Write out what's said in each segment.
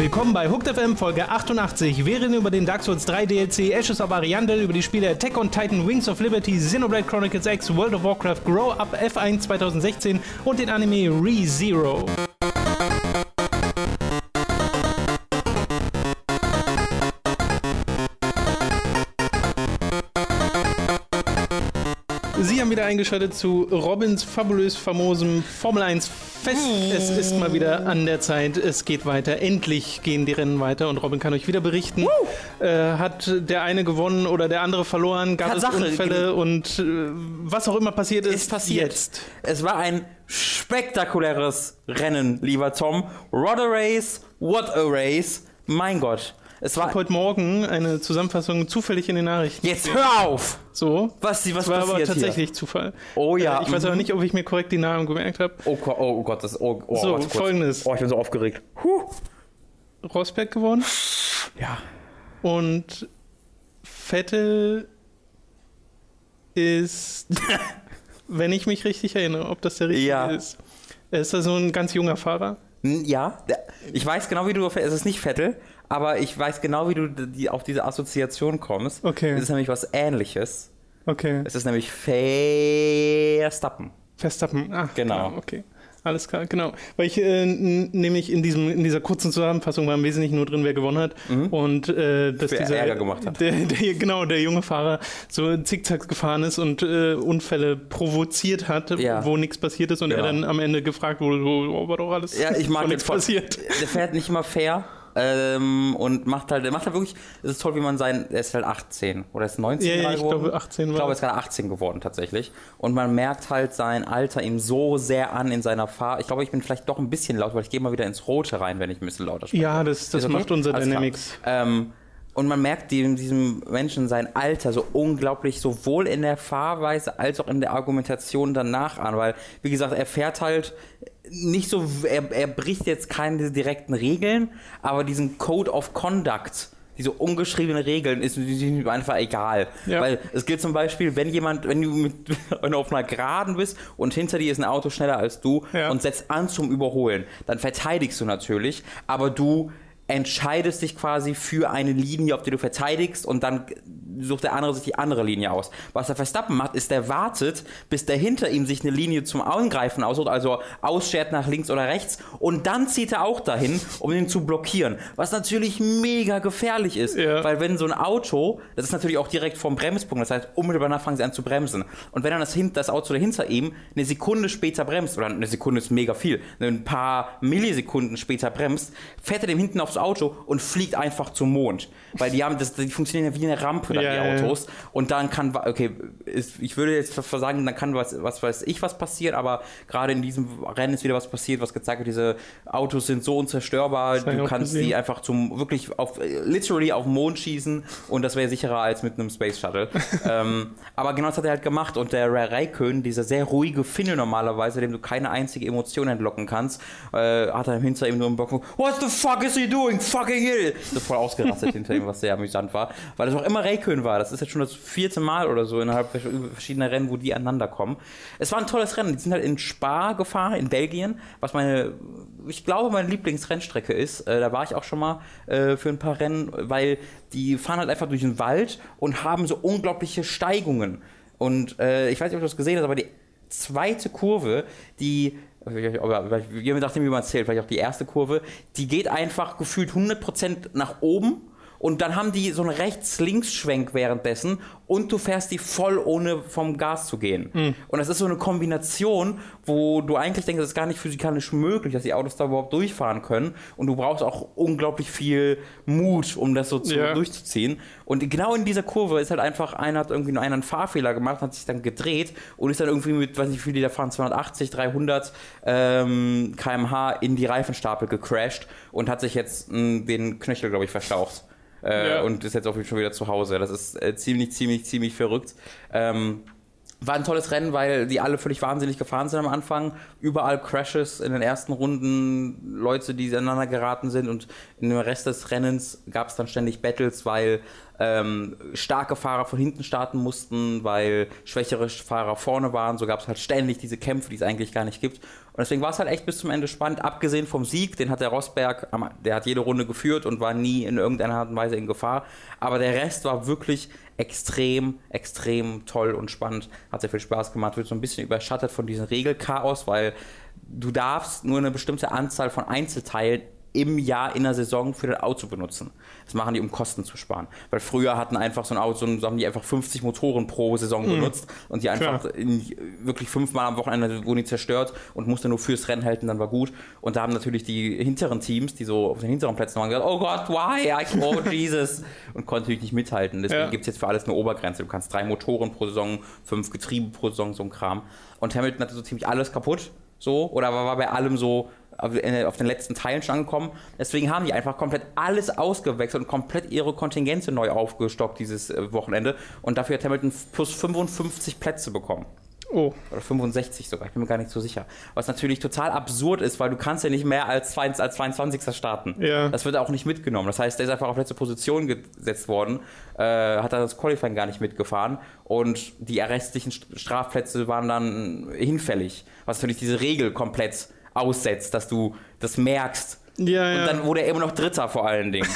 Willkommen bei Hooked FM Folge 88. Wir reden über den Dark Souls 3 DLC, Ashes of Ariandel, über die Spiele Attack on Titan, Wings of Liberty, Xenoblade Chronicles X, World of Warcraft, Grow Up F1 2016 und den Anime ReZero. Sie eingeschaltet zu Robins fabulös famosem Formel 1 Fest. Es ist mal wieder an der Zeit. Es geht weiter. Endlich gehen die Rennen weiter und Robin kann euch wieder berichten. Äh, hat der eine gewonnen oder der andere verloren? Gab Tatsache, es Unfälle und äh, was auch immer passiert ist, ist passiert. jetzt. Es war ein spektakuläres Rennen, lieber Tom. What a race, what a race. Mein Gott. Es Ich war. habe heute Morgen eine Zusammenfassung zufällig in den Nachrichten. Jetzt hör auf! So. Was, was Das war aber passiert tatsächlich Zufall. Oh ja, Äh, Ich weiß mhm. aber nicht, ob ich mir korrekt die Namen gemerkt habe. hier? Oh, Gott, oh Gott, das. Oh, oh, So, folgendes. Oh, ich bin so aufgeregt. Huh. Rosberg gewonnen Ja. und Vettel ist, wenn ich mich richtig erinnere, ob das der richtige Ja. ist. Ist er so ein ganz junger Fahrer? Ja, ich weiß genau, wie du. Es ist nicht Vettel, aber ich weiß genau, wie du die, auf diese Assoziation kommst. Okay. Es ist nämlich was Ähnliches. Okay. Es ist nämlich Verstappen. Verstappen. Ah, Genau. Okay. Alles klar, genau. Weil ich äh, nämlich in, diesem, in dieser kurzen Zusammenfassung war im Wesentlichen nur drin, wer gewonnen hat. Und äh, dass Wer dieser, Ärger gemacht hat. Der, der, genau, der junge Fahrer so zickzack gefahren ist und äh, Unfälle provoziert hat, Ja. wo nichts passiert ist und Ja. er dann am Ende gefragt wurde, oh, war doch alles Ja, ich mag nichts passiert. Der fährt nicht immer fair. Ähm, und macht halt, der macht halt wirklich, es ist toll, wie man sein, er ist halt 18 oder ist 19 Ja, ja, ich geworden. glaube, 18 war Ich glaube, er ist gerade 18 geworden tatsächlich. Und man merkt halt sein Alter ihm so sehr an in seiner Fahr. Ich glaube, ich bin vielleicht doch ein bisschen laut, weil ich gehe mal wieder ins Rote rein, wenn ich ein bisschen lauter spreche. Ja, das, das okay? macht unser. Dynamics. Ähm, und man merkt dem, diesem Menschen sein Alter so unglaublich sowohl in der Fahrweise als auch in der Argumentation danach an, weil, wie gesagt, er fährt halt nicht so, er, er bricht jetzt keine direkten Regeln, aber diesen Code of Conduct, diese ungeschriebenen Regeln, ist ihm einfach egal. Ja. Weil es gilt zum Beispiel, wenn jemand, wenn du, mit, wenn du auf einer Geraden bist und hinter dir ist ein Auto schneller als du Ja. und setzt an zum Überholen, dann verteidigst du natürlich, aber du entscheidest dich quasi für eine Linie, auf die du verteidigst und dann sucht der andere sich die andere Linie aus. Was der Verstappen macht, ist, der wartet, bis der hinter ihm sich eine Linie zum Angreifen aussucht, also ausschert nach links oder rechts und dann zieht er auch dahin, um ihn zu blockieren. Was natürlich mega gefährlich ist, Ja. weil wenn so ein Auto, das ist natürlich auch direkt vom Bremspunkt, das heißt, unmittelbar danach fangen sie an zu bremsen. Und wenn dann das, das Auto hinter ihm eine Sekunde später bremst, oder eine Sekunde ist mega viel, ein paar Millisekunden später bremst, fährt er dem hinten aufs Auto und fliegt einfach zum Mond. Weil die haben, das, die funktionieren ja wie eine Rampe, Ja, die. Autos. Und dann kann, okay, ich würde jetzt sagen, dann kann was, was weiß ich, was passiert, aber gerade in diesem Rennen ist wieder was passiert, was gezeigt wird, diese Autos sind so unzerstörbar, du kannst gesehen. die einfach zum, wirklich auf, literally auf den Mond schießen und das wäre sicherer als mit einem Space Shuttle. ähm, aber genau das hat er halt gemacht und der Raikön, dieser sehr ruhige Finne normalerweise, dem du keine einzige Emotion entlocken kannst, äh, hat er hinter ihm nur im Block, what the fuck is he doing? Fucking hell! Das ist voll ausgerastet hinter ihm, was sehr amüsant war, weil das auch immer Raikön war. Das ist jetzt schon das vierte Mal oder so innerhalb verschiedener Rennen, wo die aneinander kommen. Es war ein tolles Rennen. Die sind halt in Spa gefahren, in Belgien, was meine, ich glaube, meine Lieblingsrennstrecke ist. Äh, da war ich auch schon mal äh, für ein paar Rennen, weil die fahren halt einfach durch den Wald und haben so unglaubliche Steigungen. Und äh, ich weiß nicht, ob du das gesehen hast, aber die zweite Kurve, die je nachdem, wie man zählt, vielleicht auch die erste Kurve, die geht einfach gefühlt 100% nach oben und dann haben die so einen Rechts-Links-Schwenk währenddessen und du fährst die voll ohne vom Gas zu gehen. Und das ist so eine Kombination, wo du eigentlich denkst, das ist gar nicht physikalisch möglich, dass die Autos da überhaupt durchfahren können und du brauchst auch unglaublich viel Mut, um das so zu, Ja. durchzuziehen. Und genau in dieser Kurve ist halt einfach einer hat irgendwie nur einen Fahrfehler gemacht, hat sich dann gedreht und ist dann irgendwie mit, weiß nicht, wie viel die da fahren, 280, 300 ähm, km/h in die Reifenstapel gecrashed und hat sich jetzt mh, den Knöchel, glaube ich, verstaucht. Äh, Ja. Und ist jetzt auch schon wieder zu Hause. Das ist äh, ziemlich, ziemlich, ziemlich verrückt. Ähm, war ein tolles Rennen, weil die alle völlig wahnsinnig gefahren sind am Anfang. Überall Crashes in den ersten Runden, Leute, die aneinander geraten sind und in dem Rest des Rennens gab es dann ständig Battles, weil ähm, starke Fahrer von hinten starten mussten, weil schwächere Fahrer vorne waren. So gab es halt ständig diese Kämpfe, die es eigentlich gar nicht gibt. Und deswegen war es halt echt bis zum Ende spannend. Abgesehen vom Sieg, den hat der Rosberg, der hat jede Runde geführt und war nie in irgendeiner Art und Weise in Gefahr. Aber der Rest war wirklich extrem, extrem toll und spannend. Hat sehr viel Spaß gemacht. Wird so ein bisschen überschattet von diesem Regelchaos, weil du darfst nur eine bestimmte Anzahl von Einzelteilen im Jahr in der Saison für das Auto benutzen. Das machen die, um Kosten zu sparen. Weil früher hatten einfach so ein Auto, so haben die einfach 50 Motoren pro Saison mhm. benutzt und die einfach in, wirklich fünfmal am Wochenende wurden die zerstört und musste nur fürs Rennen halten, dann war gut. Und da haben natürlich die hinteren Teams, die so auf den hinteren Plätzen waren, gesagt, oh Gott, why? Oh Jesus. und konnten natürlich nicht mithalten. Deswegen ja. gibt es jetzt für alles eine Obergrenze. Du kannst drei Motoren pro Saison, fünf Getriebe pro Saison, so ein Kram. Und Hamilton hatte so ziemlich alles kaputt. So, oder war bei allem so, auf den letzten Teilen schon angekommen. Deswegen haben die einfach komplett alles ausgewechselt und komplett ihre Kontingente neu aufgestockt dieses äh, Wochenende. Und dafür hat Hamilton plus 55 Plätze bekommen. Oh. Oder 65 sogar, ich bin mir gar nicht so sicher. Was natürlich total absurd ist, weil du kannst ja nicht mehr als, als 22. starten. Ja. Das wird auch nicht mitgenommen. Das heißt, der ist einfach auf letzte Position gesetzt worden, äh, hat dann das Qualifying gar nicht mitgefahren und die restlichen Strafplätze waren dann hinfällig. Was natürlich diese Regel komplett aussetzt, dass du das merkst. Ja, ja. Und dann wurde er immer noch Dritter vor allen Dingen.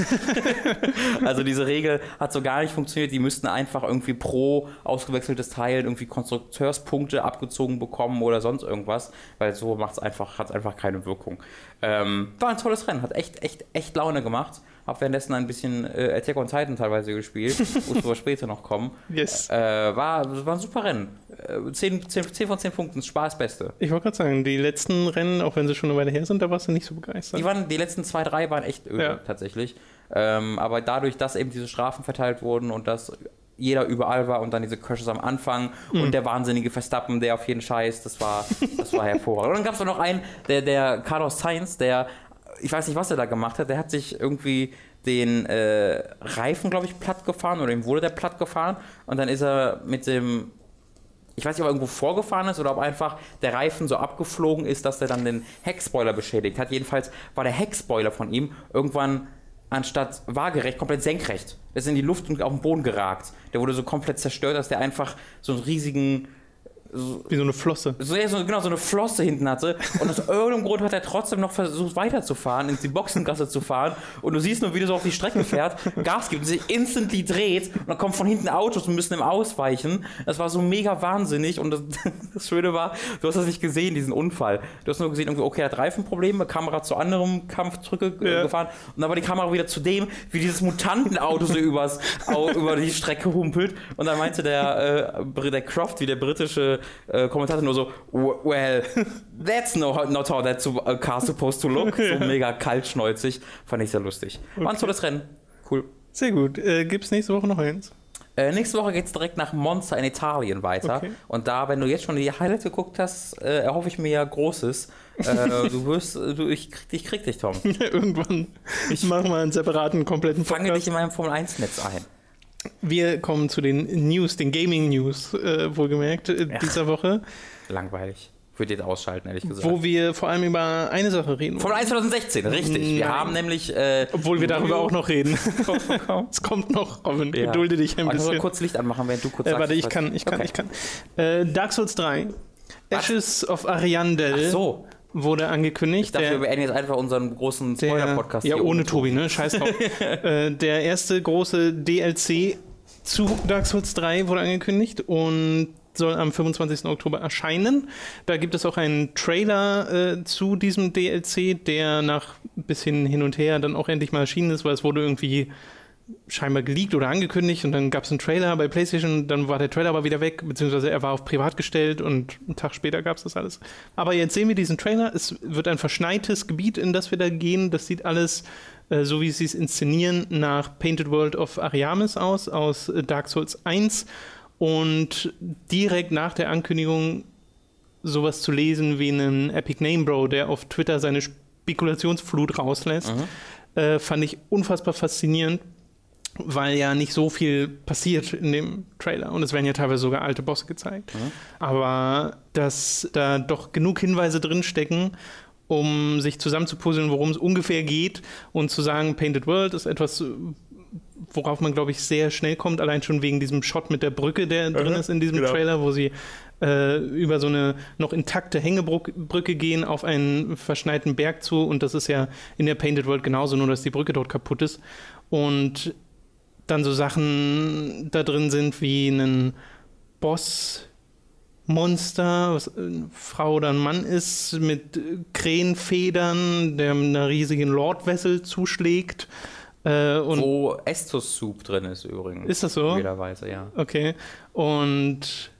also diese Regel hat so gar nicht funktioniert. Die müssten einfach irgendwie pro ausgewechseltes Teil irgendwie Konstrukteurspunkte abgezogen bekommen oder sonst irgendwas, weil so macht es einfach, hat es einfach keine Wirkung. Ähm, war ein tolles Rennen, hat echt, echt, echt Laune gemacht. Hab währenddessen ein bisschen äh, Attack on Titan teilweise gespielt. Muss aber später noch kommen. Yes. Äh, war, war ein super Rennen. Äh, 10, 10, 10 von 10 Punkten, Spaß Beste. Ich wollte gerade sagen, die letzten Rennen, auch wenn sie schon eine Weile her sind, da warst du nicht so begeistert. Die, waren, die letzten zwei, drei waren echt öde, ja. tatsächlich. Ähm, aber dadurch, dass eben diese Strafen verteilt wurden und dass jeder überall war und dann diese Crashes am Anfang mhm. und der wahnsinnige Verstappen, der auf jeden Scheiß, das war, das war hervorragend. Und dann gab es noch einen, der, der Carlos Sainz, der ich weiß nicht, was er da gemacht hat. Der hat sich irgendwie den äh, Reifen, glaube ich, platt gefahren oder ihm wurde der platt gefahren und dann ist er mit dem ich weiß nicht, ob er irgendwo vorgefahren ist oder ob einfach der Reifen so abgeflogen ist, dass er dann den Heckspoiler beschädigt hat. Jedenfalls war der Heckspoiler von ihm irgendwann anstatt waagerecht komplett senkrecht. Er ist in die Luft und auf den Boden geragt. Der wurde so komplett zerstört, dass der einfach so einen riesigen wie so eine Flosse. So, ja, so, genau, so eine Flosse hinten hatte. Und aus irgendeinem Grund hat er trotzdem noch versucht weiterzufahren, in die Boxengasse zu fahren. Und du siehst nur, wie er so auf die Strecke fährt, Gas gibt und sich instantly dreht. Und dann kommen von hinten Autos und müssen ihm ausweichen. Das war so mega wahnsinnig. Und das, das Schöne war, du hast das nicht gesehen, diesen Unfall. Du hast nur gesehen, irgendwie, okay, er hat Reifenprobleme, Kamera zu anderem Kampf zurückgefahren. Ja. Und dann war die Kamera wieder zu dem, wie dieses Mutantenauto so übers, über die Strecke humpelt. Und dann meinte der, äh, der Croft, wie der britische äh, Kommentator nur so, well, that's no, not how that a car supposed to look. So mega kaltschnäuzig. Fand ich sehr lustig. Okay. War ein tolles Rennen. Cool. Sehr gut. Äh, Gibt es nächste Woche noch eins? Äh, nächste Woche geht es direkt nach Monza in Italien weiter. Okay. Und da, wenn du jetzt schon die Highlights geguckt hast, äh, erhoffe ich mir ja Großes. Äh, du wirst, du, ich, krieg, ich krieg dich, Tom. Irgendwann. Ich mache mal einen separaten, kompletten Podcast. Fange dich in meinem Formel-1-Netz ein. Wir kommen zu den News, den Gaming-News, äh, wohlgemerkt, äh, dieser Woche. Langweilig. Würde jetzt ausschalten, ehrlich gesagt. Wo wir vor allem über eine Sache reden. Von 1 2016, richtig. Nein. Wir haben nämlich. Äh, Obwohl wir darüber auch noch reden. es kommt noch, Robin. Ja. Gedulde dich ein bisschen. Ich kurz Licht anmachen, während du kurz äh, sagst. Warte, ich kann, ich kann, okay. ich kann. Äh, Dark Souls 3. Ashes of Ariandel. Ach so wurde angekündigt. Ich dachte, der, wir beenden jetzt einfach unseren großen Spoiler-Podcast. Ja, ohne Tobi, ne? Scheiß drauf. äh, der erste große DLC zu Dark Souls 3 wurde angekündigt und soll am 25. Oktober erscheinen. Da gibt es auch einen Trailer äh, zu diesem DLC, der nach ein bisschen hin und her dann auch endlich mal erschienen ist, weil es wurde irgendwie scheinbar geleakt oder angekündigt und dann gab es einen Trailer bei PlayStation, dann war der Trailer aber wieder weg, beziehungsweise er war auf privat gestellt und einen Tag später gab es das alles. Aber jetzt sehen wir diesen Trailer, es wird ein verschneites Gebiet, in das wir da gehen, das sieht alles äh, so wie sie es inszenieren, nach Painted World of Ariamis aus, aus Dark Souls 1. Und direkt nach der Ankündigung sowas zu lesen wie einen Epic Name Bro, der auf Twitter seine Spekulationsflut rauslässt, mhm. äh, fand ich unfassbar faszinierend, weil ja nicht so viel passiert in dem Trailer. Und es werden ja teilweise sogar alte Bosse gezeigt. Mhm. Aber dass da doch genug Hinweise drinstecken, um sich zusammenzupuzzeln, worum es ungefähr geht und zu sagen, Painted World ist etwas, worauf man, glaube ich, sehr schnell kommt, allein schon wegen diesem Shot mit der Brücke, der drin ist in diesem genau. Trailer, wo sie äh, über so eine noch intakte Hängebrücke gehen auf einen verschneiten Berg zu und das ist ja in der Painted World genauso, nur dass die Brücke dort kaputt ist und dann so Sachen da drin sind wie ein Boss Monster, was eine Frau oder ein Mann ist, mit Krähenfedern, der einer riesigen Lord-Vessel zuschlägt. Äh, und Wo Estus Soup drin ist übrigens. Ist das so? Jederweise, ja. Okay. Und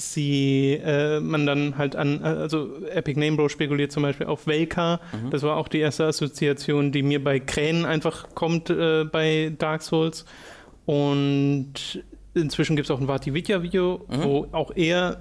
sie, äh, man dann halt an, also Epic Name Bro spekuliert zum Beispiel auf Velka. Mhm. Das war auch die erste Assoziation, die mir bei Kränen einfach kommt äh, bei Dark Souls. Und inzwischen gibt es auch ein Vatividya-Video, Mhm. wo auch er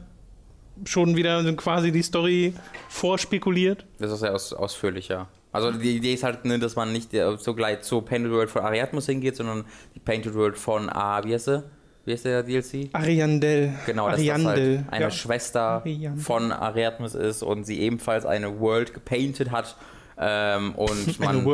schon wieder quasi die Story vorspekuliert. Das ist sehr aus, ausführlich, ja. Also die Idee ist halt, ne, dass man nicht äh, so gleich zur Painted World von Ariadmus hingeht, sondern die Painted World von, ah, wie heißt sie? Wie heißt der DLC? Ariandel. Genau, dass das Ariandel. halt eine ja. Schwester Ariandel. von Ariadmus ist und sie ebenfalls eine World gepainted hat ähm, und man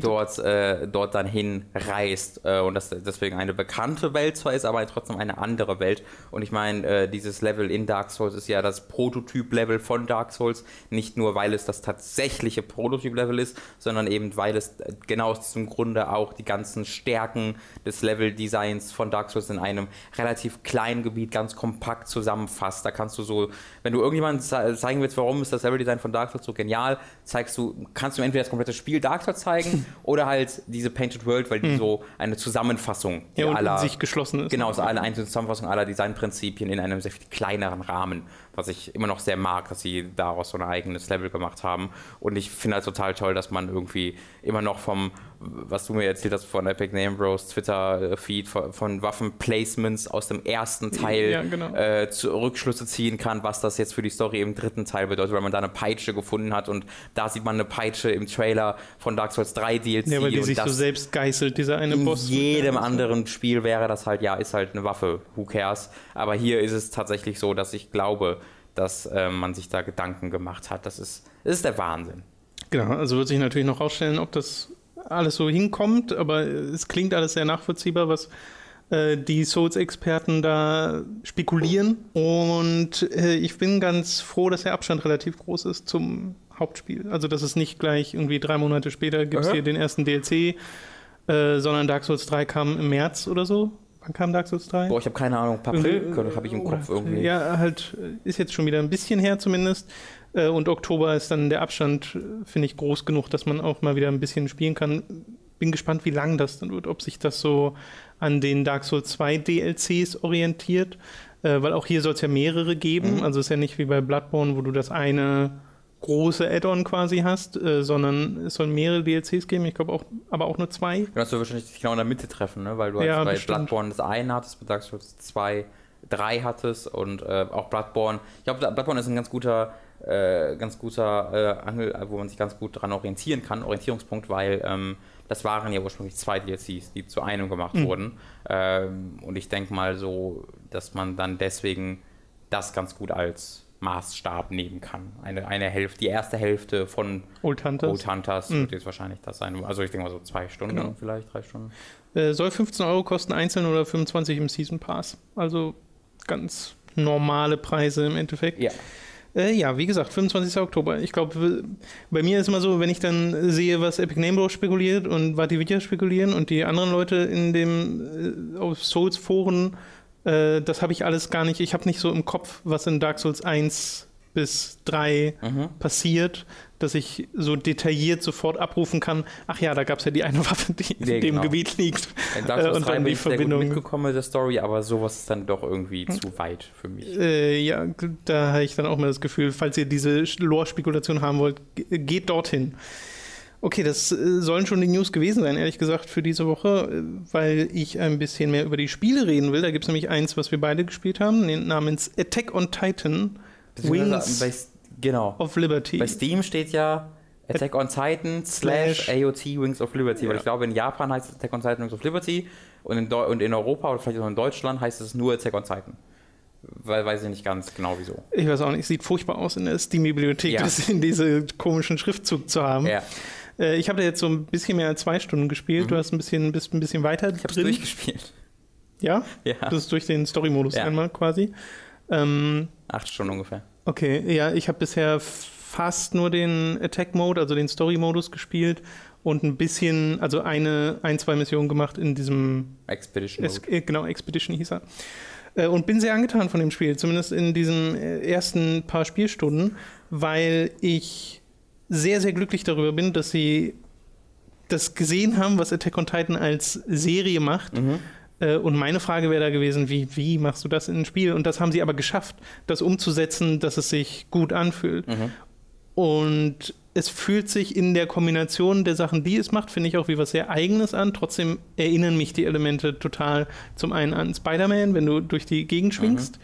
dort, äh, dort dann hinreist äh, und das deswegen eine bekannte Welt zwar ist, aber trotzdem eine andere Welt. Und ich meine, äh, dieses Level in Dark Souls ist ja das Prototyp-Level von Dark Souls, nicht nur weil es das tatsächliche Prototyp-Level ist, sondern eben weil es äh, genau aus diesem Grunde auch die ganzen Stärken des Level-Designs von Dark Souls in einem relativ kleinen Gebiet ganz kompakt zusammenfasst. Da kannst du so, wenn du irgendjemandem ze- zeigen willst, warum ist das Level-Design von Dark Souls so genial, zeigst du, kannst du ihm entweder das komplette Spiel Dark Souls zeigen oder halt diese Painted World, weil die so eine Zusammenfassung Ja, und in aller sich geschlossen ist. Genau, so eine einzelne Zusammenfassung aller Designprinzipien in einem sehr viel kleineren Rahmen, was ich immer noch sehr mag, dass sie daraus so ein eigenes Level gemacht haben. Und ich finde halt total toll, dass man irgendwie immer noch vom, was du mir erzählt hast von Epic Name Bros, Twitter-Feed, von, von Waffenplacements aus dem ersten Teil Ja, genau. äh, zu, Rückschlüsse ziehen kann, was das jetzt für die Story im dritten Teil bedeutet, weil man da eine Peitsche gefunden hat und da sieht man eine Peitsche im Trailer von Dark Souls 3 DLC. Ja, weil die sich so selbst geißelt, dieser eine in Boss. jedem Ja, anderen Spiel wäre das halt, ja, ist halt eine Waffe, who cares. Aber hier ist es tatsächlich so, dass ich glaube, dass ähm, man sich da Gedanken gemacht hat. Das ist, das ist der Wahnsinn. Genau, also wird sich natürlich noch rausstellen, ob das alles so hinkommt, aber es klingt alles sehr nachvollziehbar, was äh, die Souls-Experten da spekulieren. Und äh, ich bin ganz froh, dass der Abstand relativ groß ist zum Hauptspiel. Also, dass es nicht gleich irgendwie drei Monate später gibt es hier den ersten DLC, äh, sondern Dark Souls 3 kam im März oder so. Wann kam Dark Souls 3? Boah, ich habe keine Ahnung, April habe ich im Kopf irgendwie. Ja, halt, äh, ist jetzt schon wieder ein bisschen her zumindest. Äh, Und Oktober ist dann der Abstand, äh, finde ich, groß genug, dass man auch mal wieder ein bisschen spielen kann. Bin gespannt, wie lang das dann wird, ob sich das so an den Dark Souls 2 DLCs orientiert, äh, weil auch hier soll es ja mehrere geben. Mhm. Also es ist ja nicht wie bei Bloodborne, wo du das eine große Add-on quasi hast, äh, sondern es soll mehrere DLCs geben. Ich glaube auch, aber auch nur zwei. Du hast du wahrscheinlich dich genau in der Mitte treffen, ne? weil du Ja, halt bei bestimmt. Bloodborne das eine hattest, bei Dark Souls 2 drei hattest und äh, auch Bloodborne. Ich glaube, Bloodborne ist ein ganz guter, äh, ganz guter äh, Angel, wo man sich ganz gut dran orientieren kann, Orientierungspunkt, weil ähm, das waren ja ursprünglich zwei DLCs, die zu einem gemacht Mhm. wurden. Ähm, und ich denke mal so, dass man dann deswegen das ganz gut als Maßstab nehmen kann. Eine, eine Hälfte, die erste Hälfte von Old Hunters. Old Hunters Mhm. wird jetzt wahrscheinlich das sein. Also ich denke mal so zwei Stunden Genau. vielleicht, drei Stunden. Äh, soll 15 Euro kosten, einzeln oder 25 im Season Pass. Also ganz normale Preise im Endeffekt. Ja. Äh, ja, wie gesagt, 25. Oktober. Ich glaube, bei mir ist immer so, wenn ich dann sehe, was Epic Name Bro spekuliert und Vatividya spekulieren und die anderen Leute in dem äh, auf Souls-Foren, äh, das habe ich alles gar nicht. Ich habe nicht so im Kopf, was in Dark Souls 1 bis 3 Mhm. passiert, dass ich so detailliert sofort abrufen kann. Ach ja, da gab es ja die eine Waffe, die in dem genau. Gebiet liegt. In Dark Äh, Souls und 3 dann die ich Verbindung. mitgekommen mit der Story, aber sowas ist dann doch irgendwie zu weit für mich. Äh, ja, da habe ich dann auch mal das Gefühl, falls ihr diese Lore-Spekulation haben wollt, ge- geht dorthin. Okay, das äh, sollen schon die News gewesen sein, ehrlich gesagt, für diese Woche, äh, weil ich ein bisschen mehr über die Spiele reden will. Da gibt es nämlich eins, was wir beide gespielt haben, namens Attack on Titan Wings genau. of Liberty. Bei Steam steht ja Attack on Titan slash AOT Wings of Liberty, weil Ja. ich glaube, in Japan heißt es Attack on Titan Wings of Liberty und in, Deu und in Europa oder vielleicht auch in Deutschland heißt es nur Attack on Titan. Weil weiß ich nicht ganz genau wieso. Ich weiß auch nicht, sieht furchtbar aus in der Steam-Bibliothek, Ja. das in diese komischen Schriftzug zu haben. Ja. Äh, ich habe da jetzt so ein bisschen mehr als zwei Stunden gespielt. Mhm. Du hast ein bisschen, bist ein bisschen weiter Ich habe es drin. durchgespielt. Ja? Ja. Das ist durch den Story-Modus einmal quasi. Ähm, Acht Stunden ungefähr. Okay, ja, ich habe bisher fast nur den Attack-Mode, also den Story-Modus gespielt und ein bisschen, also eine, ein, zwei Missionen gemacht in diesem Expedition Es, Mode. äh, genau, Expedition hieß er. Äh, Und bin sehr angetan von dem Spiel, zumindest in diesen äh, ersten paar Spielstunden, weil ich sehr, sehr glücklich darüber bin, dass sie das gesehen haben, was Attack on Titan als Serie macht. Mhm. Äh, Und meine Frage wäre da gewesen, wie, wie machst du das in ein Spiel? Und das haben sie aber geschafft, das umzusetzen, dass es sich gut anfühlt. Mhm. Und es fühlt sich in der Kombination der Sachen, die es macht, finde ich auch wie was sehr Eigenes an. Trotzdem erinnern mich die Elemente total zum einen an Spider-Man, wenn du durch die Gegend schwingst,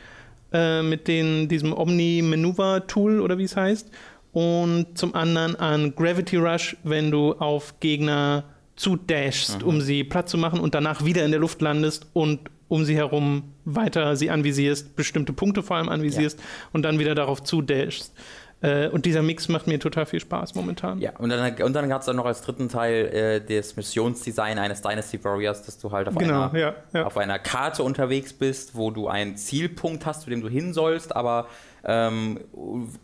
äh, mit den, diesem Omni-Maneuver-Tool oder wie es heißt. Und zum anderen an Gravity Rush, wenn du auf Gegner zudashst, um sie platt zu machen und danach wieder in der Luft landest und um sie herum weiter sie anvisierst, bestimmte Punkte vor allem anvisierst und dann wieder darauf zudashst. Äh, und dieser Mix macht mir total viel Spaß momentan. Ja, und dann, und dann gab es dann noch als dritten Teil äh, das Missionsdesign eines Dynasty Warriors, dass du halt auf, Genau, einer, ja, ja. auf einer Karte unterwegs bist, wo du einen Zielpunkt hast, zu dem du hin sollst, aber ähm,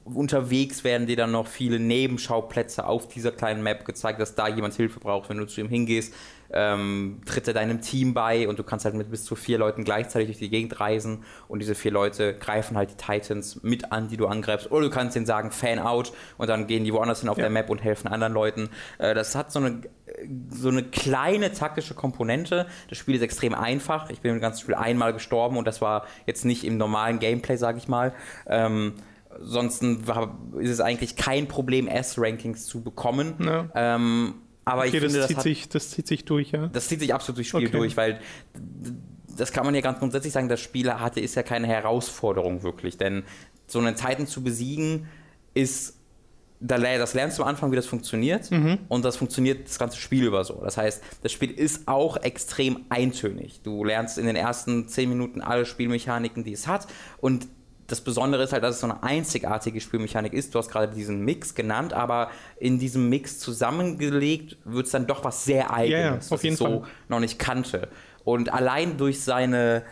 unterwegs werden dir dann noch viele Nebenschauplätze auf dieser kleinen Map gezeigt, dass da jemand Hilfe braucht, wenn du zu ihm hingehst. Ähm, tritt er deinem Team bei und du kannst halt mit bis zu vier Leuten gleichzeitig durch die Gegend reisen und diese vier Leute greifen halt die Titans mit an, die du angreifst. Oder du kannst denen sagen, Fan out und dann gehen die woanders hin auf Ja. der Map und helfen anderen Leuten. Äh, das hat so eine, so eine kleine taktische Komponente. Das Spiel ist extrem einfach. Ich bin im ganzen Spiel einmal gestorben und das war jetzt nicht im normalen Gameplay, sage ich mal. Ähm, war, ist es eigentlich kein Problem, S-Rankings zu bekommen. Ja. Ähm, aber ich Okay, finde, das, das, zieht hat, sich, das zieht sich durch, ja. das zieht sich absolut durchs Spiel Okay. durch, weil das kann man ja ganz grundsätzlich sagen, das Spiel hatte ist ja keine Herausforderung wirklich, denn so einen Titan zu besiegen ist das lernst du am Anfang, wie das funktioniert und das funktioniert das ganze Spiel über so. Das heißt, das Spiel ist auch extrem eintönig. Du lernst in den ersten zehn Minuten alle Spielmechaniken, die es hat und das Besondere ist halt, dass es so eine einzigartige Spielmechanik ist. Du hast gerade diesen Mix genannt, aber in diesem Mix zusammengelegt wird es dann doch was sehr Eigenes, Ja, ja, was ich so Fall. noch nicht kannte. Und allein durch seine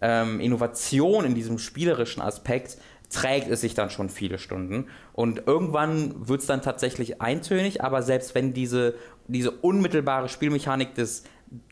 ähm, Innovation in diesem spielerischen Aspekt trägt es sich dann schon viele Stunden. Und irgendwann wird es dann tatsächlich eintönig, aber selbst wenn diese, diese unmittelbare Spielmechanik des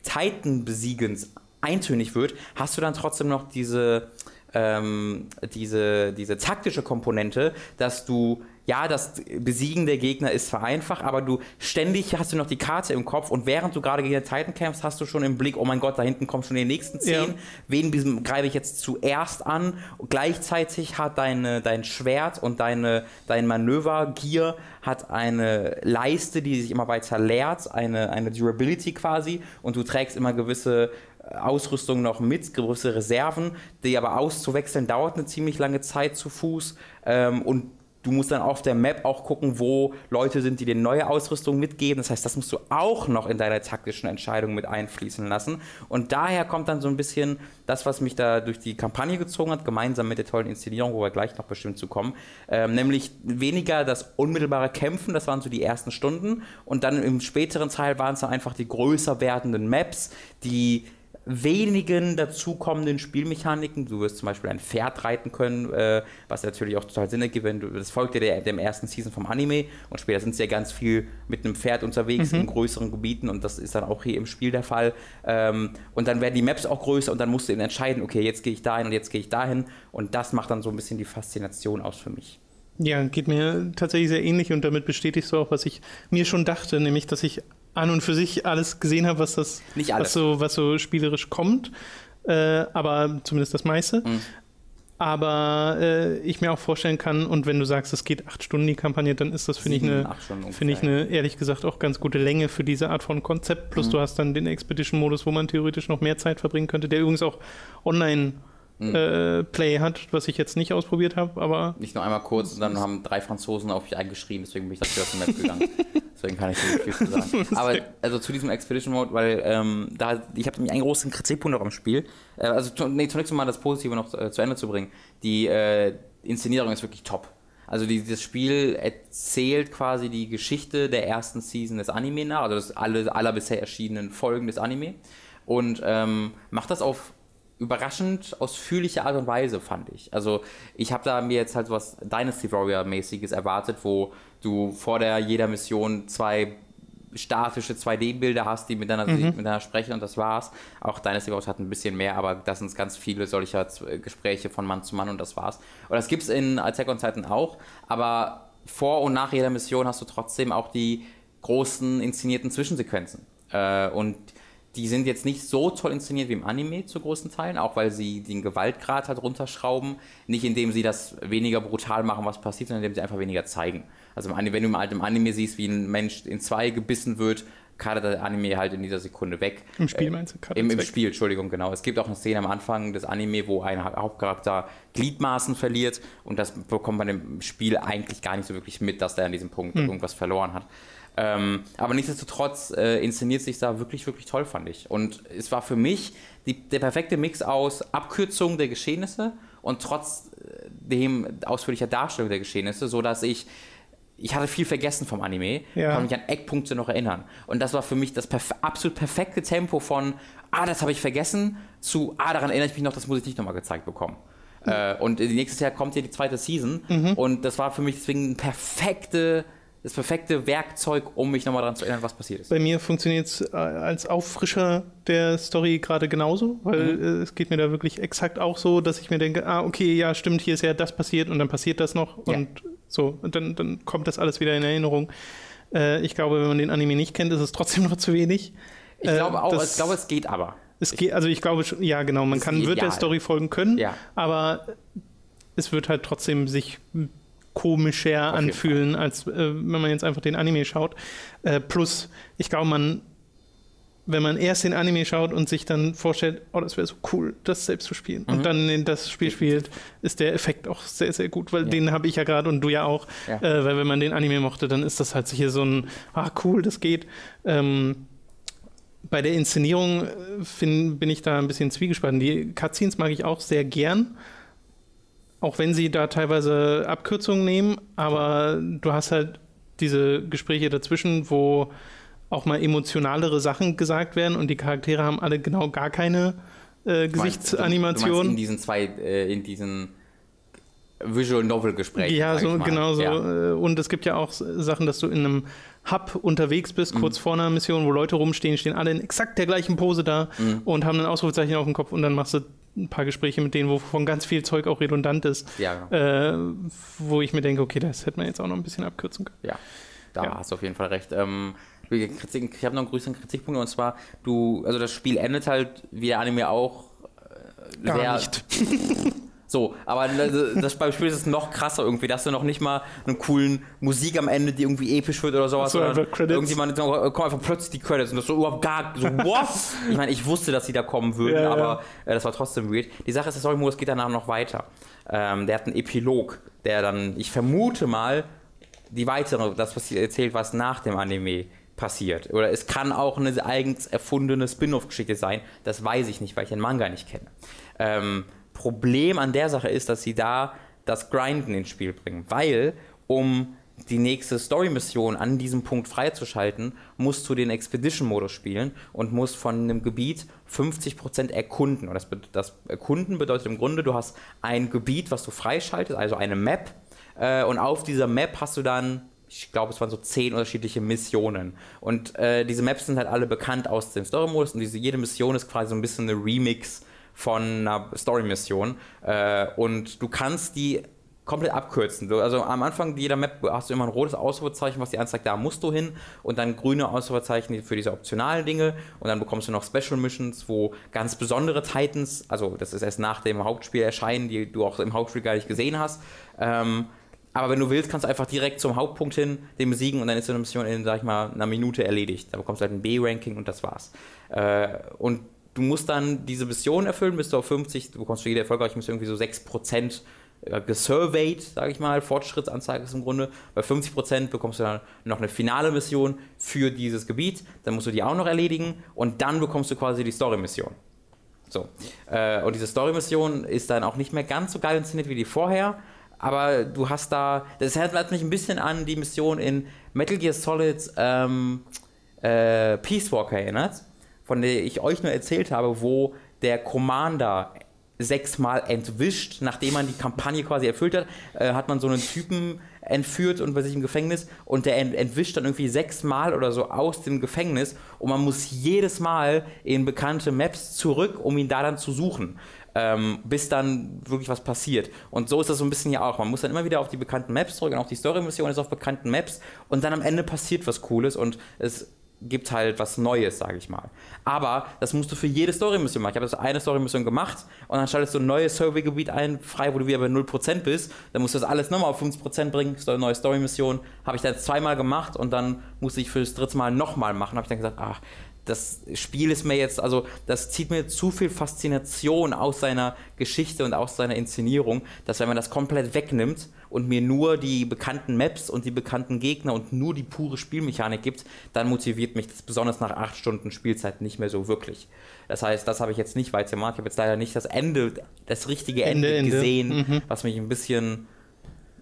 Titan-Besiegens eintönig wird, hast du dann trotzdem noch diese, ähm, diese, diese taktische Komponente, dass du, ja, das Besiegen der Gegner ist zwar einfach, aber du ständig hast du noch die Karte im Kopf und während du gerade gegen den Titan kämpfst, hast du schon im Blick, oh mein Gott, da hinten kommen schon die nächsten zehn. Ja. Wen greife ich jetzt zuerst an? Und gleichzeitig hat deine, dein Schwert und deine, dein Manövergear hat eine Leiste, die sich immer weiter leert, eine, eine Durability quasi und du trägst immer gewisse Ausrüstung noch mit, gewisse Reserven, die aber auszuwechseln dauert eine ziemlich lange Zeit zu Fuß ähm, und du musst dann auf der Map auch gucken, wo Leute sind, die dir neue Ausrüstung mitgeben. Das heißt, das musst du auch noch in deine taktischen Entscheidungen mit einfließen lassen. Und daher kommt dann so ein bisschen das, was mich da durch die Kampagne gezogen hat, gemeinsam mit der tollen Inszenierung, wo wir gleich noch bestimmt zu kommen. Ähm, nämlich weniger das unmittelbare Kämpfen, das waren so die ersten Stunden. Und dann im späteren Teil waren es dann einfach die größer werdenden Maps, die wenigen dazukommenden Spielmechaniken. Du wirst zum Beispiel ein Pferd reiten können, äh, was natürlich auch total Sinn ergibt, wenn du, das folgt ja der, dem ersten Season vom Anime und später sind sie ja ganz viel mit einem Pferd unterwegs in größeren Gebieten und das ist dann auch hier im Spiel der Fall. Ähm, und dann werden die Maps auch größer und dann musst du eben entscheiden, okay, jetzt gehe ich dahin und jetzt gehe ich dahin und das macht dann so ein bisschen die Faszination aus für mich. Ja, geht mir tatsächlich sehr ähnlich und damit bestätigst du auch, was ich mir schon dachte, nämlich, dass ich an und für sich alles gesehen habe, was das, was so, was so spielerisch kommt, äh, aber zumindest das meiste. Mhm. Aber äh, ich mir auch vorstellen kann, und wenn du sagst, es geht acht Stunden die Kampagne, dann ist das, finde ich, eine, finde ich eine, ehrlich gesagt, auch ganz gute Länge für diese Art von Konzept. Plus Mhm. du hast dann den Expedition-Modus, wo man theoretisch noch mehr Zeit verbringen könnte, der übrigens auch online Mhm. äh, Play hat, was ich jetzt nicht ausprobiert habe, aber Nicht nur einmal kurz und dann haben drei Franzosen auf mich eingeschrieben, deswegen bin ich dafür auf die Map gegangen. deswegen kann ich nicht viel zu sagen. Aber also zu diesem Expedition Mode, weil ähm, da ich habe nämlich einen großen Kritikpunkt noch am Spiel. Äh, also nee, zunächst mal das Positive noch äh, zu Ende zu bringen. Die äh, Inszenierung ist wirklich top. Also dieses Spiel erzählt quasi die Geschichte der ersten Season des Anime nach, also das alle, aller bisher erschienenen Folgen des Anime. Und ähm, macht das auf überraschend ausführliche Art und Weise, fand ich. Also ich habe da mir jetzt halt was Dynasty Warrior-mäßiges erwartet, wo du vor der jeder Mission zwei statische 2D-Bilder hast, die miteinander, mhm. miteinander sprechen und das war's. Auch Dynasty Warriors hat ein bisschen mehr, aber das sind ganz viele solcher Gespräche von Mann zu Mann und das war's. Und das gibt's in Attack on Titan auch, aber vor und nach jeder Mission hast du trotzdem auch die großen inszenierten Zwischensequenzen. Äh, und die sind jetzt nicht so toll inszeniert wie im Anime zu großen Teilen, auch weil sie den Gewaltgrad halt runterschrauben. Nicht indem sie das weniger brutal machen, was passiert, sondern indem sie einfach weniger zeigen. Also wenn du im alten Anime siehst, wie ein Mensch in zwei gebissen wird, kadert der Anime halt in dieser Sekunde weg. Im Spiel meinst du? Im, Im Spiel, Entschuldigung, genau. Es gibt auch eine Szene am Anfang des Anime, wo ein Hauptcharakter Gliedmaßen verliert und das bekommt man im Spiel eigentlich gar nicht so wirklich mit, dass der an diesem Punkt hm. irgendwas verloren hat. Ähm, aber nichtsdestotrotz äh, inszeniert sich da wirklich, wirklich toll, fand ich. Und es war für mich die, der perfekte Mix aus Abkürzung der Geschehnisse und trotzdem ausführlicher Darstellung der Geschehnisse, sodass ich ich hatte viel vergessen vom Anime, ja. konnte mich an Eckpunkte noch erinnern. Und das war für mich das perf absolut perfekte Tempo von, ah, das habe ich vergessen, zu, ah, daran erinnere ich mich noch, das muss ich nicht nochmal gezeigt bekommen. Mhm. Äh, und nächstes Jahr kommt ja die zweite Season mhm. und das war für mich deswegen ein perfekte das perfekte Werkzeug, um mich nochmal daran zu erinnern, was passiert ist. Bei mir funktioniert es äh, als Auffrischer der Story gerade genauso, weil mhm. Äh, es geht mir da wirklich exakt auch so, dass ich mir denke, ah, okay, ja, stimmt, hier ist ja das passiert und dann passiert das noch ja. und so, und dann, dann kommt das alles wieder in Erinnerung. Äh, ich glaube, wenn man den Anime nicht kennt, ist es trotzdem noch zu wenig. Ich glaube auch, ich glaube, es geht aber. Es geht, also ich glaube schon, ja genau, man kann, wird der Story folgen können, ja. aber es wird halt trotzdem sich komischer anfühlen, als äh, wenn man jetzt einfach den Anime schaut. Äh, plus, ich glaube, man, wenn man erst den Anime schaut und sich dann vorstellt, oh, das wäre so cool, das selbst zu spielen, mhm. und dann das Spiel spielt, ist der Effekt auch sehr, sehr gut, weil ja. den habe ich ja gerade und du ja auch. Ja. Äh, weil wenn man den Anime mochte, dann ist das halt hier so ein, ah, cool, das geht. Ähm, bei der Inszenierung äh, find, bin ich da ein bisschen zwiegespalten. Die Cutscenes mag ich auch sehr gern auch wenn sie da teilweise Abkürzungen nehmen, aber du hast halt diese Gespräche dazwischen, wo auch mal emotionalere Sachen gesagt werden und die Charaktere haben alle genau gar keine äh, Gesichtsanimation. in diesen zwei, äh, in diesen Visual Novel Gesprächen. Ja, so, genau so. Ja. Äh, und es gibt ja auch Sachen, dass du in einem Hub unterwegs bist, mhm. kurz vor einer Mission, wo Leute rumstehen, stehen alle in exakt der gleichen Pose da mhm. und haben ein Ausrufezeichen auf dem Kopf und dann machst du ein paar Gespräche mit denen, wovon ganz viel Zeug auch redundant ist. Ja, genau. äh, wo ich mir denke, okay, das hätte man jetzt auch noch ein bisschen abkürzen können. Ja, da ja. hast du auf jeden Fall recht. Ähm, ich habe noch einen größeren Kritikpunkt und zwar, du, also das Spiel endet halt, wie der Anime auch, äh, Gar sehr, nicht. So, aber das beim Spiel ist es noch krasser irgendwie, dass du noch nicht mal einen coolen Musik am Ende, die irgendwie episch wird oder sowas. So, irgendjemand kommt einfach plötzlich die Credits und das so überhaupt gar so, what? ich meine, ich wusste, dass sie da kommen würden, ja, aber äh, das war trotzdem weird. Die Sache ist, der Story-Modus geht danach noch weiter. Ähm, der hat einen Epilog, der dann, ich vermute mal, die weitere, das, was sie erzählt, was nach dem Anime passiert. Oder es kann auch eine eigens erfundene Spin-off-Geschichte sein. Das weiß ich nicht, weil ich den Manga nicht kenne. Ähm, Problem an der Sache ist, dass sie da das Grinden ins Spiel bringen, weil um die nächste Story-Mission an diesem Punkt freizuschalten, musst du den Expedition-Modus spielen und musst von einem Gebiet 50% erkunden. Und das, das, Erkunden bedeutet im Grunde, du hast ein Gebiet, was du freischaltest, also eine Map. Äh, und auf dieser Map hast du dann, ich glaube, es waren so zehn unterschiedliche Missionen. Und äh, diese Maps sind halt alle bekannt aus dem Story-Modus und diese, jede Mission ist quasi so ein bisschen eine Remix von einer Story-Mission. Äh, und du kannst die komplett abkürzen. Also am Anfang jeder Map hast du immer ein rotes Ausrufezeichen, was dir anzeigt, da musst du hin und dann grüne Ausrufezeichen für diese optionalen Dinge und dann bekommst du noch Special Missions, wo ganz besondere Titans, also das ist erst nach dem Hauptspiel erscheinen, die du auch im Hauptspiel gar nicht gesehen hast. Ähm, aber wenn du willst, kannst du einfach direkt zum Hauptpunkt hin, den besiegen und dann ist die Mission in, sag ich mal, einer Minute erledigt. Da bekommst du halt ein B-Ranking und das war's. Äh, und du musst dann diese Mission erfüllen, bist du auf 50, du bekommst für jede erfolgreiche Mission irgendwie so 6% äh, gesurveyed, sage ich mal, Fortschrittsanzeige ist im Grunde. Bei 50% bekommst du dann noch eine finale Mission für dieses Gebiet, dann musst du die auch noch erledigen und dann bekommst du quasi die Story-Mission. So. Äh, und diese Story-Mission ist dann auch nicht mehr ganz so geil inszeniert wie die vorher, aber du hast da, das erinnert mich ein bisschen an die Mission in Metal Gear Solid ähm, äh, Peace Walker erinnert, von der ich euch nur erzählt habe, wo der Commander sechsmal entwischt, nachdem man die Kampagne quasi erfüllt hat, äh, hat man so einen Typen entführt und bei sich im Gefängnis und der ent entwischt dann irgendwie sechsmal oder so aus dem Gefängnis und man muss jedes Mal in bekannte Maps zurück, um ihn da dann zu suchen. Ähm, bis dann wirklich was passiert. Und so ist das so ein bisschen ja auch. Man muss dann immer wieder auf die bekannten Maps zurück und auch die Story-Mission ist auf bekannten Maps und dann am Ende passiert was Cooles und es gibt halt was Neues, sage ich mal. Aber das musst du für jede Story-Mission machen. Ich habe das eine Story-Mission gemacht und dann schaltest du ein neues Survey-Gebiet ein, frei, wo du wieder bei 0% bist. Dann musst du das alles nochmal auf 50% bringen, neue Story-Mission. Habe ich dann zweimal gemacht und dann musste ich für das dritte Mal nochmal machen. Habe ich dann gesagt, ach, das Spiel ist mir jetzt, also das zieht mir zu viel Faszination aus seiner Geschichte und aus seiner Inszenierung, dass wenn man das komplett wegnimmt und mir nur die bekannten Maps und die bekannten Gegner und nur die pure Spielmechanik gibt, dann motiviert mich das besonders nach acht Stunden Spielzeit nicht mehr so wirklich. Das heißt, das habe ich jetzt nicht weit gemacht. Ich habe jetzt leider nicht das Ende, das richtige Ende, Ende gesehen, Ende. Mhm. was mich ein bisschen,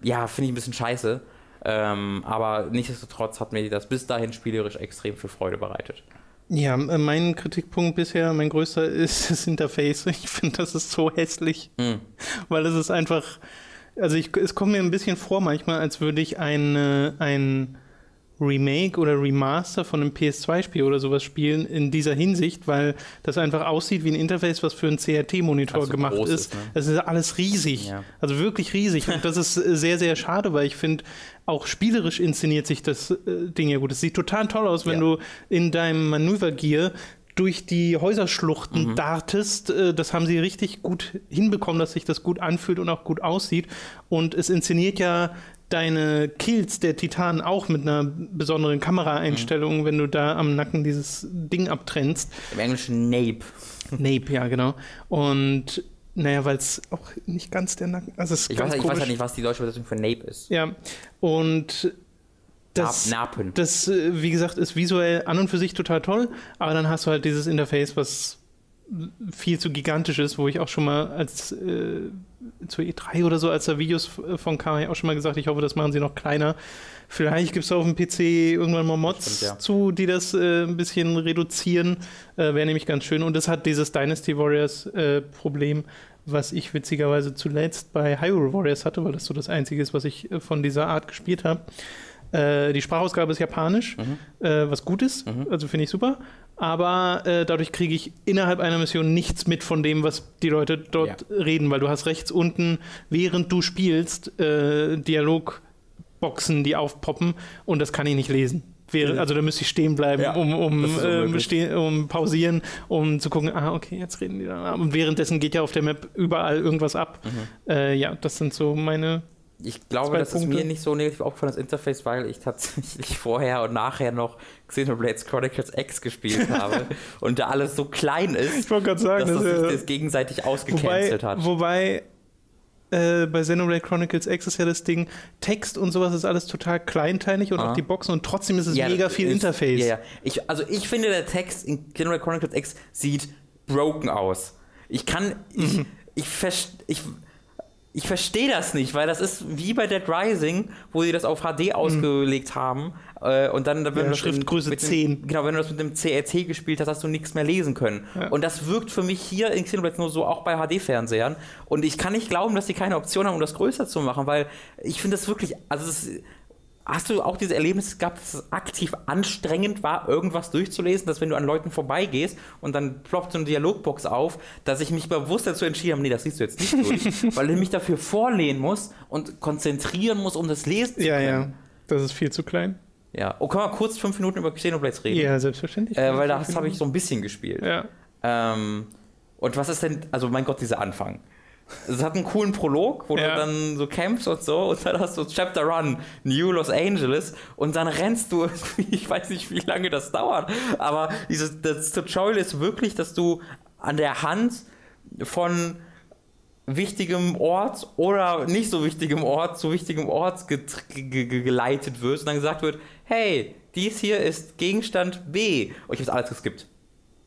ja, finde ich ein bisschen scheiße. Ähm, aber nichtsdestotrotz hat mir das bis dahin spielerisch extrem viel Freude bereitet. Ja, äh, mein Kritikpunkt bisher, mein größter ist das Interface. Ich finde, das ist so hässlich, mhm. weil es ist einfach, also ich, es kommt mir ein bisschen vor manchmal, als würde ich ein, ein Remake oder Remaster von einem PS2-Spiel oder sowas spielen in dieser Hinsicht, weil das einfach aussieht wie ein Interface, was für einen CRT-Monitor also gemacht ist. ist ne? Das ist alles riesig. Ja. Also wirklich riesig. Und das ist sehr, sehr schade, weil ich finde, auch spielerisch inszeniert sich das äh, Ding ja gut. Es sieht total toll aus, wenn ja. du in deinem Manövergear durch die Häuserschluchten mhm. dartest. Äh, das haben sie richtig gut hinbekommen, dass sich das gut anfühlt und auch gut aussieht. Und es inszeniert ja deine Kills der Titanen auch mit einer besonderen Kameraeinstellung, mhm. wenn du da am Nacken dieses Ding abtrennst. Im Englischen Nape. Nape, ja, genau. Und naja, weil es auch nicht ganz der Nacken. Also ich, weiß, ich weiß halt nicht, was die deutsche Übersetzung für Nape ist. Ja. Und das, Napen. das, äh, wie gesagt, ist visuell an und für sich total toll, aber dann hast du halt dieses Interface, was viel zu gigantisch ist, wo ich auch schon mal als äh, zur E3 oder so, als da Videos von kam, ich auch schon mal gesagt, ich hoffe, das machen sie noch kleiner. Vielleicht gibt es auf dem PC irgendwann mal Mods Stimmt, ja. zu, die das äh, ein bisschen reduzieren. Äh, Wäre nämlich ganz schön. Und das hat dieses Dynasty Warriors äh, Problem, was ich witzigerweise zuletzt bei Hyrule Warriors hatte, weil das so das einzige ist, was ich äh, von dieser Art gespielt habe. Äh, die Sprachausgabe ist japanisch, mhm. äh, was gut ist, mhm. also finde ich super. Aber äh, dadurch kriege ich innerhalb einer Mission nichts mit von dem, was die Leute dort ja. reden, weil du hast rechts unten, während du spielst, äh, Dialogboxen, die aufpoppen und das kann ich nicht lesen. Wäre, also da müsste ich stehen bleiben, ja, um, um, äh, stehen, um pausieren, um zu gucken, ah, okay, jetzt reden die da. Und währenddessen geht ja auf der Map überall irgendwas ab. Mhm. Äh, ja, das sind so meine ich glaube, das Punkte. ist mir nicht so negativ aufgefallen, das Interface, weil ich tatsächlich vorher und nachher noch Xenoblade Chronicles X gespielt habe und da alles so klein ist, ich sagen, dass das sich das gegenseitig ausgecancelt wobei, hat. Wobei äh, bei Xenoblade Chronicles X ist ja das Ding, Text und sowas ist alles total kleinteilig und ah. auch die Boxen und trotzdem ist es ja, mega viel ist, Interface. Ja, ja. Ich, also ich finde, der Text in Xenoblade Chronicles X sieht broken aus. Ich kann, ich, mhm. ich, ich, ich verstehe das nicht, weil das ist wie bei Dead Rising, wo sie das auf HD ausgelegt mhm. haben. Äh, und dann, wenn ja, du Schriftgröße dem, 10. genau, wenn du das mit dem CRT gespielt hast, hast du nichts mehr lesen können. Ja. Und das wirkt für mich hier in Xenoblade nur so auch bei HD-Fernsehern. Und ich kann nicht glauben, dass sie keine Option haben, um das größer zu machen, weil ich finde das wirklich, also das, Hast du auch diese Erlebnisse gehabt, dass es aktiv anstrengend war, irgendwas durchzulesen, dass wenn du an Leuten vorbeigehst und dann ploppt so eine Dialogbox auf, dass ich mich bewusst dazu entschieden habe, nee, das siehst du jetzt nicht durch, weil ich mich dafür vorlehnen muss und konzentrieren muss, um das lesen zu ja, können. Ja, ja, das ist viel zu klein. Ja, oh, können wir kurz fünf Minuten über Xenoblades reden? Ja, selbstverständlich. Äh, weil das habe ich so ein bisschen gespielt. Ja. Ähm, und was ist denn, also mein Gott, dieser Anfang. Es hat einen coolen Prolog, wo ja. du dann so kämpfst und so und dann hast du Chapter Run, New Los Angeles und dann rennst du, ich weiß nicht, wie lange das dauert, aber dieses, das Tutorial ist wirklich, dass du an der Hand von wichtigem Ort oder nicht so wichtigem Ort zu wichtigem Ort ge ge geleitet wirst und dann gesagt wird, hey, dies hier ist Gegenstand B. Und ich habe alles geskippt.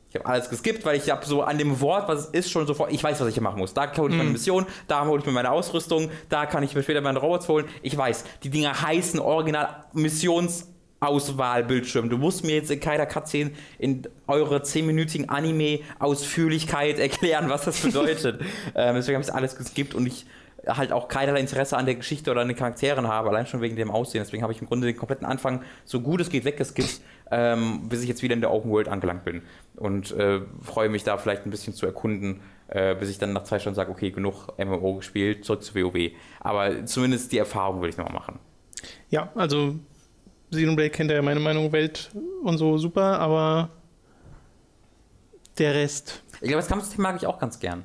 Ich habe alles geskippt, weil ich habe so an dem Wort, was es ist, schon sofort, ich weiß, was ich hier machen muss. Da hole ich meine Mission, da hole ich mir meine Ausrüstung, da kann ich mir später meine Robots holen. Ich weiß, die Dinger heißen original Missionsauswahlbildschirm. Du musst mir jetzt in keiner Cutscene in eure 10-minütigen Anime-Ausführlichkeit erklären, was das bedeutet. ähm, deswegen habe ich alles geskippt und ich halt auch keinerlei Interesse an der Geschichte oder an den Charakteren habe, allein schon wegen dem Aussehen. Deswegen habe ich im Grunde den kompletten Anfang, so gut es geht, weggeskippt, ähm, bis ich jetzt wieder in der Open World angelangt bin. Und äh, freue mich da vielleicht ein bisschen zu erkunden, äh, bis ich dann nach zwei Stunden sage, okay, genug MMO gespielt, zurück zu WoW. Aber zumindest die Erfahrung würde ich nochmal machen. Ja, also Xenoblade kennt ja meine Meinung, Welt und so super, aber der Rest. Ich glaube, das Kampfsystem mag ich auch ganz gern.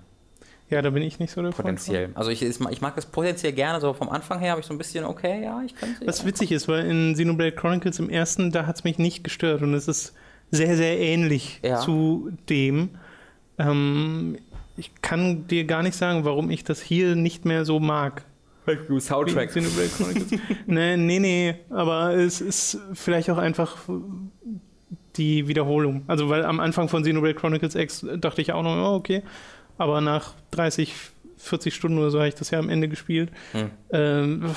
Ja, da bin ich nicht so der Potenziell. Also ich, ich mag das potenziell gerne, so vom Anfang her habe ich so ein bisschen, okay, ja, ich könnte Was ja. witzig ist, weil in Xenoblade Chronicles im ersten, da hat es mich nicht gestört und es ist sehr, sehr ähnlich ja. zu dem. Ähm, ich kann dir gar nicht sagen, warum ich das hier nicht mehr so mag. Du Soundtrack. Xenoblade Chronicles. nee, nee, nee, aber es ist vielleicht auch einfach die Wiederholung. Also, weil am Anfang von Xenoblade Chronicles X dachte ich auch noch, oh, okay, aber nach 30, 40 Stunden oder so habe ich das ja am Ende gespielt. Hm. Ähm,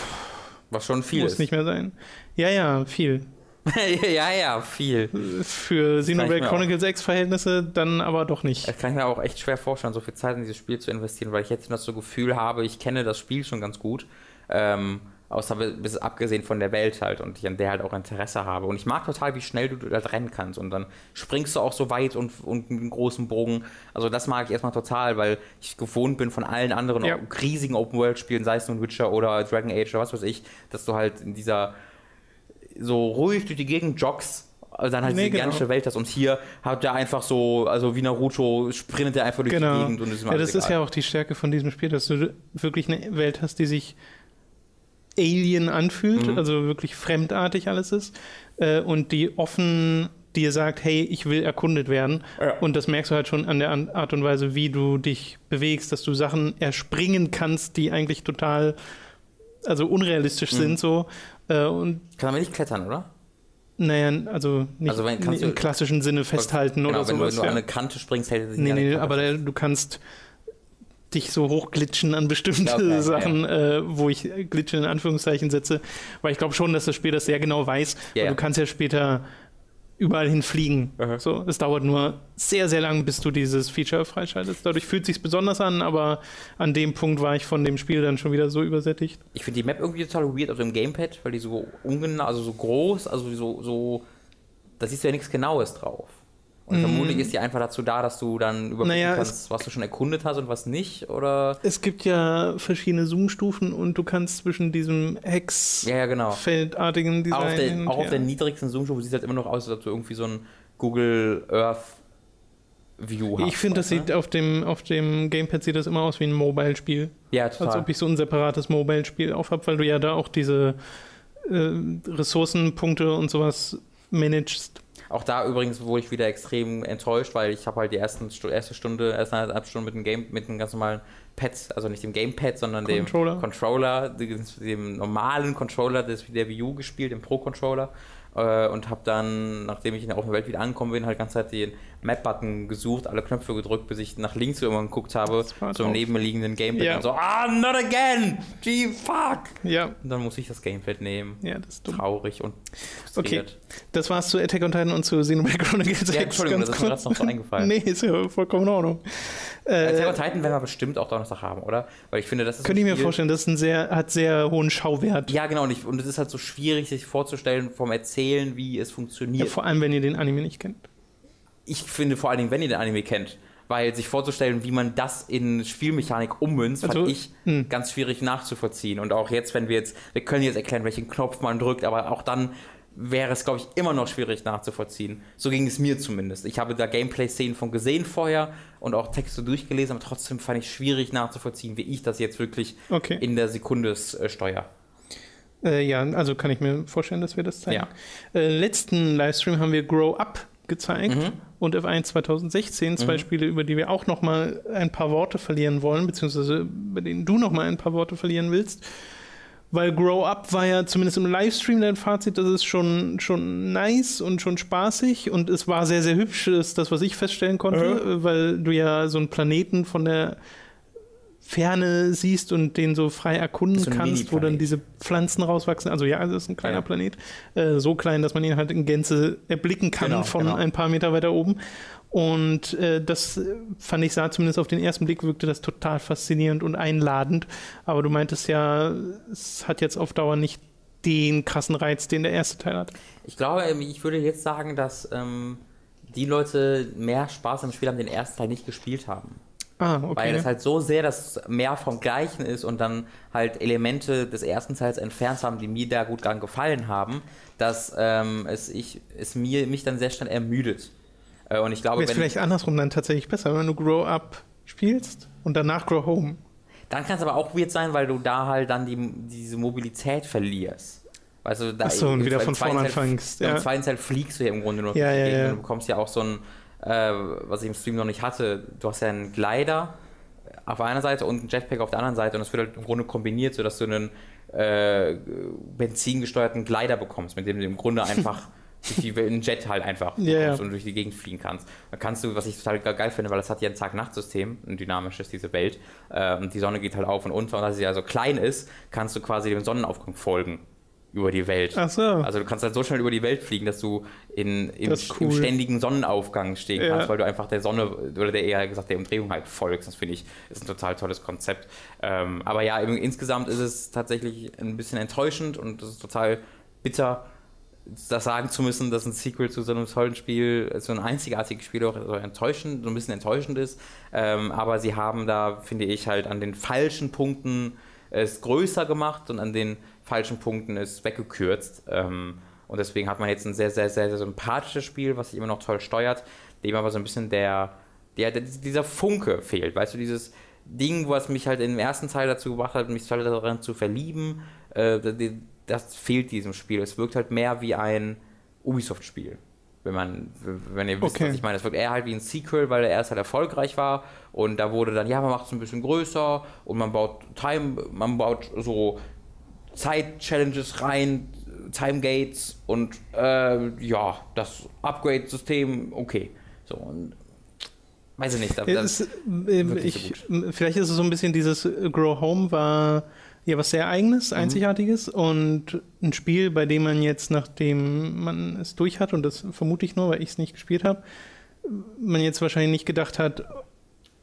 Was schon viel muss ist. nicht mehr sein. Ja, ja, viel. ja, ja, viel. Für Xenoblade Chronicles X Verhältnisse dann aber doch nicht. Das kann ich mir auch echt schwer vorstellen, so viel Zeit in dieses Spiel zu investieren, weil ich jetzt das so Gefühl habe, ich kenne das Spiel schon ganz gut. Ähm, Außer bis abgesehen von der Welt halt und ich an der halt auch Interesse habe. Und ich mag total, wie schnell du da rennen kannst. Und dann springst du auch so weit und, und einen großen Bogen. Also das mag ich erstmal total, weil ich gewohnt bin von allen anderen ja. riesigen Open-World-Spielen, sei es nun Witcher oder Dragon Age oder was weiß ich, dass du halt in dieser so ruhig durch die Gegend joggst also dann halt nee, die genau. ganze Welt hast. Und hier hat er einfach so, also wie Naruto, sprintet er einfach durch genau. die Gegend und ist Ja, das egal. ist ja auch die Stärke von diesem Spiel, dass du wirklich eine Welt hast, die sich Alien anfühlt, mhm. also wirklich fremdartig alles ist äh, und die offen dir sagt, hey, ich will erkundet werden. Ja. Und das merkst du halt schon an der Art und Weise, wie du dich bewegst, dass du Sachen erspringen kannst, die eigentlich total, also unrealistisch mhm. sind so. Äh, und Kann man nicht klettern, oder? Naja, also nicht also im klassischen Sinne festhalten genau, oder wenn sowas. Wenn du an eine Kante springst, hält er sich Nee, nee, aber der, du kannst dich so hochglitschen an bestimmte okay, Sachen, ja. äh, wo ich Glitchen in Anführungszeichen setze, weil ich glaube schon, dass das Spiel das sehr genau weiß. Yeah. du kannst ja später überall hin fliegen. Uh So, es dauert nur sehr, sehr lang, bis du dieses Feature freischaltest. Dadurch fühlt es sich besonders an, aber an dem Punkt war ich von dem Spiel dann schon wieder so übersättigt. Ich finde die Map irgendwie total weird auf dem Gamepad, weil die so ungenau, also so groß, also so, so da siehst du ja nichts Genaues drauf. Und mm. vermutlich ist die einfach dazu da, dass du dann überprüfen naja, kannst, was du schon erkundet hast und was nicht, oder? Es gibt ja verschiedene Zoom-Stufen und du kannst zwischen diesem Hex-feldartigen ja, genau. Design... Auch, auf der, auch auf der niedrigsten Zoom-Stufe sieht es halt immer noch aus, als ob du irgendwie so ein Google Earth View hast. Ich finde, das ne? sieht auf dem, auf dem Gamepad sieht das immer aus wie ein Mobile-Spiel. Ja, total. Als ob ich so ein separates Mobile-Spiel aufhab, weil du ja da auch diese äh, Ressourcenpunkte und sowas managst. Auch da übrigens wurde ich wieder extrem enttäuscht, weil ich habe halt die ersten, erste Stunde, erste eineinhalb Stunden mit dem Game, mit einem ganz normalen Pad, also nicht dem Gamepad, sondern Controller. dem Controller, dem, dem normalen Controller des, der Wii U gespielt, dem Pro-Controller äh, und habe dann, nachdem ich in der offenen Welt wieder angekommen bin, halt die ganze Zeit den Map-Button gesucht, alle Knöpfe gedrückt, bis ich nach links irgendwann geguckt habe, zum nebenliegenden Gamepad ja. und so, ah, not again! Gee, fuck! Ja. Und dann muss ich das Gamepad nehmen. Ja, das ist dumm. Traurig und frustriert. Okay, das war's zu Attack on Titan und zu Xenoblade Chronicles. Ja, Entschuldigung, das ist mir gerade noch so eingefallen. nee, ist ja vollkommen in Ordnung. Äh, Attack on Titan werden wir bestimmt auch Donnerstag haben, oder? Weil ich finde, das ist Könnte ich mir vorstellen, das ist ein sehr, hat sehr hohen Schauwert. Ja, genau, und, und es ist halt so schwierig, sich vorzustellen, vom Erzählen, wie es funktioniert. Ja, vor allem, wenn ihr den Anime nicht kennt ich finde vor allen Dingen, wenn ihr den Anime kennt, weil sich vorzustellen, wie man das in Spielmechanik ummünzt, also, fand ich mh. Hm. ganz schwierig nachzuvollziehen. Und auch jetzt, wenn wir jetzt, wir können jetzt erklären, welchen Knopf man drückt, aber auch dann wäre es, glaube ich, immer noch schwierig nachzuvollziehen. So ging es mir zumindest. Ich habe da Gameplay-Szenen von gesehen vorher und auch Texte durchgelesen, aber trotzdem fand ich schwierig nachzuvollziehen, wie ich das jetzt wirklich okay. in der Sekunde äh, steuere. Äh, ja, also kann ich mir vorstellen, dass wir das zeigen. Ja. Äh, letzten Livestream haben wir Grow Up gezeigt mhm. Und F1 2016, zwei mhm. Spiele, über die wir auch noch mal ein paar Worte verlieren wollen, beziehungsweise bei denen du noch mal ein paar Worte verlieren willst. weil Grow Up war ja zumindest im Livestream dein Fazit, das ist schon, schon nice und schon spaßig und es war sehr, sehr hübsch, ist das, was ich feststellen konnte, mhm. weil du ja so einen Planeten von der Ferne siehst und den so frei erkunden so kannst, wo dann diese Pflanzen rauswachsen. Also ja, das ist ein kleiner ja. Planet. Äh, so klein, dass man ihn halt in Gänze erblicken kann genau, von genau. ein paar Meter weiter oben. Und äh, das fand ich, sah zumindest auf den ersten Blick, wirkte das total faszinierend und einladend. Aber du meintest ja, es hat jetzt auf Dauer nicht den krassen Reiz, den der erste Teil hat. Ich glaube, ähm, ich würde jetzt sagen, dass ähm, die Leute mehr Spaß am Spiel haben, den ersten Teil nicht gespielt haben. Ah, okay. Weil es halt so sehr das mehr vom Gleichen ist und dann halt Elemente des ersten Teils entfernt haben, die mir da gut dran gefallen haben, dass ähm, es, ich, es mir, mich dann sehr schnell ermüdet. Äh, und ich glaube, Wäre es vielleicht andersrum dann tatsächlich besser, wenn du Grow Up spielst und danach Grow Home. Dann kann es aber auch weird sein, weil du da halt dann die, diese Mobilität verlierst. Also da Achso, und wieder von vorne anfängst. Ja. Im zweiten Teil fliegst du ja im Grunde nur. Ja, ja, ja. Du bekommst ja auch so ein äh, was ich im Stream noch nicht hatte. Du hast ja einen Glider auf einer Seite und einen Jetpack auf der anderen Seite und das wird halt im Grunde kombiniert, sodass du einen äh, benzingesteuerten Glider bekommst, mit dem du im Grunde einfach durch die, einen Jet halt einfach yeah. und durch die Gegend fliegen kannst. Da kannst du, was ich total geil finde, weil das hat ja ein Tag-Nacht-System, ein dynamisches, diese Welt. Äh, und die Sonne geht halt auf und unter und da sie ja so klein ist, kannst du quasi dem Sonnenaufgang folgen über die Welt. Ach so. Also du kannst halt so schnell über die Welt fliegen, dass du in, im, cool. im ständigen Sonnenaufgang stehen ja. kannst, weil du einfach der Sonne oder der eher gesagt der Umdrehung halt folgst. Das finde ich ist ein total tolles Konzept. Ähm, aber ja, im, insgesamt ist es tatsächlich ein bisschen enttäuschend und es ist total bitter, das sagen zu müssen, dass ein Sequel zu so einem tollen Spiel, so ein einzigartiges Spiel auch so enttäuschend, so ein bisschen enttäuschend ist. Ähm, aber sie haben da, finde ich, halt an den falschen Punkten es größer gemacht und an den falschen Punkten ist weggekürzt. Ähm, und deswegen hat man jetzt ein sehr, sehr, sehr, sehr sympathisches Spiel, was sich immer noch toll steuert, dem aber so ein bisschen der, der, der dieser Funke fehlt. Weißt du, dieses Ding, was mich halt im ersten Teil dazu gebracht hat, mich daran zu verlieben, äh, das fehlt diesem Spiel. Es wirkt halt mehr wie ein Ubisoft-Spiel. Wenn man, wenn ihr wisst, okay. was ich meine, es wirkt eher halt wie ein Sequel, weil der erste halt erfolgreich war und da wurde dann, ja, man macht es ein bisschen größer und man baut Time, man baut so Zeit-Challenges rein, Time-Gates und äh, ja, das Upgrade-System, okay. So, und weiß ich nicht. Das ist, äh, ich, so vielleicht ist es so ein bisschen dieses Grow Home war ja was sehr eigenes, mhm. einzigartiges mhm. und ein Spiel, bei dem man jetzt, nachdem man es durch hat, und das vermute ich nur, weil ich es nicht gespielt habe, man jetzt wahrscheinlich nicht gedacht hat,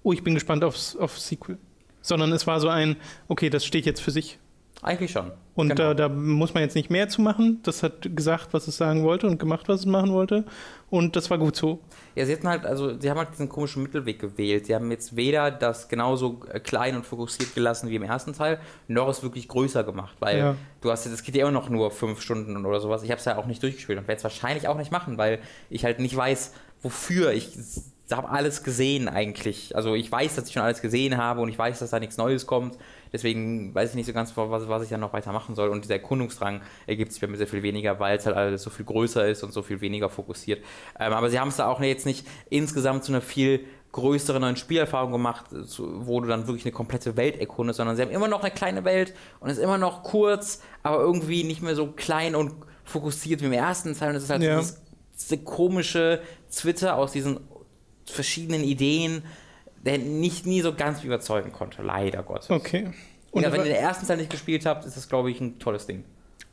oh, ich bin gespannt aufs, aufs Sequel. Sondern es war so ein, okay, das steht jetzt für sich. Eigentlich schon. Und genau. da, da, muss man jetzt nicht mehr zu machen. Das hat gesagt, was es sagen wollte und gemacht, was es machen wollte. Und das war gut so. Ja, sie hatten halt, also sie haben halt diesen komischen Mittelweg gewählt. Sie haben jetzt weder das genauso äh, klein und fokussiert gelassen wie im ersten Teil, noch es wirklich größer gemacht. Weil ja. du hast das geht ja immer noch nur fünf Stunden oder sowas. Ich habe es ja auch nicht durchgespielt und werde es wahrscheinlich auch nicht machen, weil ich halt nicht weiß, wofür. Ich habe alles gesehen eigentlich. Also ich weiß, dass ich schon alles gesehen habe und ich weiß, dass da nichts Neues kommt. Deswegen weiß ich nicht so ganz, was, was ich dann noch weitermachen soll. Und dieser Erkundungsdrang ergibt sich bei mir sehr viel weniger, weil es halt alles so viel größer ist und so viel weniger fokussiert. Ähm, aber sie haben es da auch jetzt nicht insgesamt zu einer viel größere neuen Spielerfahrung gemacht, wo du dann wirklich eine komplette Welt erkundest, sondern sie haben immer noch eine kleine Welt und ist immer noch kurz, aber irgendwie nicht mehr so klein und fokussiert wie im ersten Teil. Und es ist halt ja. dieses, diese komische Twitter aus diesen verschiedenen Ideen, der nicht nie so ganz überzeugen konnte, leider Gottes. Okay. Und ja, wenn ihr den ersten Teil nicht gespielt habt, ist das, glaube ich, ein tolles Ding.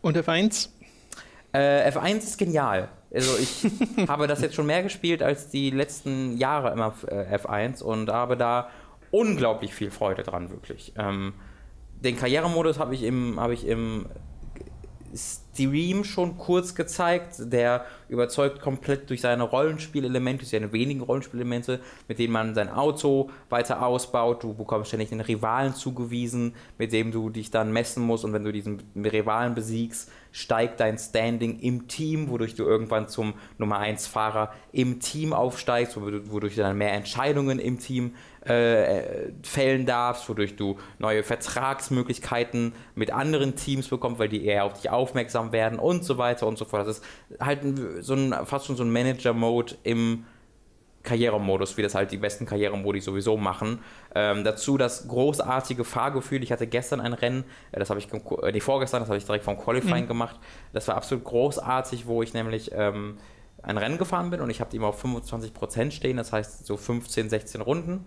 Und F1? Äh, F1 ist genial. Also ich habe das jetzt schon mehr gespielt als die letzten Jahre immer äh, F1 und habe da unglaublich viel Freude dran, wirklich. Ähm, den Karrieremodus habe ich im, habe ich im Stream schon kurz gezeigt. Der überzeugt komplett durch seine Rollenspielelemente, durch seine wenigen Rollenspielelemente, mit denen man sein Auto weiter ausbaut. Du bekommst ständig den Rivalen zugewiesen, mit dem du dich dann messen musst. Und wenn du diesen Rivalen besiegst, steigt dein Standing im Team, wodurch du irgendwann zum Nummer 1 Fahrer im Team aufsteigst, wodurch du dann mehr Entscheidungen im Team äh, fällen darfst, wodurch du neue Vertragsmöglichkeiten mit anderen Teams bekommst, weil die eher auf dich aufmerksam werden und so weiter und so fort. Das ist halt so ein, fast schon so ein Manager-Mode im Karrieremodus, wie das halt die besten Karrieremodi sowieso machen. Ähm, dazu das großartige Fahrgefühl. Ich hatte gestern ein Rennen, äh, das habe ich, äh, nee, vorgestern, das habe ich direkt vom Qualifying mhm. gemacht. Das war absolut großartig, wo ich nämlich ähm, ein Rennen gefahren bin und ich habe die immer auf 25% stehen, das heißt so 15, 16 Runden.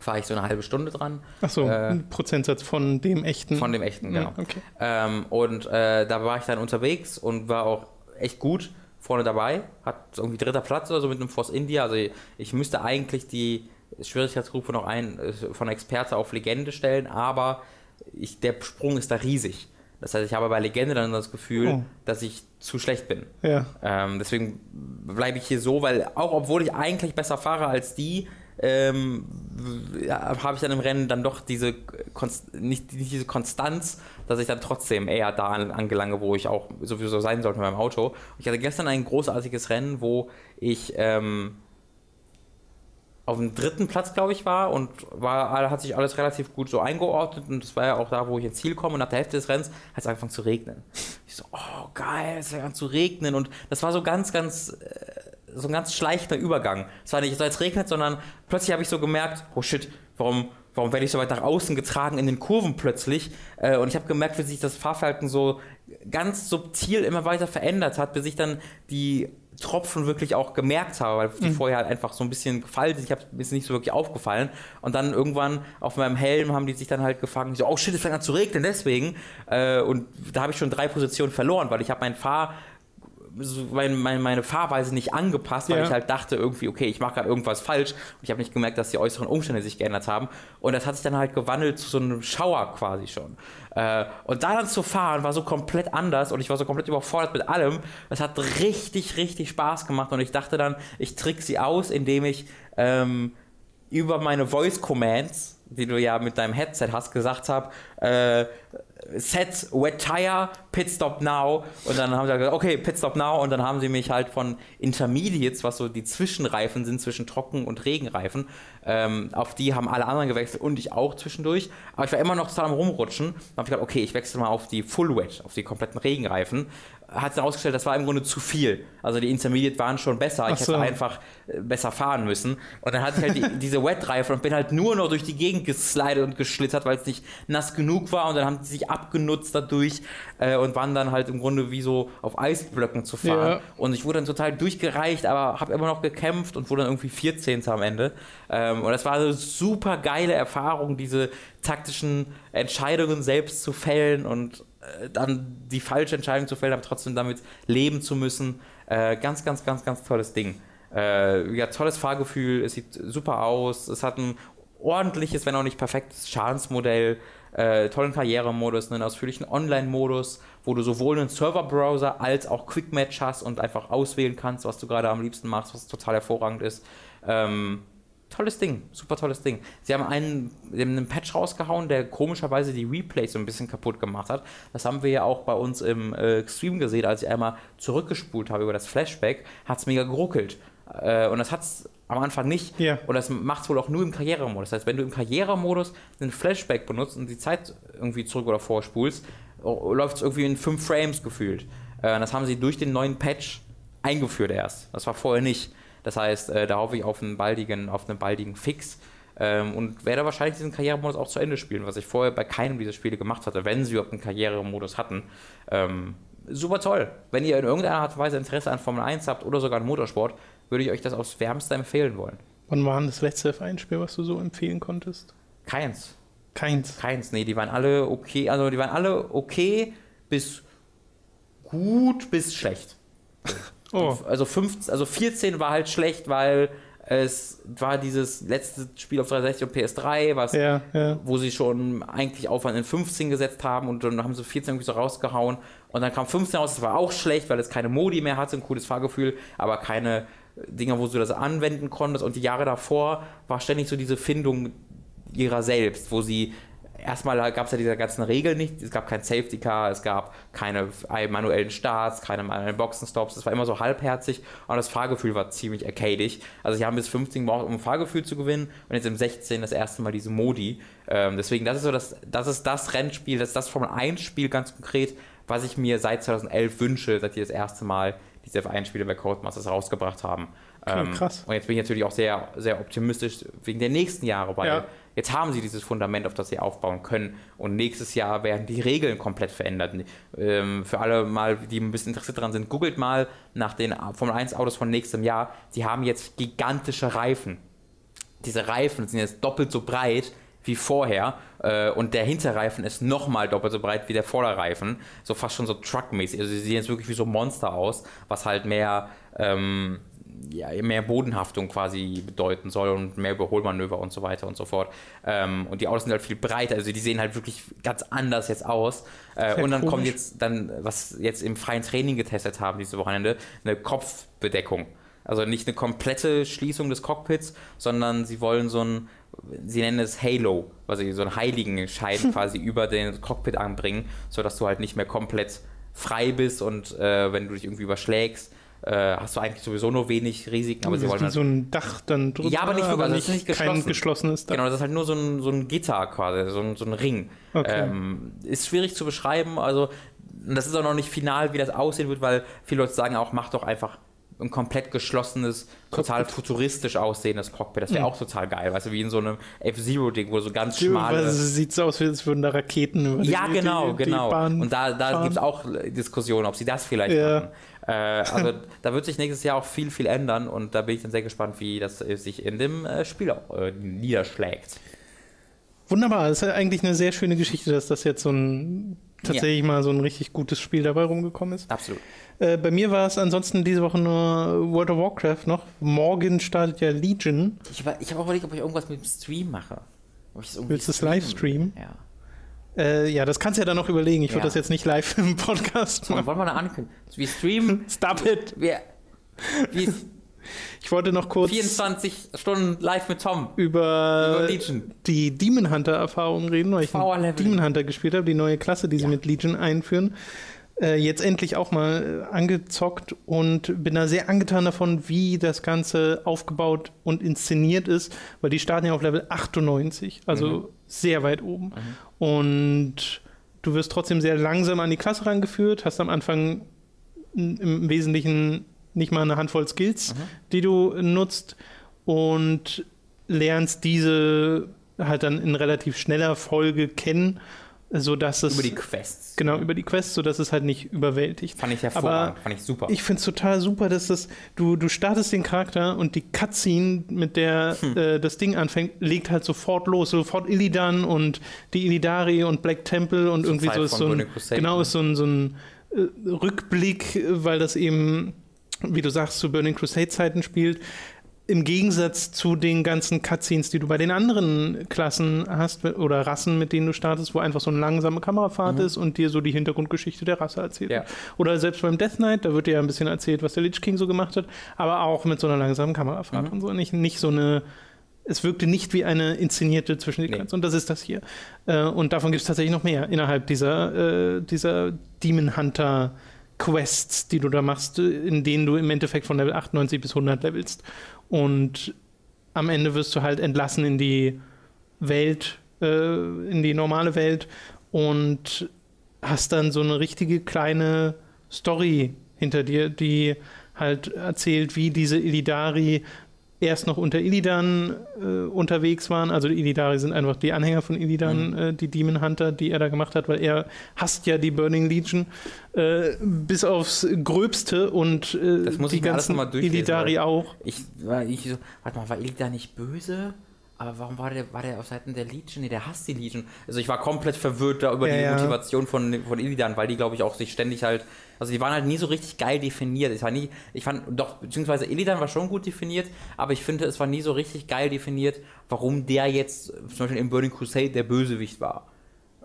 Fahre ich so eine halbe Stunde dran. Achso, äh, ein Prozentsatz von dem echten. Von dem echten, genau. Ja, okay. ähm, und äh, da war ich dann unterwegs und war auch echt gut vorne dabei, hat irgendwie dritter Platz oder so mit einem Force India. Also ich müsste eigentlich die Schwierigkeitsgruppe noch ein, äh, von Experte auf Legende stellen, aber ich, der Sprung ist da riesig. Das heißt, ich habe bei Legende dann das Gefühl, oh. dass ich zu schlecht bin. Ja. Ähm, deswegen bleibe ich hier so, weil auch obwohl ich eigentlich besser fahre als die, ähm, ja, habe ich dann im Rennen dann doch diese Konst nicht, nicht, diese Konstanz, dass ich dann trotzdem eher da angelange, wo ich auch sowieso sein sollte mit meinem Auto. Ich hatte gestern ein großartiges Rennen, wo ich ähm, auf dem dritten Platz, glaube ich, war und war, hat sich alles relativ gut so eingeordnet und das war ja auch da, wo ich ins Ziel komme und nach der Hälfte des Rennens hat es angefangen zu regnen. Ich so, oh geil, es fängt an zu regnen und das war so ganz, ganz äh, so ein ganz schleichter Übergang. Es war nicht so, als regnet, sondern plötzlich habe ich so gemerkt, oh shit, warum, warum werde ich so weit nach außen getragen in den Kurven plötzlich? Äh, und ich habe gemerkt, wie sich das Fahrverhalten so ganz subtil immer weiter verändert hat, bis ich dann die Tropfen wirklich auch gemerkt habe, weil die mhm. vorher halt einfach so ein bisschen gefallen sind. Ich habe mir nicht so wirklich aufgefallen. Und dann irgendwann auf meinem Helm haben die sich dann halt gefangen. So, oh shit, es fängt an zu regnen, deswegen. Äh, und da habe ich schon drei Positionen verloren, weil ich habe mein Fahr so mein, mein, meine Fahrweise nicht angepasst, weil ja. ich halt dachte irgendwie, okay, ich mache gerade irgendwas falsch und ich habe nicht gemerkt, dass die äußeren Umstände sich geändert haben und das hat sich dann halt gewandelt zu so einem Schauer quasi schon. Äh, und da dann zu fahren war so komplett anders und ich war so komplett überfordert mit allem. Das hat richtig, richtig Spaß gemacht und ich dachte dann, ich trick sie aus, indem ich ähm, über meine Voice Commands die du ja mit deinem Headset hast, gesagt habe, äh, Set, Wet Tire, Pit Stop Now. Und dann haben sie gesagt, okay, Pit Stop Now. Und dann haben sie mich halt von Intermediates, was so die Zwischenreifen sind zwischen Trocken- und Regenreifen, ähm, auf die haben alle anderen gewechselt und ich auch zwischendurch. Aber ich war immer noch total am Rumrutschen. Dann habe ich gedacht, okay, ich wechsle mal auf die Full Wet, auf die kompletten Regenreifen hat sich herausgestellt, das war im Grunde zu viel. Also die Intermediate waren schon besser. Ich so. hätte einfach äh, besser fahren müssen. Und dann hatte ich halt die, diese Wet-Reifen und bin halt nur noch durch die Gegend geslidet und geschlittert, weil es nicht nass genug war. Und dann haben sie sich abgenutzt dadurch äh, und waren dann halt im Grunde wie so auf Eisblöcken zu fahren. Ja. Und ich wurde dann total durchgereicht, aber habe immer noch gekämpft und wurde dann irgendwie 14. am Ende. Ähm, und das war eine super geile Erfahrung, diese taktischen Entscheidungen selbst zu fällen und dann die falsche Entscheidung zu fällen, aber trotzdem damit leben zu müssen. Äh, ganz, ganz, ganz, ganz tolles Ding. Äh, ja, tolles Fahrgefühl, es sieht super aus, es hat ein ordentliches, wenn auch nicht perfektes Schadensmodell, äh, tollen Karrieremodus, einen ausführlichen Online-Modus, wo du sowohl einen Server-Browser als auch Quick-Match hast und einfach auswählen kannst, was du gerade am liebsten machst, was total hervorragend ist. Ähm, tolles Ding, super tolles Ding. Sie haben einen, einen Patch rausgehauen, der komischerweise die Replays so ein bisschen kaputt gemacht hat. Das haben wir ja auch bei uns im äh, Stream gesehen, als ich einmal zurückgespult habe über das Flashback, hat es mega geruckelt. Äh, und das hat es am Anfang nicht. Yeah. Und das macht es wohl auch nur im Karrieremodus. Das heißt, wenn du im Karrieremodus einen Flashback benutzt und die Zeit irgendwie zurück oder vorspulst, läuft es irgendwie in fünf Frames gefühlt. Äh, das haben sie durch den neuen Patch eingeführt erst. Das war vorher nicht. Das heißt, äh, da hoffe ich auf einen baldigen, auf einen baldigen Fix. Ähm, und werde wahrscheinlich diesen Karrieremodus auch zu Ende spielen, was ich vorher bei keinem dieser Spiele gemacht hatte, wenn sie überhaupt einen Karrieremodus hatten. Ähm, super toll. Wenn ihr in irgendeiner Art und Weise Interesse an Formel 1 habt oder sogar an Motorsport, würde ich euch das aufs Wärmste empfehlen wollen. Wann war das letzte F1-Spiel, was du so empfehlen konntest? Keins. Keins. Keins, nee, die waren alle okay, also die waren alle okay bis gut bis schlecht. Oh. Also, 15, also 14 war halt schlecht, weil es war dieses letzte Spiel auf 360 und PS3, was, ja, ja. wo sie schon eigentlich Aufwand in 15 gesetzt haben und dann haben sie 14 irgendwie so rausgehauen. Und dann kam 15 raus, das war auch schlecht, weil es keine Modi mehr hatte, ein cooles Fahrgefühl, aber keine Dinger, wo du das anwenden konntest. Und die Jahre davor war ständig so diese Findung ihrer selbst, wo sie erstmal gab es ja diese ganzen Regeln nicht. Es gab kein Safety Car, es gab keine manuellen Starts, keine manuellen Boxenstops. Es war immer so halbherzig und das Fahrgefühl war ziemlich arcadig. Also, sie haben bis 15 gebraucht, um ein Fahrgefühl zu gewinnen und jetzt im 16 das erste Mal diese Modi. Ähm, deswegen, das ist so das, das ist das Rennspiel, das ist das Formel 1 Spiel ganz konkret, was ich mir seit 2011 wünsche, seit die das erste Mal diese F1-Spiele bei Codemasters rausgebracht haben. Okay, ähm, krass. Und jetzt bin ich natürlich auch sehr, sehr optimistisch wegen der nächsten Jahre, weil ja. Jetzt haben sie dieses Fundament, auf das sie aufbauen können. Und nächstes Jahr werden die Regeln komplett verändert. Ähm, für alle mal, die ein bisschen interessiert daran sind, googelt mal nach den Formel 1 Autos von nächstem Jahr. Sie haben jetzt gigantische Reifen. Diese Reifen sind jetzt doppelt so breit wie vorher äh, und der Hinterreifen ist nochmal doppelt so breit wie der Vorderreifen, so fast schon so truckmäßig. Also sie sehen jetzt wirklich wie so Monster aus, was halt mehr ähm, ja, mehr Bodenhaftung quasi bedeuten soll und mehr Überholmanöver und so weiter und so fort. Ähm, und die Autos sind halt viel breiter, also die sehen halt wirklich ganz anders jetzt aus. Äh, und dann komisch. kommt jetzt dann, was jetzt im freien Training getestet haben diese Wochenende, eine Kopfbedeckung. Also nicht eine komplette Schließung des Cockpits, sondern sie wollen so ein, sie nennen es Halo, also so einen heiligen Schein quasi über den Cockpit anbringen, sodass du halt nicht mehr komplett frei bist und äh, wenn du dich irgendwie überschlägst, hast du eigentlich sowieso nur wenig Risiken. Aber sie wollen halt, so ein Dach dann drüber. Ja, aber nicht wirklich, also nicht, nicht geschlossen. kein geschlossenes Dach. Genau, das ist halt nur so ein, so ein Gitter quasi, so ein, so ein Ring. Okay. Ähm, ist schwierig zu beschreiben, also das ist auch noch nicht final, wie das aussehen wird, weil viele Leute sagen auch, mach doch einfach ein komplett geschlossenes, total Cockpit. futuristisch aussehendes Cockpit. Das wäre mhm. auch total geil, weißt du, wie in so einem F-Zero-Ding, wo so ganz schmale. Ja, sieht so aus, als würden da Raketen über Ja, die, genau, die, genau. Die Und da, da gibt es auch Diskussionen, ob sie das vielleicht ja. machen. Äh, also da wird sich nächstes Jahr auch viel, viel ändern und da bin ich dann sehr gespannt, wie das sich in dem äh, Spiel auch äh, niederschlägt. Wunderbar, das ist eigentlich eine sehr schöne Geschichte, dass das jetzt so ein tatsächlich ja. mal so ein richtig gutes Spiel dabei rumgekommen ist. Absolut. Äh, bei mir war es ansonsten diese Woche nur World of Warcraft noch. Morgen startet ja Legion. Ich, ich habe auch überlegt, ob ich irgendwas mit dem Stream mache. Willst du es live streamen? Ja. Äh, ja, das kannst du ja dann noch überlegen. Ich ja. würde das jetzt nicht live im Podcast machen. Wollen wir eine ankündigen? Wir streamen. Stop it! Wir, wir, ich wollte noch kurz 24 Stunden live mit Tom über, über die Demon Hunter Erfahrung reden, weil ich Demon Hunter gespielt habe, die neue Klasse, die ja. sie mit Legion einführen. Äh, jetzt endlich auch mal äh, angezockt und bin da sehr angetan davon, wie das Ganze aufgebaut und inszeniert ist, weil die starten ja auf Level 98, also mhm. Sehr weit oben. Mhm. Und du wirst trotzdem sehr langsam an die Klasse rangeführt, hast am Anfang im Wesentlichen nicht mal eine Handvoll Skills, mhm. die du nutzt und lernst diese halt dann in relativ schneller Folge kennen, sodass es über die Quests genau über die Quests, sodass es halt nicht überwältigt. Fand ich hervorragend, Aber fand ich super. Ich finde es total super, dass das du du startest den Charakter und die Cutscene, mit der hm. äh, das Ding anfängt, legt halt sofort los, sofort Illidan und die Illidari und Black Temple und Zur irgendwie Zeit so ist so ein genau ne? ist so ein, so ein äh, Rückblick, weil das eben wie du sagst, zu Burning Crusade-Zeiten spielt. Im Gegensatz zu den ganzen Cutscenes, die du bei den anderen Klassen hast oder Rassen, mit denen du startest, wo einfach so eine langsame Kamerafahrt mhm. ist und dir so die Hintergrundgeschichte der Rasse erzählt. Ja. Oder selbst beim Death Knight, da wird dir ja ein bisschen erzählt, was der Lich King so gemacht hat, aber auch mit so einer langsamen Kamerafahrt mhm. und so. Nicht, nicht so eine es wirkte nicht wie eine inszenierte Zwischensequenz. Nee. Und das ist das hier. Äh, und davon gibt es tatsächlich noch mehr innerhalb dieser, äh, dieser Demon Hunter Quests, die du da machst, in denen du im Endeffekt von Level 98 bis 100 levelst. Und am Ende wirst du halt entlassen in die Welt, äh, in die normale Welt und hast dann so eine richtige kleine Story hinter dir, die halt erzählt, wie diese Illidari erst noch unter Illidan äh, unterwegs waren. Also die Illidari sind einfach die Anhänger von Illidan, mhm. äh, die Demon Hunter, die er da gemacht hat, weil er hasst ja die Burning Legion äh, bis aufs Gröbste und äh, die ganzen Illidari auch. Ich, ich so, warte mal, war Illidan nicht böse? Aber warum war der, war der auf Seiten der Legion? Nee, der hasst die Legion. Also ich war komplett verwirrt da über ja, die ja. Motivation von, von Illidan, weil die, glaube ich, auch sich ständig halt, also die waren halt nie so richtig geil definiert. Ich war nie, ich fand, doch, beziehungsweise Illidan war schon gut definiert, aber ich finde, es war nie so richtig geil definiert, warum der jetzt zum Beispiel im Burning Crusade der Bösewicht war.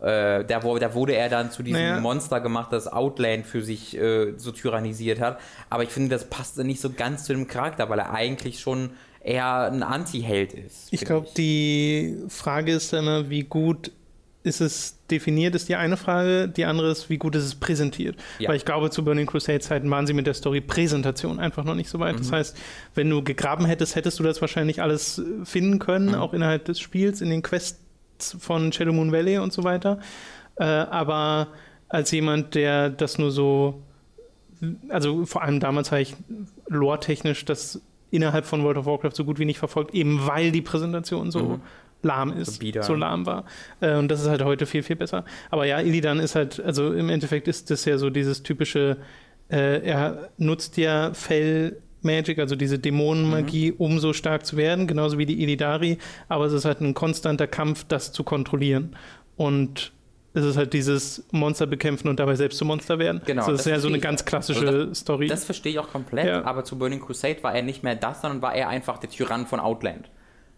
Äh, da, da, wurde er dann zu diesem naja. Monster gemacht, das Outland für sich äh, so tyrannisiert hat. Aber ich finde, das passte nicht so ganz zu dem Charakter, weil er eigentlich schon eher ein Anti-Held ist. Ich glaube, die Frage ist immer, wie gut ist es definiert, ist die eine Frage. Die andere ist, wie gut ist es präsentiert. Ja. Weil ich glaube, zu Burning Crusade-Zeiten waren sie mit der Story-Präsentation einfach noch nicht so weit. Mhm. Das heißt, wenn du gegraben hättest, hättest du das wahrscheinlich alles äh, finden können, mhm. auch innerhalb des Spiels, in den Quests von Shadow Moon Valley und so weiter. Äh, aber als jemand, der das nur so, also vor allem damals habe ich lore-technisch das innerhalb von World of Warcraft so gut wie nicht verfolgt, eben weil die Präsentation so Mhm. Lahm ist, bieder. so lahm war. Äh, und das ist halt heute viel, viel besser. Aber ja, Illidan ist halt, also im Endeffekt ist das ja so dieses typische, äh, er nutzt ja Fell Magic, also diese Dämonenmagie, Mhm. um so stark zu werden, genauso wie die Illidari, aber es ist halt ein konstanter Kampf, das zu kontrollieren. Und es ist halt dieses Monster bekämpfen und dabei selbst zum Monster werden. Genau, Also das, das ist ja so eine ganz klassische Also Story. Das verstehe ich auch komplett, Ja. aber zu Burning Crusade war er nicht mehr das, sondern war er einfach der Tyrann von Outland.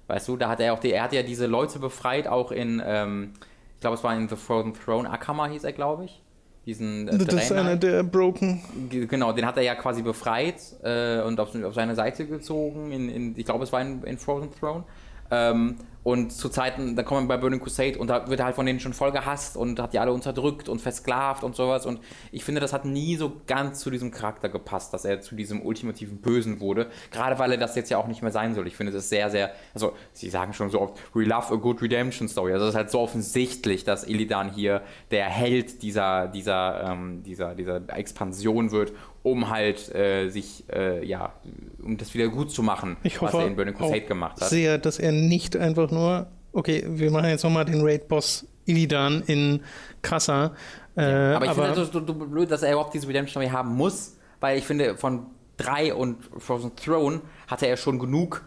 Weißt du, da hat er auch die, er hat ja diese Leute befreit, auch in, ähm, ich glaube, es war in The Frozen Throne, Akama hieß er, glaube ich. Diesen äh, das ist einer der Broken. Ge- Genau, den hat er ja quasi befreit äh, und auf, auf seine Seite gezogen. In, in, ich glaube, es war in, in Frozen Throne. Ähm, und zu Zeiten, da kommen wir bei Burning Crusade und da wird er halt von denen schon voll gehasst und hat die alle unterdrückt und versklavt und sowas. Und ich finde, das hat nie so ganz zu diesem Charakter gepasst, dass er zu diesem ultimativen Bösen wurde. Gerade weil er das jetzt ja auch nicht mehr sein soll. Ich finde, das ist sehr, sehr. Also, sie sagen schon so oft, we love a good redemption story. Also, es ist halt so offensichtlich, dass Illidan hier der Held dieser, dieser, ähm, dieser, dieser Expansion wird, um halt äh, sich, äh, ja, um das wieder gut zu machen, hoffe was er in Burning Crusade gemacht hat. sehr, dass er nicht einfach nur, okay, wir machen jetzt nochmal den Raid-Boss Illidan in krasser. Äh, Aber ich finde das so, so blöd, dass er überhaupt diese Redemption Story haben muss, weil ich finde, von 3 und Frozen Throne hatte er schon genug,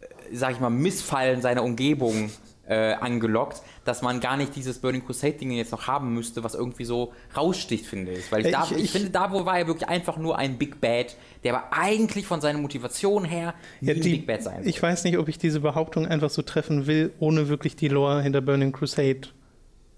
äh, sag ich mal, Missfallen seiner Umgebung äh, angelockt, dass man gar nicht dieses Burning Crusade-Ding jetzt noch haben müsste, was irgendwie so raussticht, finde ich. Weil ich, Äh, da, ich- ich, ich- finde, da wo war er wirklich einfach nur ein Big Bad, der aber eigentlich von seiner Motivation her Ja, ein die, Big Bad sein ich weiß nicht, ob ich diese Behauptung einfach so treffen will, ohne wirklich die Lore hinter Burning Crusade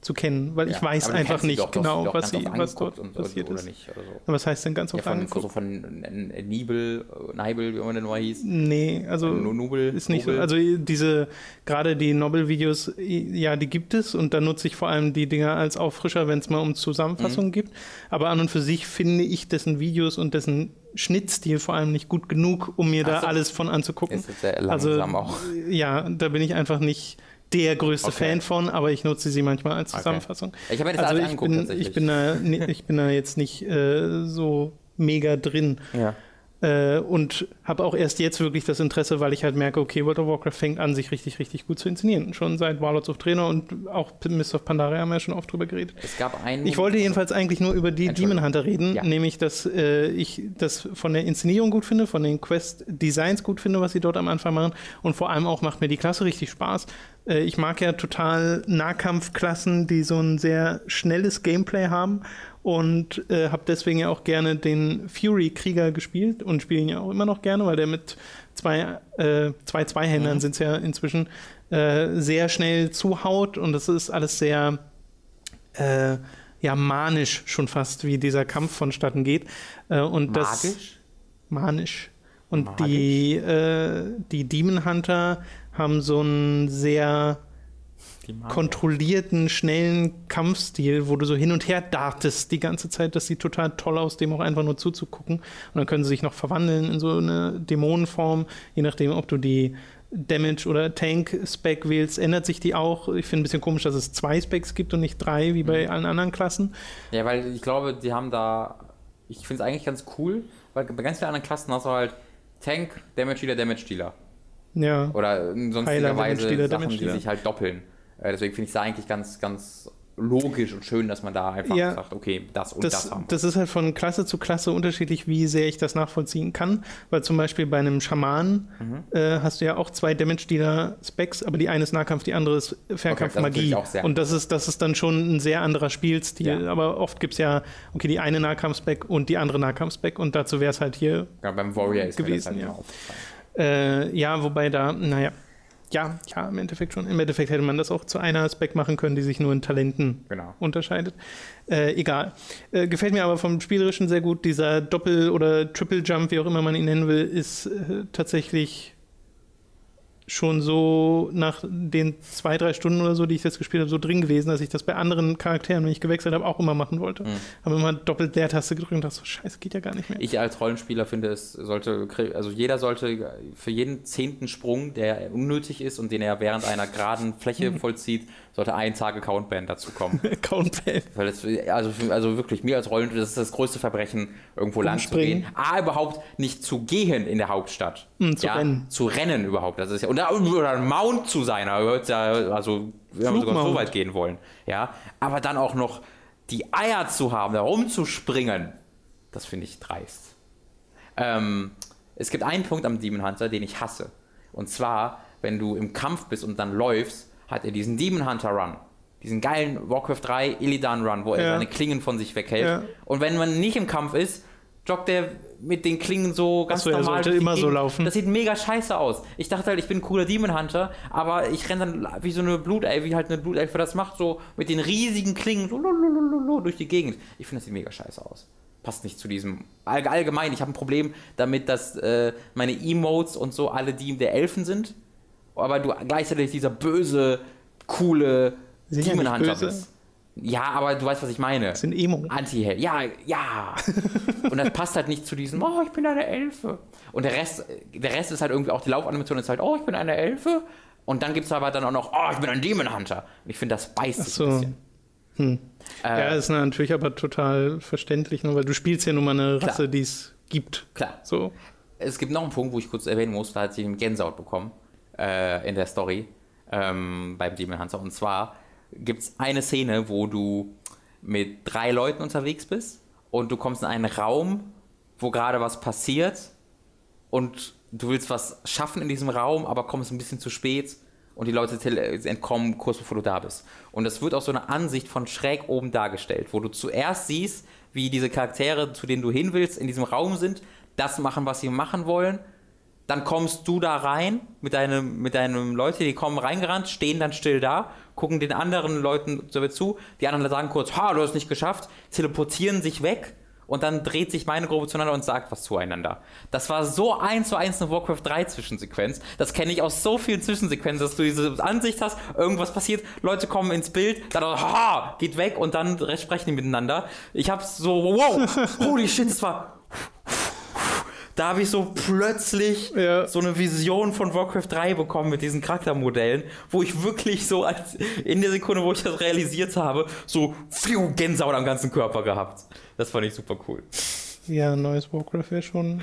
zu kennen, weil ich Ja, weiß aber du einfach nicht doch, genau, doch was, sie, was dort und so, passiert oder ist. nicht? Oder so. Was heißt denn ganz Ja, oft von, angeguckt? so von äh, Nibel, äh, Neibel, wie man den mal hieß. Nee, also Nu- Nubel, ist nicht so. Nubel. Also diese, gerade die Nobel-Videos, ja, die gibt es und da nutze ich vor allem die Dinger als Auffrischer, wenn es mal um Zusammenfassungen Mhm. gibt. Aber an und für sich finde ich dessen Videos und dessen Schnittstil vor allem nicht gut genug, um mir Ach da so. alles von anzugucken. Ist sehr Also langsam auch. ja, da bin ich einfach nicht der größte Okay. Fan von, aber ich nutze sie manchmal als Okay. Zusammenfassung. Ich habe mir das Also ich angeguckt bin, ich, bin da, ich bin da jetzt nicht äh, so mega drin. ja. Äh, und habe auch erst jetzt wirklich das Interesse, weil ich halt merke, okay, World of Warcraft fängt an, sich richtig, richtig gut zu inszenieren. Schon seit Warlords of Trainer und auch Mist of Pandaria haben wir ja schon oft drüber geredet. Es gab einen. Ich wollte jedenfalls eigentlich nur über die. Demon Hunter reden, Ja. nämlich, dass äh, ich das von der Inszenierung gut finde, von den Quest-Designs gut finde, was sie dort am Anfang machen und vor allem auch macht mir die Klasse richtig Spaß. Äh, ich mag ja total Nahkampfklassen, die so ein sehr schnelles Gameplay haben und äh, habe deswegen ja auch gerne den Fury-Krieger gespielt und spiele ihn ja auch immer noch gerne, weil der mit zwei, äh, zwei Zweihändern Mhm. sind es ja inzwischen äh, sehr schnell zuhaut und das ist alles sehr äh, ja, manisch schon fast, wie dieser Kampf vonstatten geht. Äh, und das, Magisch? Manisch. Und Magisch? die, äh, die Demon Hunter haben so einen sehr. Kontrollierten, schnellen Kampfstil, wo du so hin und her dartest die ganze Zeit. Das sieht total toll aus, dem auch einfach nur zuzugucken. Und dann können sie sich noch verwandeln in so eine Dämonenform, je nachdem, ob du die Damage- oder Tank-Spec wählst, ändert sich die auch. Ich finde ein bisschen komisch, dass es zwei Specs gibt und nicht drei, wie bei allen anderen Klassen. Ja, weil ich glaube, die haben da. Ich finde es eigentlich ganz cool, weil bei ganz vielen anderen Klassen hast du halt Tank, Damage Dealer, Damage Dealer. Ja. Oder in sonstiger Heiler, Damage Weise Dealer, Sachen, Damage die Dealer. sich halt doppeln. Äh, deswegen finde ich es eigentlich ganz, ganz logisch und schön, dass man da einfach Ja. sagt, okay, das und das, Das, haben. das ist halt von Klasse zu Klasse unterschiedlich, wie sehr ich das nachvollziehen kann. Weil zum Beispiel bei einem Schamanen Mhm. äh, hast du ja auch zwei Damage-Dealer-Specs, aber die eine ist Nahkampf, die andere ist Fernkampf das ist Magie. natürlich auch sehr Und das ist, das ist dann schon ein sehr anderer Spielstil. Ja. Aber oft gibt es ja, okay, die eine Nahkampf-Spec und die andere Nahkampf-Spec und dazu wäre es halt hier ja, beim Warrior gewesen, halt ja. aufgefallen. äh, ja, wobei da, naja, ja, ja, im Endeffekt schon. Im Endeffekt hätte man das auch zu einer Spec machen können, die sich nur in Talenten Genau. unterscheidet. Äh, egal. Äh, gefällt mir aber vom Spielerischen sehr gut. Dieser Doppel- oder Triple-Jump, wie auch immer man ihn nennen will, ist äh, tatsächlich schon so nach den zwei, drei Stunden oder so, die ich das gespielt habe, so drin gewesen, dass ich das bei anderen Charakteren, wenn ich gewechselt habe, auch immer machen wollte. Mhm. Habe immer doppelt Leertaste gedrückt und dachte so, scheiße, geht ja gar nicht mehr. Ich als Rollenspieler finde, es sollte, also jeder sollte für jeden zehnten Sprung, der unnötig ist und den er während einer geraden Fläche vollzieht, sollte ein Tag Countband dazu kommen. Countband. also, also wirklich, mir als Rollen, das ist das größte Verbrechen, irgendwo lang zu gehen. A, überhaupt nicht zu gehen in der Hauptstadt. Mm, zu ja, rennen. Zu rennen überhaupt. Das ist ja, oder, oder ein Mount zu sein, also wir sogar so weit gehen wollen. Ja, aber dann auch noch die Eier zu haben, da rumzuspringen, das finde ich dreist. Ähm, es gibt einen Punkt am Demon Hunter, den ich hasse. Und zwar, wenn du im Kampf bist und dann läufst hat er diesen Demon Hunter Run. Diesen geilen Warcraft 3 Illidan Run, wo er ja. seine Klingen von sich weghält. Ja. Und wenn man nicht im Kampf ist, joggt er mit den Klingen so ganz Achso, normal. Er sollte immer so laufen. Das sieht mega scheiße aus. Ich dachte halt, ich bin ein cooler Demon Hunter, aber ich renne dann wie so eine Blutelfe, wie halt eine Blutelfe das macht, so mit den riesigen Klingen so durch die Gegend. Ich finde, das sieht mega scheiße aus. Passt nicht zu diesem. Allgemein, ich habe ein Problem damit, dass äh, meine Emotes und so alle die der Elfen sind aber du gleichzeitig dieser böse, coole Demon Hunter bist. Ja, aber du weißt, was ich meine. Das sind Emo. Anti-Held. Ja, ja. und das passt halt nicht zu diesem, oh, ich bin eine Elfe. Und der Rest, der Rest ist halt irgendwie auch, die Laufanimation ist halt, oh, ich bin eine Elfe. Und dann gibt es aber dann auch noch, oh, ich bin ein Demon Hunter. Und ich finde, das beißt sich so. ein bisschen. Hm. Äh, ja, ist natürlich aber total verständlich, nur weil du spielst ja nun mal eine Rasse, die es gibt. Klar. So. Es gibt noch einen Punkt, wo ich kurz erwähnen muss, da hat sie einen Gänsehaut bekommen äh, in der Story ähm, beim Demon Hunter. Und zwar gibt es eine Szene, wo du mit drei Leuten unterwegs bist und du kommst in einen Raum, wo gerade was passiert und du willst was schaffen in diesem Raum, aber kommst ein bisschen zu spät und die Leute entkommen kurz bevor du da bist. Und das wird aus so einer Ansicht von schräg oben dargestellt, wo du zuerst siehst, wie diese Charaktere, zu denen du hin willst, in diesem Raum sind, das machen, was sie machen wollen dann kommst du da rein mit deinem, mit deinem Leute, die kommen reingerannt, stehen dann still da, gucken den anderen Leuten so zu, die anderen sagen kurz, ha, du hast es nicht geschafft, teleportieren sich weg und dann dreht sich meine Gruppe zueinander und sagt was zueinander. Das war so eins zu eins eine Warcraft 3 Zwischensequenz. Das kenne ich aus so vielen Zwischensequenzen, dass du diese Ansicht hast, irgendwas passiert, Leute kommen ins Bild, dann ha, geht weg und dann sprechen die miteinander. Ich hab's so, wow, holy shit, das war da habe ich so plötzlich ja. so eine Vision von Warcraft 3 bekommen mit diesen Charaktermodellen, wo ich wirklich so als in der Sekunde, wo ich das realisiert habe, so pfiuh, Gänsehaut am ganzen Körper gehabt. Das fand ich super cool. Ja, neues Warcraft wäre schon.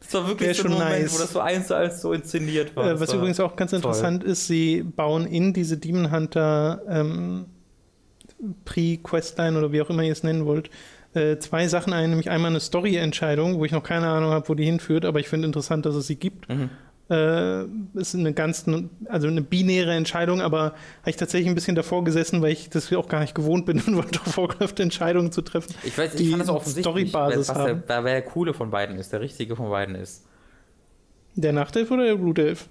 Das war wirklich so ein Moment, nice. wo das so eins zu eins so inszeniert war. Äh, was war übrigens auch ganz interessant toll. ist, sie bauen in diese Demon Hunter ähm, Pre-Questline oder wie auch immer ihr es nennen wollt, äh, zwei Sachen ein, nämlich einmal eine Story-Entscheidung, wo ich noch keine Ahnung habe, wo die hinführt, aber ich finde interessant, dass es sie gibt. Mhm. Äh, ist eine ganz, also eine binäre Entscheidung, aber habe ich tatsächlich ein bisschen davor gesessen, weil ich das auch gar nicht gewohnt bin und wollte auf Warcraft Entscheidungen zu treffen. Ich weiß, ich fand das offensichtlich, was der, der, wer der coole von beiden ist, der richtige von beiden ist. Der Nachtelf oder der Blutelf?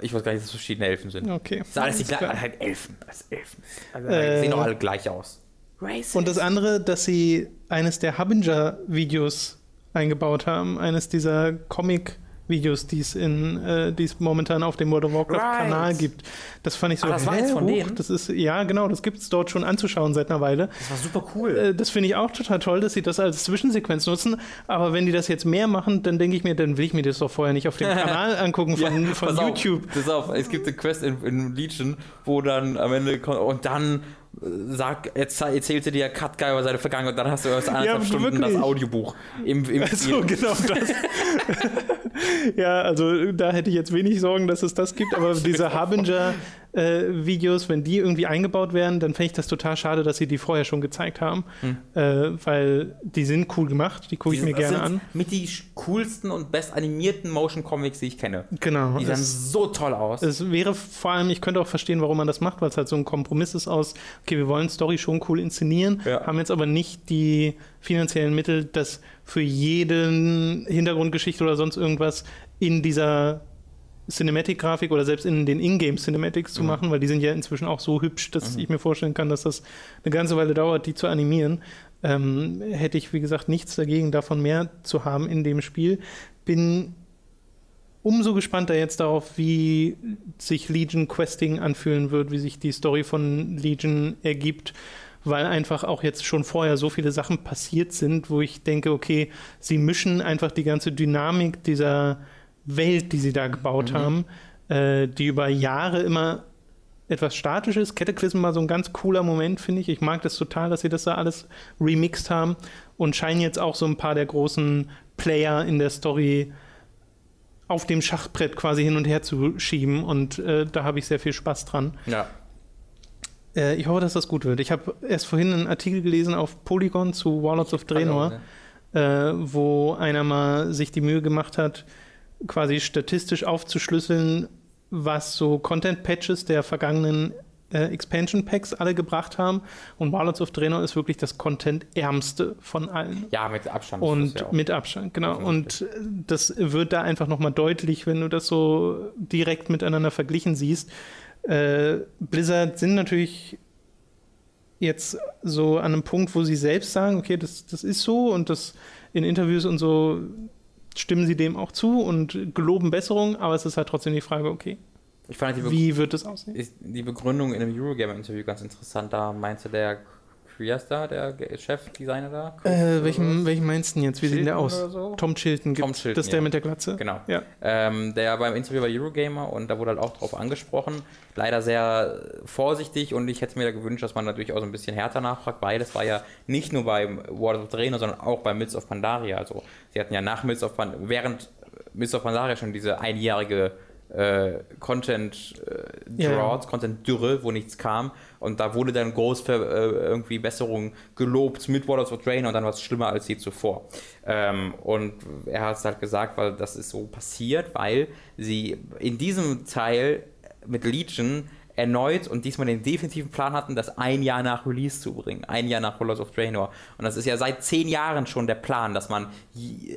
Ich weiß gar nicht, dass es verschiedene Elfen sind. Okay. Das sind alles die gleichen, halt Elfen. Das Elfen. Also, äh, sehen doch alle gleich aus. Racist. Und das andere, dass sie eines der Habinger-Videos eingebaut haben, eines dieser Comic- Videos, die es in, äh, die es momentan auf dem World of Warcraft right. Gibt. Das fand ich so. Ah, das war eins von denen. Das ist ja genau, das gibt es dort schon anzuschauen seit einer Weile. Das war super cool. Äh, das finde ich auch total toll, dass sie das als Zwischensequenz nutzen. Aber wenn die das jetzt mehr machen, dann denke ich mir, dann will ich mir das doch vorher nicht auf dem Kanal angucken von, ja, von YouTube. Auf, pass auf, es gibt eine Quest in, in Legion, wo dann am Ende und dann sag, erzählte dir Cut Guy über seine Vergangenheit und dann hast du erst anderthalb ja, Stunden wirklich. das Audiobuch im, im so, genau das. ja, also da hätte ich jetzt wenig Sorgen, dass es das gibt, aber diese Harbinger äh, Videos, wenn die irgendwie eingebaut werden, dann fände ich das total schade, dass sie die vorher schon gezeigt haben, hm. äh, weil die sind cool gemacht, die gucke ich mir gerne an. Mit die coolsten und best animierten Motion Comics, die ich kenne. Genau. Die sahen so toll aus. Es wäre vor allem, ich könnte auch verstehen, warum man das macht, weil es halt so ein Kompromiss ist aus, okay, wir wollen Story schon cool inszenieren, ja. haben jetzt aber nicht die finanziellen Mittel, das für jeden Hintergrundgeschichte oder sonst irgendwas in dieser Cinematic-Grafik oder selbst in den Ingame-Cinematics zu mhm. machen, weil die sind ja inzwischen auch so hübsch, dass mhm. ich mir vorstellen kann, dass das eine ganze Weile dauert, die zu animieren. Ähm, hätte ich, wie gesagt, nichts dagegen, davon mehr zu haben in dem Spiel. Bin umso gespannter jetzt darauf, wie sich Legion Questing anfühlen wird, wie sich die Story von Legion ergibt, weil einfach auch jetzt schon vorher so viele Sachen passiert sind, wo ich denke, okay, sie mischen einfach die ganze Dynamik dieser Welt, die sie da gebaut mhm. haben, äh, die über Jahre immer etwas statisch ist. Cataclysm war so ein ganz cooler Moment, finde ich. Ich mag das total, dass sie das da alles remixed haben und scheinen jetzt auch so ein paar der großen Player in der Story auf dem Schachbrett quasi hin und her zu schieben und äh, da habe ich sehr viel Spaß dran. Ja. Äh, ich hoffe, dass das gut wird. Ich habe erst vorhin einen Artikel gelesen auf Polygon zu Warlords of Draenor, äh, wo einer mal sich die Mühe gemacht hat, quasi statistisch aufzuschlüsseln, was so Content-Patches der vergangenen äh, Expansion Packs alle gebracht haben. Und Warlords of Draenor ist wirklich das Content-ärmste von allen. Ja, mit Abstand. Und ja mit Abstand, genau. Und das wird da einfach nochmal deutlich, wenn du das so direkt miteinander verglichen siehst. Äh, Blizzard sind natürlich jetzt so an einem Punkt, wo sie selbst sagen, okay, das, das ist so und das in Interviews und so stimmen sie dem auch zu und geloben Besserung, aber es ist halt trotzdem die Frage, okay, wie wird es aussehen? Die Begründung in einem Eurogamer-Interview ganz interessant. Da meinte der heißt da, der Chefdesigner da? Äh, welchen, welchen meinst du denn jetzt? Wie Chilton sieht der aus? So? Tom Chilton. Tom Chilton, das ist der ja. mit der Glatze? Genau. Ja. Ähm, der beim Interview bei Eurogamer und da wurde halt auch drauf angesprochen. Leider sehr vorsichtig und ich hätte mir da gewünscht, dass man natürlich auch so ein bisschen härter nachfragt, weil das war ja nicht nur beim World of Draenor, sondern auch bei Mids of Pandaria. Also sie hatten ja nach Mids of Pandaria, während Mids of Pandaria schon diese einjährige äh, Content äh, Drought, ja. Content Dürre, wo nichts kam. Und da wurde dann groß für äh, irgendwie Besserung gelobt mit Waters of Drain und dann war es schlimmer als je zuvor. Ähm, und er hat es halt gesagt, weil das ist so passiert, weil sie in diesem Teil mit Legion erneut und diesmal den definitiven Plan hatten, das ein Jahr nach Release zu bringen. Ein Jahr nach Rollers of Draenor. Und das ist ja seit zehn Jahren schon der Plan, dass man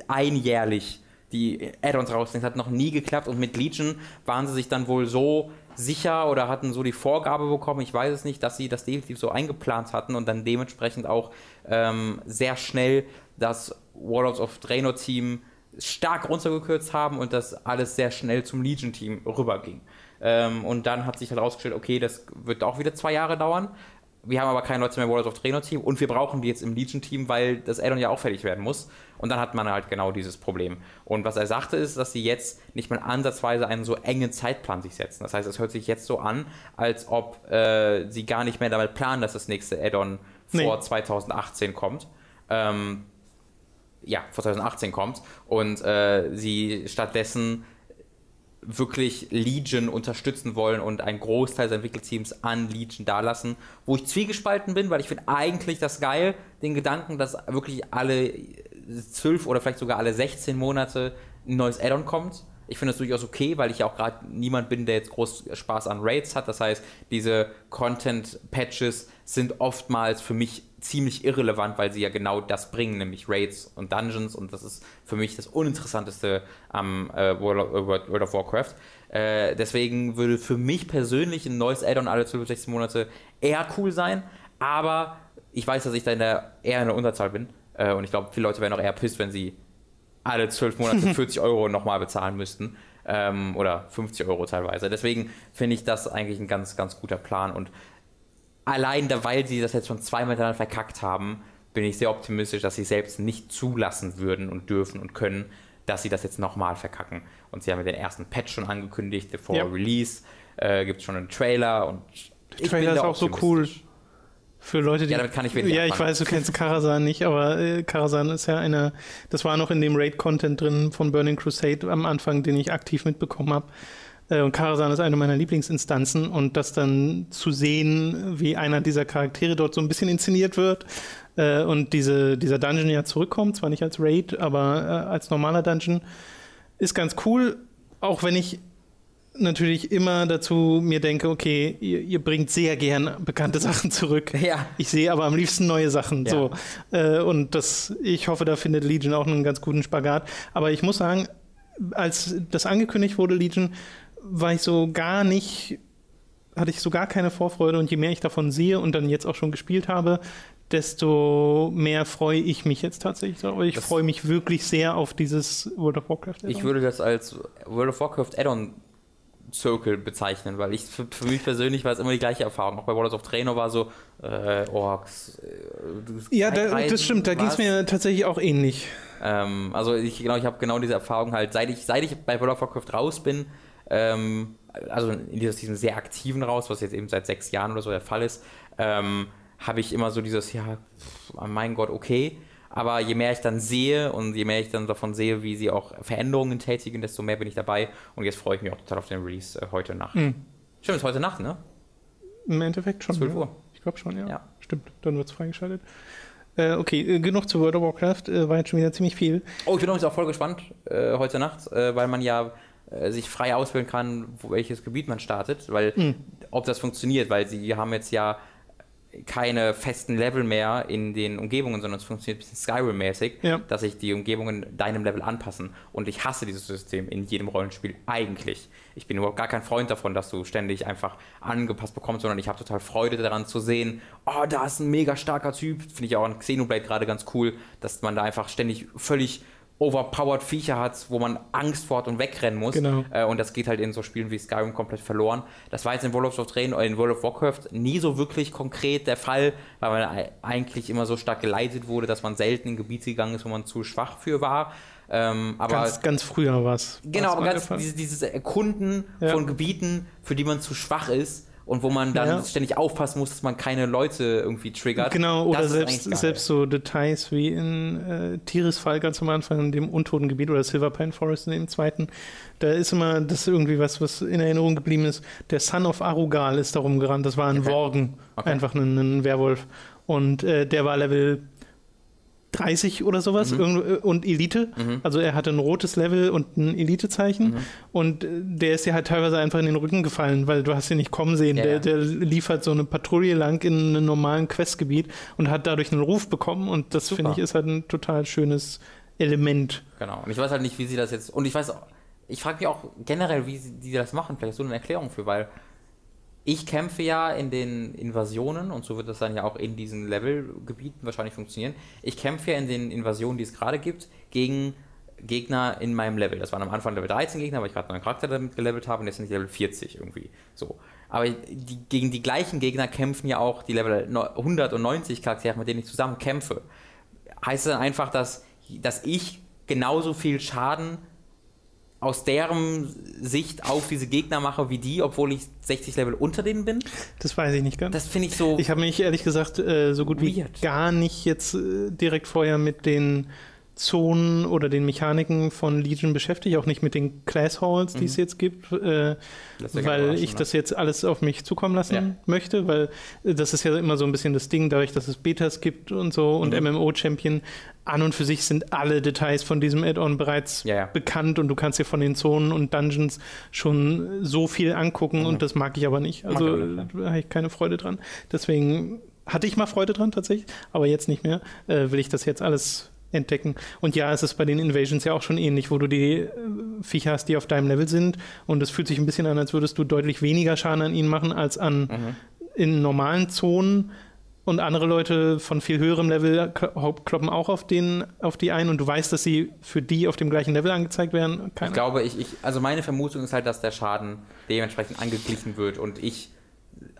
einjährlich die Add-ons rausnehmen. Das hat noch nie geklappt und mit Legion waren sie sich dann wohl so sicher oder hatten so die Vorgabe bekommen, ich weiß es nicht, dass sie das definitiv so eingeplant hatten und dann dementsprechend auch ähm, sehr schnell das Warlords of Draenor Team stark runtergekürzt haben und das alles sehr schnell zum Legion Team rüberging. Ähm, und dann hat sich halt herausgestellt, okay, das wird auch wieder zwei Jahre dauern wir haben aber keine Leute mehr im World of Trainer Team und wir brauchen die jetzt im Legion Team, weil das Addon ja auch fertig werden muss. Und dann hat man halt genau dieses Problem. Und was er sagte ist, dass sie jetzt nicht mal ansatzweise einen so engen Zeitplan sich setzen. Das heißt, es hört sich jetzt so an, als ob äh, sie gar nicht mehr damit planen, dass das nächste Addon nee. vor 2018 kommt. Ähm, ja, vor 2018 kommt und äh, sie stattdessen wirklich Legion unterstützen wollen und einen Großteil des Entwickelteams an Legion dalassen, wo ich zwiegespalten bin, weil ich finde eigentlich das geil, den Gedanken, dass wirklich alle zwölf oder vielleicht sogar alle 16 Monate ein neues Addon kommt. Ich finde das durchaus okay, weil ich ja auch gerade niemand bin, der jetzt groß Spaß an Raids hat. Das heißt, diese Content-Patches sind oftmals für mich ziemlich irrelevant, weil sie ja genau das bringen, nämlich Raids und Dungeons und das ist für mich das Uninteressanteste am äh, World, of, of, Warcraft. Äh, deswegen würde für mich persönlich ein neues Addon alle 12 bis 16 Monate eher cool sein, aber ich weiß, dass ich da in der, eher in der Unterzahl bin äh, und ich glaube, viele Leute wären auch eher pisst, wenn sie alle 12 Monate 40 Euro nochmal bezahlen müssten. Ähm, oder 50 Euro teilweise. Deswegen finde ich das eigentlich ein ganz, ganz guter Plan und allein da, weil sie das jetzt schon zweimal miteinander verkackt haben, bin ich sehr optimistisch, dass sie selbst nicht zulassen würden und dürfen und können, dass sie das jetzt nochmal verkacken. Und sie haben den ersten Patch schon angekündigt, vor ja. Release äh, gibt es schon einen Trailer und der Trailer ist auch so cool für Leute, die. Ja, damit kann ich wenig Ja, ich weiß, du kennst Karasan nicht, aber äh, Karasan ist ja eine. Das war noch in dem Raid-Content drin von Burning Crusade am Anfang, den ich aktiv mitbekommen habe. Äh, und Karasan ist eine meiner Lieblingsinstanzen und das dann zu sehen, wie einer dieser Charaktere dort so ein bisschen inszeniert wird äh, und diese, dieser Dungeon ja zurückkommt, zwar nicht als Raid, aber äh, als normaler Dungeon, ist ganz cool, auch wenn ich natürlich immer dazu mir denke, okay, ihr, ihr, bringt sehr gern bekannte Sachen zurück. Ja. Ich sehe aber am liebsten neue Sachen. Ja. So. Äh, und das, ich hoffe, da findet Legion auch einen ganz guten Spagat. Aber ich muss sagen, als das angekündigt wurde, Legion, war ich so gar nicht, hatte ich so gar keine Vorfreude und je mehr ich davon sehe und dann jetzt auch schon gespielt habe, desto mehr freue ich mich jetzt tatsächlich. Aber ich freue mich wirklich sehr auf dieses World of Warcraft. Ich würde das als World of Warcraft Add-on Circle bezeichnen, weil ich für, für, mich persönlich war es immer die gleiche Erfahrung. Auch bei World of Trainer war so äh, Orks. Äh, ja, da, das stimmt. Da ging es mir tatsächlich auch ähnlich. Ähm, also ich genau, ich habe genau diese Erfahrung halt, seit ich seit ich bei World of Warcraft raus bin. Ähm, also in diesem sehr aktiven raus, was jetzt eben seit sechs Jahren oder so der Fall ist. Ähm, habe ich immer so dieses, ja, mein Gott, okay. Aber je mehr ich dann sehe und je mehr ich dann davon sehe, wie sie auch Veränderungen tätigen, desto mehr bin ich dabei. Und jetzt freue ich mich auch total auf den Release äh, heute Nacht. Mhm. Stimmt, ist heute Nacht, ne? Im Endeffekt schon. 12 Uhr. Ich glaube schon, ja. ja. Stimmt, dann wird es freigeschaltet. Äh, okay, äh, genug zu World of Warcraft. Äh, war jetzt schon wieder ziemlich viel. Oh, ich bin übrigens auch voll gespannt äh, heute Nacht, äh, weil man ja sich frei auswählen kann, welches Gebiet man startet, weil mhm. ob das funktioniert, weil sie haben jetzt ja keine festen Level mehr in den Umgebungen, sondern es funktioniert ein bisschen Skyrim-mäßig, ja. dass sich die Umgebungen deinem Level anpassen. Und ich hasse dieses System in jedem Rollenspiel eigentlich. Ich bin überhaupt gar kein Freund davon, dass du ständig einfach angepasst bekommst, sondern ich habe total Freude daran zu sehen, oh, da ist ein mega starker Typ. Finde ich auch an Xenoblade gerade ganz cool, dass man da einfach ständig völlig overpowered Viecher hat, wo man Angst vor hat und wegrennen muss. Genau. Äh, und das geht halt in so Spielen wie Skyrim komplett verloren. Das war jetzt in World of Drain oder in World of Warcraft nie so wirklich konkret der Fall, weil man eigentlich immer so stark geleitet wurde, dass man selten in Gebiete gegangen ist, wo man zu schwach für war. Ähm, aber ganz, ganz früher war es. Genau, aber ganz dieses, dieses Erkunden ja. von Gebieten, für die man zu schwach ist, und wo man dann ja. ständig aufpassen muss, dass man keine Leute irgendwie triggert. Genau, oder selbst, selbst so Details wie in äh, Tirisfall ganz am Anfang in dem Untotengebiet oder Silver Pine Forest in dem zweiten. Da ist immer das irgendwie was, was in Erinnerung geblieben ist. Der Son of Arugal ist darum gerannt, das war ein okay. Worgen, okay. einfach ein, ein Werwolf. Und äh, der war Level 30 oder sowas mhm. Äh, und Elite. Mhm. Also er hatte ein rotes Level und ein Elite-Zeichen. Mhm. Und äh, der ist ja halt teilweise einfach in den Rücken gefallen, weil du hast ihn nicht kommen sehen. Ja, der, der liefert so eine Patrouille lang in einem normalen Questgebiet und hat dadurch einen Ruf bekommen. Und das finde ich ist halt ein total schönes Element. Genau. Und ich weiß halt nicht, wie sie das jetzt. Und ich weiß, ich frage mich auch generell, wie sie, die das machen. Vielleicht so eine Erklärung für, weil ich kämpfe ja in den Invasionen und so wird das dann ja auch in diesen Levelgebieten wahrscheinlich funktionieren. Ich kämpfe ja in den Invasionen, die es gerade gibt, gegen Gegner in meinem Level. Das waren am Anfang Level 13 Gegner, weil ich gerade meinen Charakter damit gelevelt habe und jetzt sind ich Level 40 irgendwie. So. Aber die, gegen die gleichen Gegner kämpfen ja auch die Level 190 Charaktere, mit denen ich zusammen kämpfe. Heißt das dann einfach, dass, dass ich genauso viel Schaden aus deren Sicht auf diese Gegner mache wie die, obwohl ich 60 Level unter denen bin? Das weiß ich nicht ganz. Das finde ich so. Ich habe mich ehrlich gesagt äh, so gut weird. wie gar nicht jetzt äh, direkt vorher mit den Zonen oder den Mechaniken von Legion beschäftigt, auch nicht mit den Class Halls, die mhm. es jetzt gibt, äh, weil ich das jetzt alles auf mich zukommen lassen ja. möchte, weil das ist ja immer so ein bisschen das Ding, dadurch, dass es Betas gibt und so und mhm. MMO-Champion, an und für sich sind alle Details von diesem Add-on bereits ja, ja. bekannt und du kannst dir von den Zonen und Dungeons schon so viel angucken mhm. und das mag ich aber nicht. Also da habe ich keine Freude dran. Deswegen hatte ich mal Freude dran tatsächlich, aber jetzt nicht mehr. Äh, will ich das jetzt alles entdecken. Und ja, es ist bei den Invasions ja auch schon ähnlich, wo du die äh, Viecher hast, die auf deinem Level sind. Und es fühlt sich ein bisschen an, als würdest du deutlich weniger Schaden an ihnen machen als an mhm. in normalen Zonen. Und andere Leute von viel höherem Level kloppen auch auf, den, auf die ein und du weißt, dass sie für die auf dem gleichen Level angezeigt werden. Keine ich glaube, ich, ich, also meine Vermutung ist halt, dass der Schaden dementsprechend angeglichen wird und ich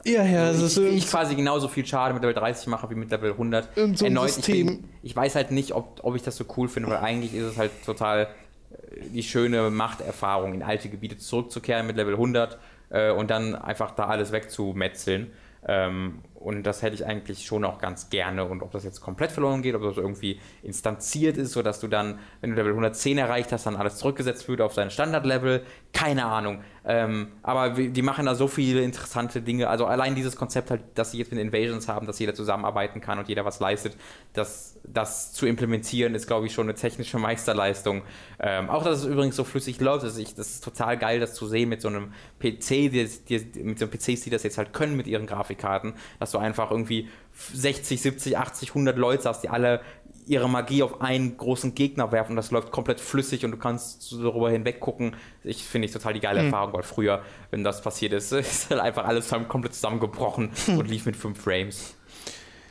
ja, ja, also ich, ich quasi genauso viel Schaden mit Level 30 mache wie mit Level 100. So Erneut, ich, bin, ich, weiß halt nicht, ob, ob ich das so cool finde, weil eigentlich ist es halt total äh, die schöne Machterfahrung, in alte Gebiete zurückzukehren mit Level 100 äh, und dann einfach da alles wegzumetzeln. Ähm, und das hätte ich eigentlich schon auch ganz gerne. Und ob das jetzt komplett verloren geht, ob das irgendwie instanziert ist, sodass du dann, wenn du Level 110 erreicht hast, dann alles zurückgesetzt wird auf dein Standardlevel, keine Ahnung. Ähm, aber die machen da so viele interessante Dinge. Also allein dieses Konzept halt, dass sie jetzt mit Invasions haben, dass jeder zusammenarbeiten kann und jeder was leistet, das, das zu implementieren, ist, glaube ich, schon eine technische Meisterleistung. Ähm, auch, dass es übrigens so flüssig läuft. Also ich, das ist total geil, das zu sehen mit so einem PC, die, die, mit so einem PCs, die das jetzt halt können mit ihren Grafikkarten, dass du einfach irgendwie 60, 70, 80, 100 Leute hast, die alle ihre Magie auf einen großen Gegner werfen und das läuft komplett flüssig und du kannst darüber hinweg gucken. Ich finde ich total die geile mhm. Erfahrung, weil früher, wenn das passiert ist, ist halt einfach alles komplett zusammengebrochen und lief mit fünf Frames.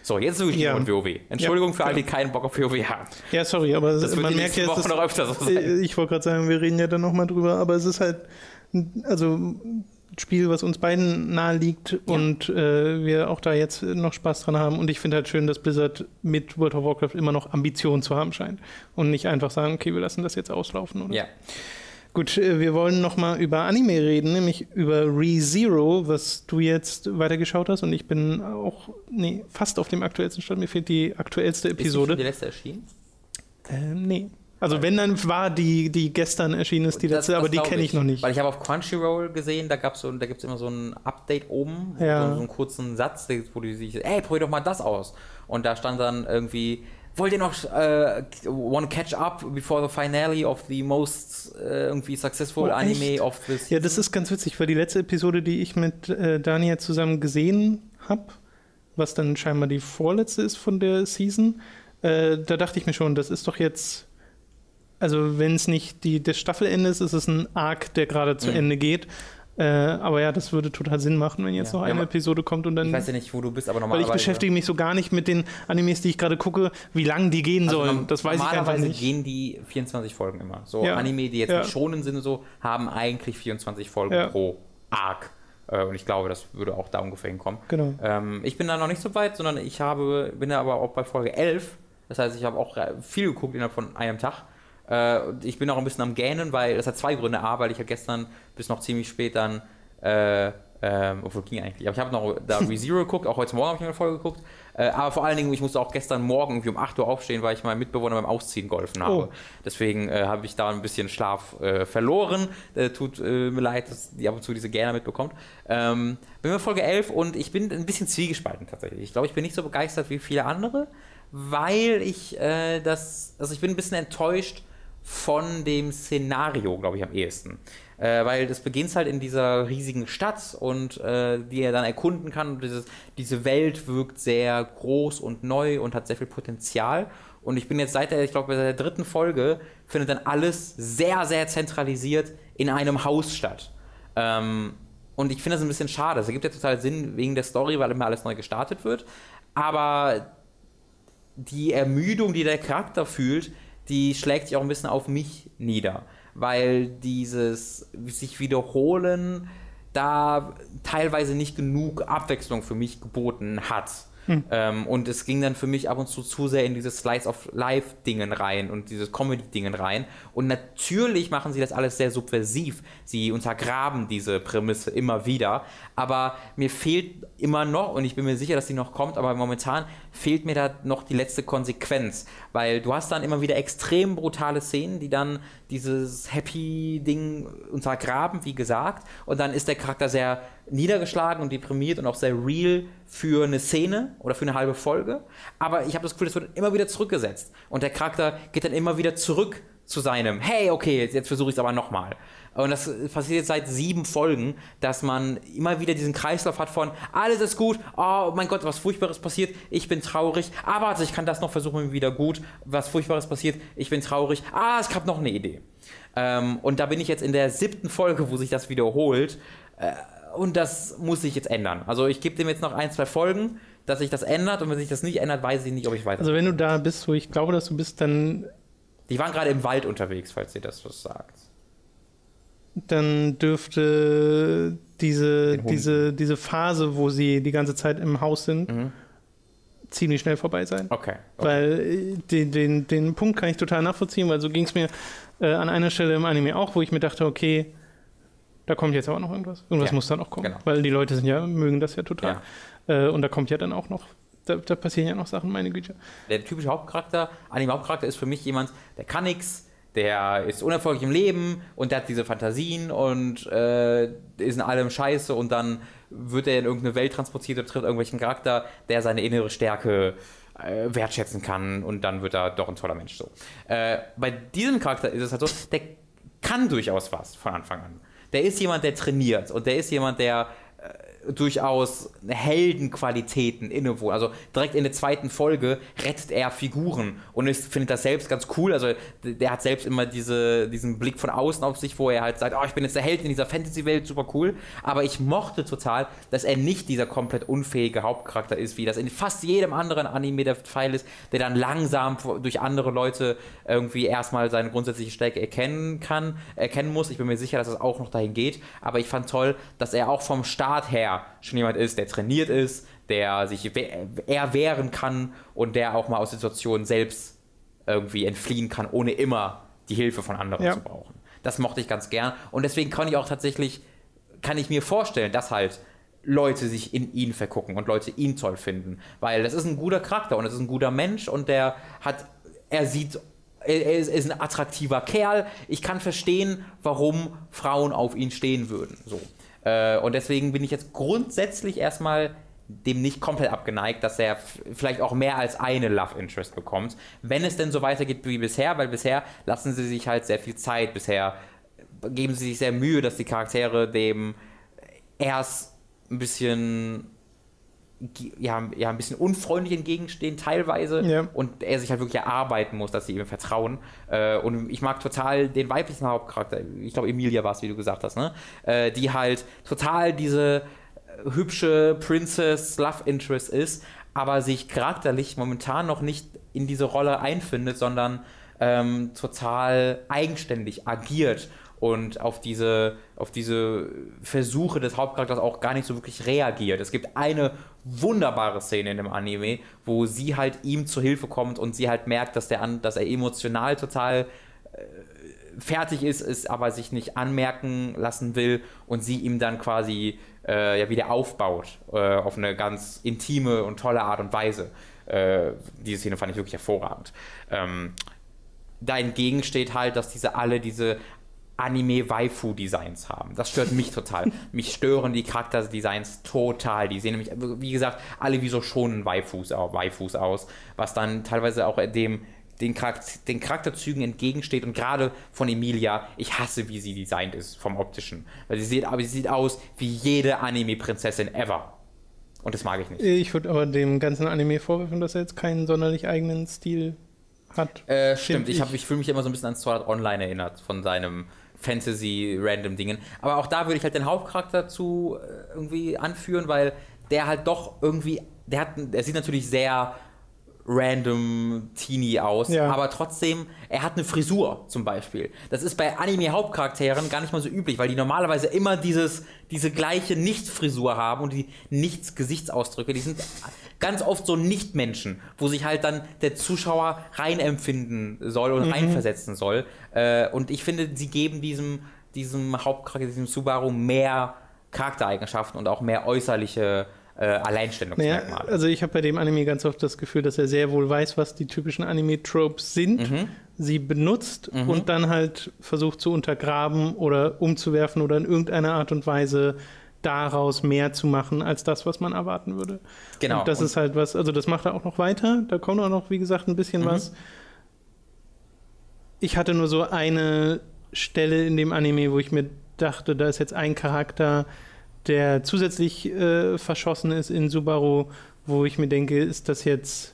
So, jetzt suche ich Ja. ja. WoW. Entschuldigung Ja, für alle, die genau. keinen Bock auf WoW haben. Ja, sorry, aber Das man die merkt ja, Wochen noch öfter so sein. Äh, Ich wollte gerade sagen, wir reden ja dann nochmal drüber, aber es ist halt, also Spiel, was uns beiden nahe liegt und äh, wir auch da jetzt noch Spaß dran haben. Und ich finde halt schön, dass Blizzard mit World of Warcraft immer noch Ambitionen zu haben scheint und nicht einfach sagen, okay, wir lassen das jetzt auslaufen. Oder? Ja. Gut, äh, wir wollen nochmal über Anime reden, nämlich über ReZero, was du jetzt weitergeschaut hast. Und ich bin auch nee, fast auf dem aktuellsten Stand. Mir fehlt die aktuellste Ist die Episode. letzte erschienen? Ähm, nee. Also wenn, dann war die, die gestern erschienen ist, die Das- letzte, das aber die kenne ich noch nicht. Weil ich habe auf Crunchyroll gesehen, da gab's so, da gibt es immer so ein Update oben, Ja. so, so einen kurzen Satz, wo die sich, ey, probier doch mal das aus. Und da stand dann irgendwie, wollt ihr noch äh, wanna catch up before the finale of the most äh, irgendwie successful Oh, anime of this Ja, das ist ganz witzig, weil die letzte Episode, die ich mit äh, Daniel zusammen gesehen habe, was dann scheinbar die vorletzte ist von der Season, äh, da dachte ich mir schon, das ist doch jetzt, also wenn es nicht die, das Staffelende ist, ist es ein Arc, der gerade zu Mhm. Ende geht. Äh, aber ja, das würde total Sinn machen, wenn jetzt Ja. noch Ja, eine aber- Episode kommt und dann. Ich weiß ja nicht, wo du bist, aber weil normalerweise... ich beschäftige mich so gar nicht mit den Animes, die ich gerade gucke, wie lang die gehen Also sollen. Das weiß ich einfach normalerweise nicht. gehen die 24 Folgen immer. So Ja. Anime, die jetzt Ja. nicht schonen sind und so, haben eigentlich 24 Folgen Ja. pro Arc. Äh, Und ich glaube, das würde auch da ungefähr hinkommen. Genau. Ähm, ich bin da noch nicht so weit, sondern ich habe, bin da aber auch bei Folge 11. Das heißt, ich habe auch äh, viel geguckt innerhalb von einem Tag. Äh, ich bin auch ein bisschen am Gähnen, weil das hat zwei Gründe. A, weil ich ja gestern bis noch ziemlich spät dann, äh, ähm, obwohl ging eigentlich, aber ich habe noch da ReZero geguckt, auch heute Morgen habe ich noch eine Folge geguckt. Äh, aber vor allen Dingen, ich musste auch gestern Morgen irgendwie um 8 Uhr aufstehen, weil ich meinem Mitbewohner beim Ausziehen geholfen habe. Oh. Deswegen äh, habe ich da ein bisschen Schlaf äh, verloren. Äh, tut äh, mir leid, dass die ab und zu diese Gähner mitbekommt. Ähm, bin bei Folge 11 und ich bin ein bisschen zwiegespalten tatsächlich. Ich glaube, ich bin nicht so begeistert wie viele andere, weil ich das, also ich bin ein bisschen enttäuscht von dem Szenario, glaube ich, am ehesten. Äh, weil das beginnt halt in dieser riesigen Stadt und äh, die er dann erkunden kann. Und dieses, diese Welt wirkt sehr groß und neu und hat sehr viel Potenzial. Und ich bin jetzt seit der, ich glaube, der dritten Folge findet dann alles sehr, sehr zentralisiert in einem Haus statt. Ähm, und ich finde das ein bisschen schade. Es ergibt ja total Sinn wegen der Story, weil immer alles neu gestartet wird. Aber die Ermüdung, die der Charakter fühlt, die schlägt sich auch ein bisschen auf mich nieder. Weil dieses sich wiederholen da teilweise nicht genug Abwechslung für mich geboten hat. Ähm, und es ging dann für mich ab und zu zu sehr in dieses Slice of Life-Dingen rein und dieses Comedy-Dingen rein. Und natürlich machen sie das alles sehr subversiv. Sie untergraben diese Prämisse immer wieder. Aber mir fehlt immer noch, und ich bin mir sicher, dass die noch kommt, aber momentan fehlt mir da noch die letzte Konsequenz. Weil du hast dann immer wieder extrem brutale Szenen, die dann dieses Happy-Ding untergraben, wie gesagt. Und dann ist der Charakter sehr niedergeschlagen und deprimiert und auch sehr real für eine Szene oder für eine halbe Folge. Aber ich habe das Gefühl, das wird immer wieder zurückgesetzt. Und der Charakter geht dann immer wieder zurück zu seinem, hey, okay, jetzt, versuche ich es aber nochmal. Und das passiert jetzt seit sieben Folgen, dass man immer wieder diesen Kreislauf hat von, alles ist gut, oh mein Gott, was Furchtbares passiert, ich bin traurig, aber also ich kann das noch versuchen, wieder gut, was Furchtbares passiert, ich bin traurig, ah, ich habe noch eine Idee. Ähm, und da bin ich jetzt in der siebten Folge, wo sich das wiederholt. Äh, und das muss sich jetzt ändern. Also ich gebe dem jetzt noch ein, zwei Folgen, dass sich das ändert. Und wenn sich das nicht ändert, weiß ich nicht, ob ich weiter. Also wenn du da bist, wo ich glaube, dass du bist, dann, die waren gerade im Wald unterwegs, falls ihr das was sagt. dann dürfte diese, diese, diese Phase, wo sie die ganze Zeit im Haus sind, Mhm. ziemlich schnell vorbei sein. Okay. okay. Weil äh, den, den, den Punkt kann ich total nachvollziehen, weil so ging es mir äh, an einer Stelle im Anime auch, wo ich mir dachte, okay, da kommt jetzt aber noch irgendwas. Irgendwas Ja, muss dann auch kommen. genau. Weil die Leute sind ja, mögen das ja total. Ja. Äh, und da kommt ja dann auch noch, da, da passieren ja noch Sachen, meine Güte. Der typische Hauptcharakter, Anime-Hauptcharakter ist für mich jemand, der kann nichts, der ist unerfolgreich im Leben und der hat diese Fantasien und äh, ist in allem scheiße und dann wird er in irgendeine Welt transportiert oder trifft irgendwelchen Charakter, der seine innere Stärke äh, wertschätzen kann und dann wird er doch ein toller Mensch so. Äh, bei diesem Charakter ist es halt so, der kann durchaus was von Anfang an. Der ist jemand, der trainiert und der ist jemand, der durchaus Heldenqualitäten innewohnen. Also direkt in der zweiten Folge rettet er Figuren und ich finde das selbst ganz cool. Also der hat selbst immer diese, diesen Blick von außen auf sich, wo er halt sagt, oh, ich bin jetzt der Held in dieser Fantasy-Welt, super cool. Aber ich mochte total, dass er nicht dieser komplett unfähige Hauptcharakter ist, wie das in fast jedem anderen Anime der Fall ist, der dann langsam durch andere Leute irgendwie erstmal seine grundsätzliche Stärke erkennen kann, erkennen muss. Ich bin mir sicher, dass es auch noch dahin geht. Aber ich fand toll, dass er auch vom Start her schon jemand ist, der trainiert ist, der sich eher wehren kann und der auch mal aus Situationen selbst irgendwie entfliehen kann, ohne immer die Hilfe von anderen ja. zu brauchen. Das mochte ich ganz gern. Und deswegen kann ich auch tatsächlich, kann ich mir vorstellen, dass halt Leute sich in ihn vergucken und Leute ihn toll finden. Weil das ist ein guter Charakter und das ist ein guter Mensch und der hat, er sieht, er ist, er ist ein attraktiver Kerl. Ich kann verstehen, warum Frauen auf ihn stehen würden. So. Äh, und deswegen bin ich jetzt grundsätzlich erstmal dem nicht komplett abgeneigt, dass er vielleicht auch mehr als eine Love Interest bekommt. Wenn es denn so weitergeht wie bisher, weil bisher lassen sie sich halt sehr viel Zeit. Bisher geben sie sich sehr Mühe, dass die Charaktere dem erst ein bisschen ja, ja, ein bisschen unfreundlich entgegenstehen teilweise ja. und er sich halt wirklich erarbeiten muss, dass sie ihm vertrauen. Äh, und ich mag total den weiblichen Hauptcharakter, ich glaube Emilia war es, wie du gesagt hast, ne? Äh, die halt total diese äh, hübsche Princess Love Interest ist, aber sich charakterlich momentan noch nicht in diese Rolle einfindet, sondern ähm, total eigenständig agiert und auf diese, auf diese Versuche des Hauptcharakters auch gar nicht so wirklich reagiert. Es gibt eine wunderbare Szene in dem Anime, wo sie halt ihm zur Hilfe kommt und sie halt merkt, dass, der, dass er emotional total äh, fertig ist, es aber sich nicht anmerken lassen will und sie ihm dann quasi äh, ja wieder aufbaut äh, auf eine ganz intime und tolle Art und Weise. Äh, diese Szene fand ich wirklich hervorragend. Ähm, dahingegen steht halt, dass diese alle diese Anime-Waifu-Designs haben. Das stört mich total. mich stören die Charakterdesigns total. Die sehen nämlich, wie gesagt, alle wie so schonen Waifus, Waifus aus, was dann teilweise auch dem den, Charakter, den Charakterzügen entgegensteht und gerade von Emilia, ich hasse, wie sie designt ist vom optischen. Weil sie sieht, aber sie sieht aus wie jede Anime-Prinzessin ever. Und das mag ich nicht. Ich würde aber dem ganzen Anime vorwerfen, dass er jetzt keinen sonderlich eigenen Stil hat. Äh, stimmt, ich, ich, ich fühle mich immer so ein bisschen an Sword Art Online erinnert von seinem Fantasy-Random-Dingen. Aber auch da würde ich halt den Hauptcharakter zu äh, irgendwie anführen, weil der halt doch irgendwie, der hat, der sieht natürlich sehr random Teenie aus, ja. aber trotzdem, er hat eine Frisur zum Beispiel. Das ist bei Anime-Hauptcharakteren gar nicht mal so üblich, weil die normalerweise immer dieses, diese gleiche Nicht-Frisur haben und die Nichts-Gesichtsausdrücke, die sind ganz oft so Nicht-Menschen, wo sich halt dann der Zuschauer reinempfinden soll und mhm. reinversetzen soll. Äh, und ich finde, sie geben diesem, diesem Hauptcharakter, diesem Subaru mehr Charaktereigenschaften und auch mehr äußerliche äh, Alleinstellungsmerkmale. Naja, also ich habe bei dem Anime ganz oft das Gefühl, dass er sehr wohl weiß, was die typischen Anime-Tropes sind, mhm. sie benutzt mhm. und dann halt versucht zu untergraben oder umzuwerfen oder in irgendeiner Art und Weise daraus mehr zu machen, als das, was man erwarten würde. Genau. Und das und ist halt was, also das macht er auch noch weiter. Da kommt auch noch, wie gesagt, ein bisschen mhm. was. Ich hatte nur so eine Stelle in dem Anime, wo ich mir dachte, da ist jetzt ein Charakter, der zusätzlich äh, verschossen ist in Subaru, wo ich mir denke, ist das jetzt.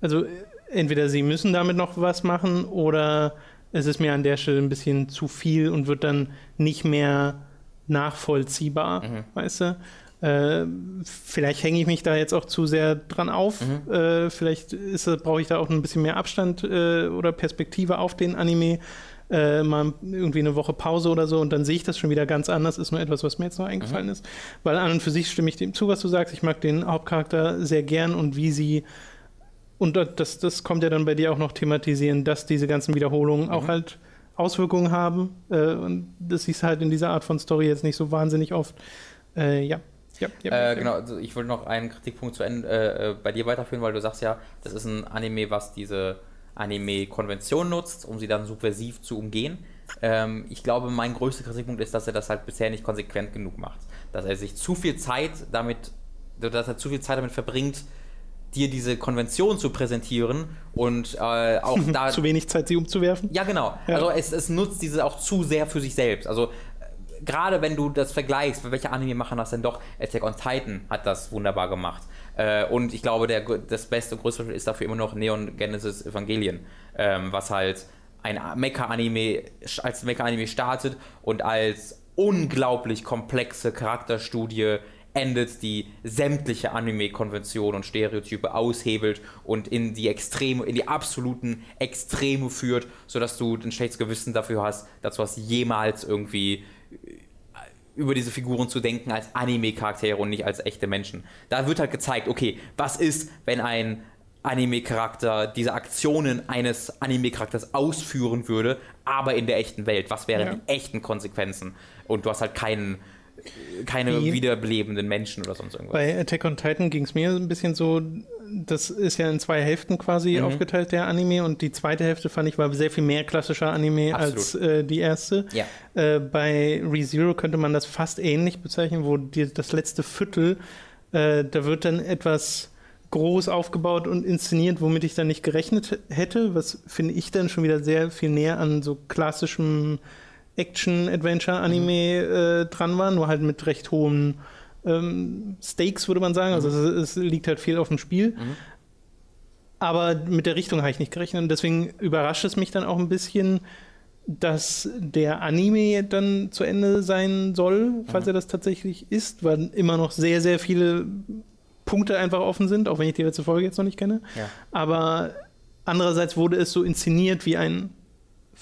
Also entweder sie müssen damit noch was machen oder es ist mir an der Stelle ein bisschen zu viel und wird dann nicht mehr nachvollziehbar, mhm. weißt du? Äh, vielleicht hänge ich mich da jetzt auch zu sehr dran auf. Mhm. Äh, vielleicht brauche ich da auch ein bisschen mehr Abstand äh, oder Perspektive auf den Anime äh, mal irgendwie eine Woche Pause oder so und dann sehe ich das schon wieder ganz anders. Ist nur etwas, was mir jetzt noch eingefallen mhm. ist. Weil an und für sich stimme ich dem zu, was du sagst. Ich mag den Hauptcharakter sehr gern und wie sie und das, das kommt ja dann bei dir auch noch thematisieren, dass diese ganzen Wiederholungen mhm. auch halt Auswirkungen haben. Äh, und das ist halt in dieser Art von Story jetzt nicht so wahnsinnig oft. Äh, ja. Ja, ja, äh, genau, also ich wollte noch einen Kritikpunkt zu Ende äh, äh, bei dir weiterführen, weil du sagst ja, das ist ein Anime, was diese Anime-Konvention nutzt, um sie dann subversiv zu umgehen. Ähm, ich glaube, mein größter Kritikpunkt ist, dass er das halt bisher nicht konsequent genug macht. Dass er sich zu viel Zeit damit, dass er zu viel Zeit damit verbringt, dir diese Konvention zu präsentieren und äh, auch da. zu wenig Zeit, sie umzuwerfen? Ja, genau. Ja. Also es, es nutzt diese auch zu sehr für sich selbst. Also gerade wenn du das vergleichst, welche Anime machen das denn doch? Attack on Titan hat das wunderbar gemacht. Äh, und ich glaube, der, das beste und größte ist dafür immer noch Neon Genesis Evangelion, ähm, was halt ein Mecha-Anime als Mecha-Anime startet und als unglaublich komplexe Charakterstudie endet, die sämtliche Anime-Konventionen und Stereotype aushebelt und in die Extreme, in die absoluten Extreme führt, sodass du ein schlechtes Gewissen dafür hast, dazu hast jemals irgendwie über diese Figuren zu denken als Anime-Charaktere und nicht als echte Menschen. Da wird halt gezeigt, okay, was ist, wenn ein Anime-Charakter diese Aktionen eines Anime-Charakters ausführen würde, aber in der echten Welt. Was wären ja. die echten Konsequenzen? Und du hast halt keinen keine Wie? wiederbelebenden Menschen oder sonst irgendwas. Bei Attack on Titan ging es mir ein bisschen so, das ist ja in zwei Hälften quasi mhm. aufgeteilt, der Anime, und die zweite Hälfte fand ich war sehr viel mehr klassischer Anime Absolut. als äh, die erste. Ja. Äh, bei ReZero könnte man das fast ähnlich bezeichnen, wo die, das letzte Viertel, äh, da wird dann etwas groß aufgebaut und inszeniert, womit ich dann nicht gerechnet hätte, was finde ich dann schon wieder sehr viel näher an so klassischem Action-Adventure-Anime mhm. äh, dran war, nur halt mit recht hohen ähm, Stakes, würde man sagen. Also mhm. es, es, liegt halt viel auf dem Spiel. Mhm. Aber mit der Richtung habe ich nicht gerechnet und deswegen überrascht es mich dann auch ein bisschen, dass der Anime dann zu Ende sein soll, falls mhm. er das tatsächlich ist, weil immer noch sehr, sehr viele Punkte einfach offen sind, auch wenn ich die letzte Folge jetzt noch nicht kenne. Ja. Aber andererseits wurde es so inszeniert wie ein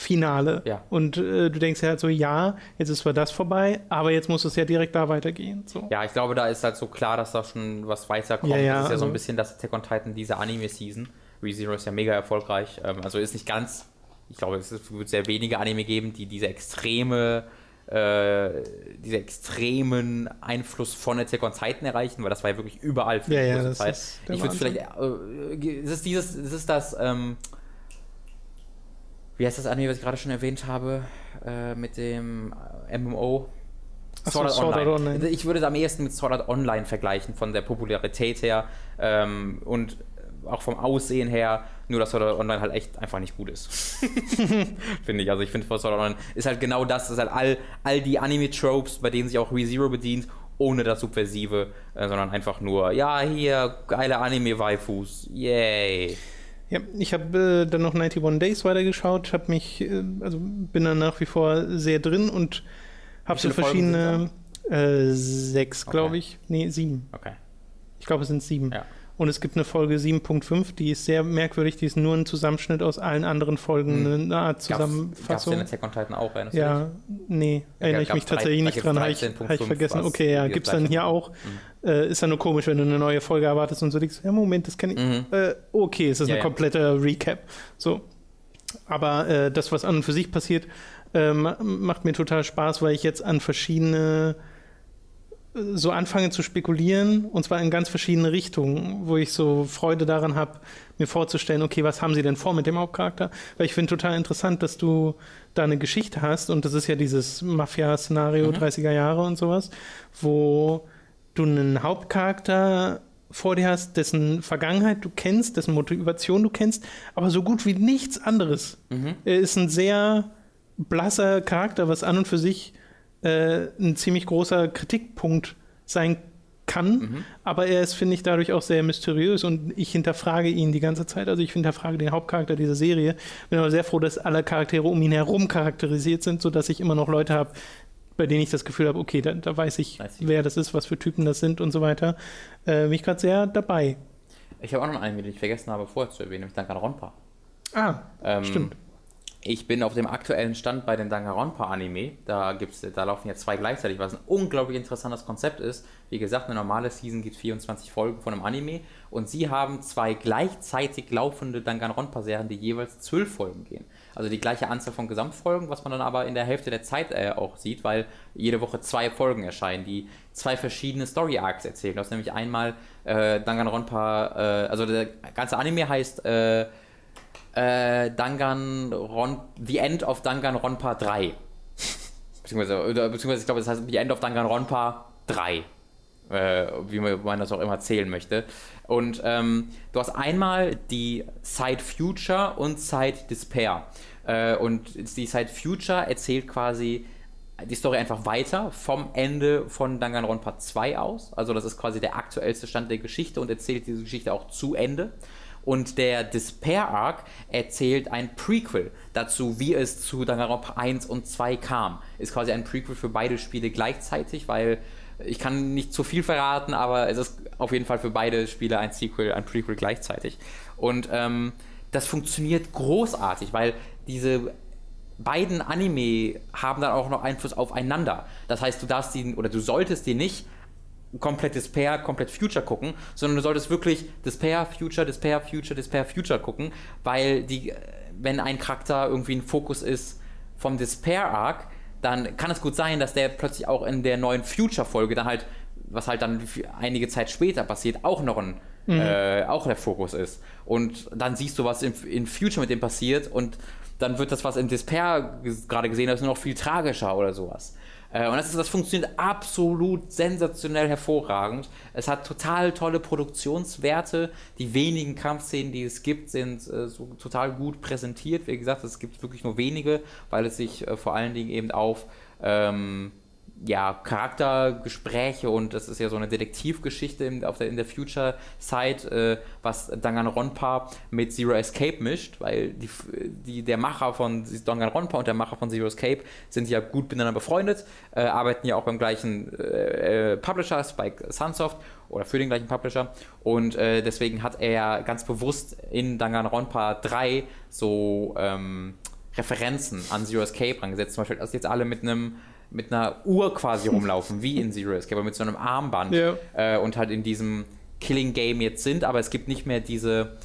Finale. Ja. Und äh, du denkst ja halt so, ja, jetzt ist zwar das vorbei, aber jetzt muss es ja direkt da weitergehen. So. Ja, ich glaube, da ist halt so klar, dass da schon was weiterkommt. Ja, ja, das ist ja also so ein bisschen das Attack on Titan, diese Anime-Season. ReZero ist ja mega erfolgreich. Ähm, also ist nicht ganz, ich glaube, es wird sehr wenige Anime geben, die diese extreme äh, diese extremen Einfluss von Attack on Titan erreichen, weil das war ja wirklich überall für ja, die ja, Zeit. Ich würde vielleicht, äh, ist es dieses, ist es das, ähm, wie heißt das Anime, was ich gerade schon erwähnt habe, äh, mit dem äh, MMO? Sword, Art, Sword Online. Art Online. Ich würde es am ehesten mit Sword Art Online vergleichen, von der Popularität her ähm, und auch vom Aussehen her, nur dass Sword Art Online halt echt einfach nicht gut ist. finde ich. Also ich finde Sword Art Online ist halt genau das, das ist halt all, all die Anime-Tropes, bei denen sich auch ReZero bedient, ohne das Subversive, äh, sondern einfach nur, ja, hier, geile Anime-Waifus, yay. Ja, ich habe äh, dann noch 91 Days weitergeschaut, habe mich, äh, also bin da nach wie vor sehr drin und habe so verschiedene äh, sechs, glaube okay. ich. Nee, sieben. Okay. Ich glaube, es sind sieben. Ja. Und es gibt eine Folge 7.5, die ist sehr merkwürdig, die ist nur ein Zusammenschnitt aus allen anderen Folgen, hm. eine Art Zusammenfassung. Gab es Attack on Titan auch? Ja, nee, ja, erinnere ich mich tatsächlich nicht dran, habe ich, hab ich vergessen. Okay, ja, gibt es dann hier auch. Mhm. Äh, ist dann nur komisch, wenn du eine neue Folge erwartest und so denkst, ja, Moment, das kenne ich. Mhm. Äh, okay, es ist ja, eine komplette Recap. So. Aber äh, das, was an und für sich passiert, äh, macht mir total Spaß, weil ich jetzt an verschiedene so anfange zu spekulieren und zwar in ganz verschiedene Richtungen, wo ich so Freude daran habe, mir vorzustellen, okay, was haben sie denn vor mit dem Hauptcharakter? Weil ich finde total interessant, dass du da eine Geschichte hast und das ist ja dieses Mafia-Szenario mhm. 30er Jahre und sowas, wo du einen Hauptcharakter vor dir hast, dessen Vergangenheit du kennst, dessen Motivation du kennst, aber so gut wie nichts anderes. Mhm. Er ist ein sehr blasser Charakter, was an und für sich äh, ein ziemlich großer Kritikpunkt sein kann, mhm. aber er ist, finde ich, dadurch auch sehr mysteriös und ich hinterfrage ihn die ganze Zeit. Also ich hinterfrage den Hauptcharakter dieser Serie. Bin aber sehr froh, dass alle Charaktere um ihn herum charakterisiert sind, sodass ich immer noch Leute habe, bei denen ich das Gefühl habe, okay, da, da weiß ich, weiß wer das ist, was für Typen das sind und so weiter. Äh, bin ich gerade sehr dabei. Ich habe auch noch einen, den ich vergessen habe, vorher zu erwähnen, nämlich Dankan Ronpa. Ah, ähm, stimmt. Ich bin auf dem aktuellen Stand bei den Danganronpa-Anime. Da, da laufen jetzt zwei gleichzeitig, was ein unglaublich interessantes Konzept ist. Wie gesagt, eine normale Season gibt 24 Folgen von einem Anime und sie haben zwei gleichzeitig laufende Danganronpa-Serien, die jeweils zwölf Folgen gehen. Also die gleiche Anzahl von Gesamtfolgen, was man dann aber in der Hälfte der Zeit äh, auch sieht, weil jede Woche zwei Folgen erscheinen, die zwei verschiedene Story-Arcs erzählen. Das ist nämlich einmal äh, Danganronpa, äh, also der ganze Anime heißt äh, äh, Danganron, The End of Danganronpa 3. beziehungsweise, oder, beziehungsweise, ich glaube, das heißt The End of Danganronpa 3. Äh, wie man das auch immer zählen möchte. Und ähm, du hast einmal die Side Future und Side Despair. Äh, und die Side Future erzählt quasi die Story einfach weiter vom Ende von Danganronpa 2 aus. Also das ist quasi der aktuellste Stand der Geschichte und erzählt diese Geschichte auch zu Ende. Und der Despair Arc erzählt ein Prequel dazu, wie es zu Danganronpa 1 und 2 kam. Ist quasi ein Prequel für beide Spiele gleichzeitig, weil ich kann nicht zu viel verraten, aber es ist auf jeden Fall für beide Spiele ein Sequel, ein Prequel gleichzeitig. Und ähm, das funktioniert großartig, weil diese beiden Anime haben dann auch noch Einfluss aufeinander. Das heißt, du darfst die oder du solltest die nicht komplett Despair, komplett Future gucken, sondern du solltest wirklich Despair, Future, Despair, Future, Despair, Future gucken, weil die, wenn ein Charakter irgendwie ein Fokus ist vom Despair Arc, dann kann es gut sein, dass der plötzlich auch in der neuen Future-Folge dann halt, was halt dann einige Zeit später passiert, auch noch ein mhm. äh, auch der Fokus ist. Und dann siehst du, was in, in Future mit dem passiert und dann wird das, was in Despair gerade gesehen hast, nur noch viel tragischer oder sowas. Äh, und das, ist, das funktioniert absolut sensationell hervorragend. Es hat total tolle Produktionswerte. Die wenigen Kampfszenen, die es gibt, sind äh, so total gut präsentiert. Wie gesagt, es gibt wirklich nur wenige, weil es sich äh, vor allen Dingen eben auf ähm, ja, Charaktergespräche und das ist ja so eine Detektivgeschichte in, auf der, in der Future-Side, äh, was Danganronpa mit Zero Escape mischt, weil die, die, der Macher von Danganronpa und der Macher von Zero Escape sind ja gut miteinander befreundet, äh, arbeiten ja auch beim gleichen äh, äh Publisher, Spike Sunsoft oder für den gleichen Publisher. Und äh, deswegen hat er ganz bewusst in Danganronpa 3 so ähm, Referenzen an Zero Escape rangesetzt, zum Beispiel, dass jetzt alle mit einem mit einer Uhr quasi rumlaufen, wie in Zero Escape, aber mit so einem Armband ja. äh, und halt in diesem Killing Game jetzt sind, aber es gibt nicht mehr diese,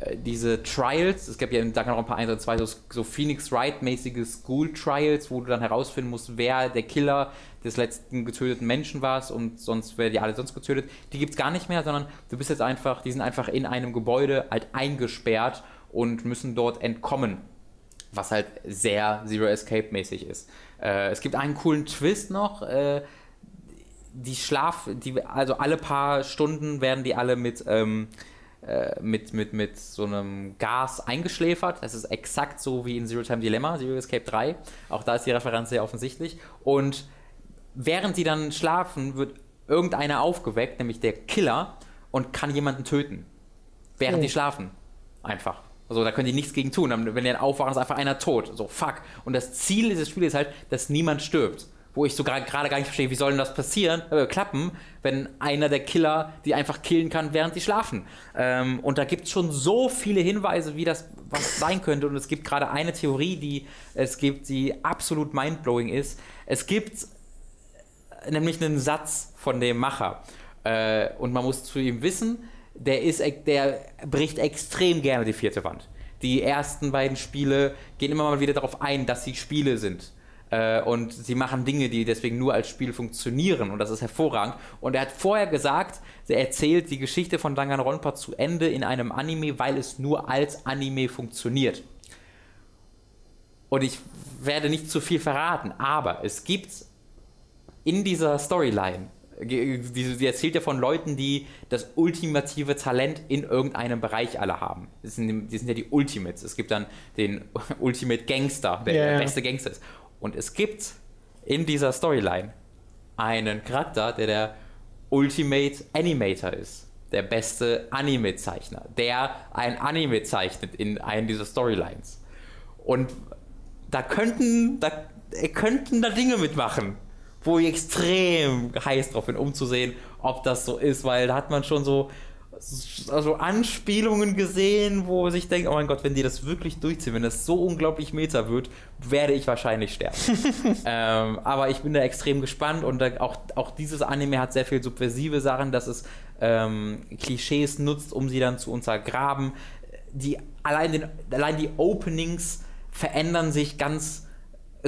äh, diese Trials. Es gab ja in Danganronpa 1 und 2 so, so Phoenix Wright-mäßige School Trials, wo du dann herausfinden musst, wer der Killer des letzten getöteten Menschen war und sonst werden die alle sonst getötet. Die gibt es gar nicht mehr, sondern du bist jetzt einfach, die sind einfach in einem Gebäude halt eingesperrt und müssen dort entkommen was halt sehr Zero Escape mäßig ist. Äh, es gibt einen coolen Twist noch. Äh, die Schlaf, die, also alle paar Stunden werden die alle mit, ähm, äh, mit, mit, mit so einem Gas eingeschläfert. Das ist exakt so wie in Zero Time Dilemma, Zero Escape 3. Auch da ist die Referenz sehr offensichtlich. Und während die dann schlafen, wird irgendeiner aufgeweckt, nämlich der Killer, und kann jemanden töten. Während oh. die schlafen. Einfach. Also da können die nichts gegen tun. Wenn die dann aufwachen, ist einfach einer tot. So, fuck. Und das Ziel dieses Spiels ist halt, dass niemand stirbt. Wo ich so gerade gar nicht verstehe, wie soll denn das passieren, äh, klappen, wenn einer der Killer die einfach killen kann, während sie schlafen. Ähm, und da gibt es schon so viele Hinweise, wie das was sein könnte. Und es gibt gerade eine Theorie, die es gibt, die absolut mindblowing ist. Es gibt nämlich einen Satz von dem Macher. Äh, und man muss zu ihm wissen, der, ist, der bricht extrem gerne die vierte Wand. Die ersten beiden Spiele gehen immer mal wieder darauf ein, dass sie Spiele sind. Äh, und sie machen Dinge, die deswegen nur als Spiel funktionieren und das ist hervorragend. Und er hat vorher gesagt, er erzählt die Geschichte von Danganronpa zu Ende in einem Anime, weil es nur als Anime funktioniert. Und ich werde nicht zu viel verraten, aber es gibt in dieser Storyline sie erzählt ja von Leuten, die das ultimative Talent in irgendeinem Bereich alle haben. Das sind, die sind ja die Ultimates. Es gibt dann den Ultimate Gangster, der yeah. der beste Gangster ist. Und es gibt in dieser Storyline einen Charakter, der der Ultimate Animator ist. Der beste Anime-Zeichner, der ein Anime zeichnet in einen dieser Storylines. Und da könnten, da könnten da Dinge mitmachen wo ich extrem heiß drauf bin, um zu sehen, ob das so ist, weil da hat man schon so also Anspielungen gesehen, wo sich denkt, oh mein Gott, wenn die das wirklich durchziehen, wenn das so unglaublich meta wird, werde ich wahrscheinlich sterben. ähm, aber ich bin da extrem gespannt und da auch, auch dieses Anime hat sehr viel subversive Sachen, dass es ähm, Klischees nutzt, um sie dann zu untergraben. Die, allein, den, allein die Openings verändern sich ganz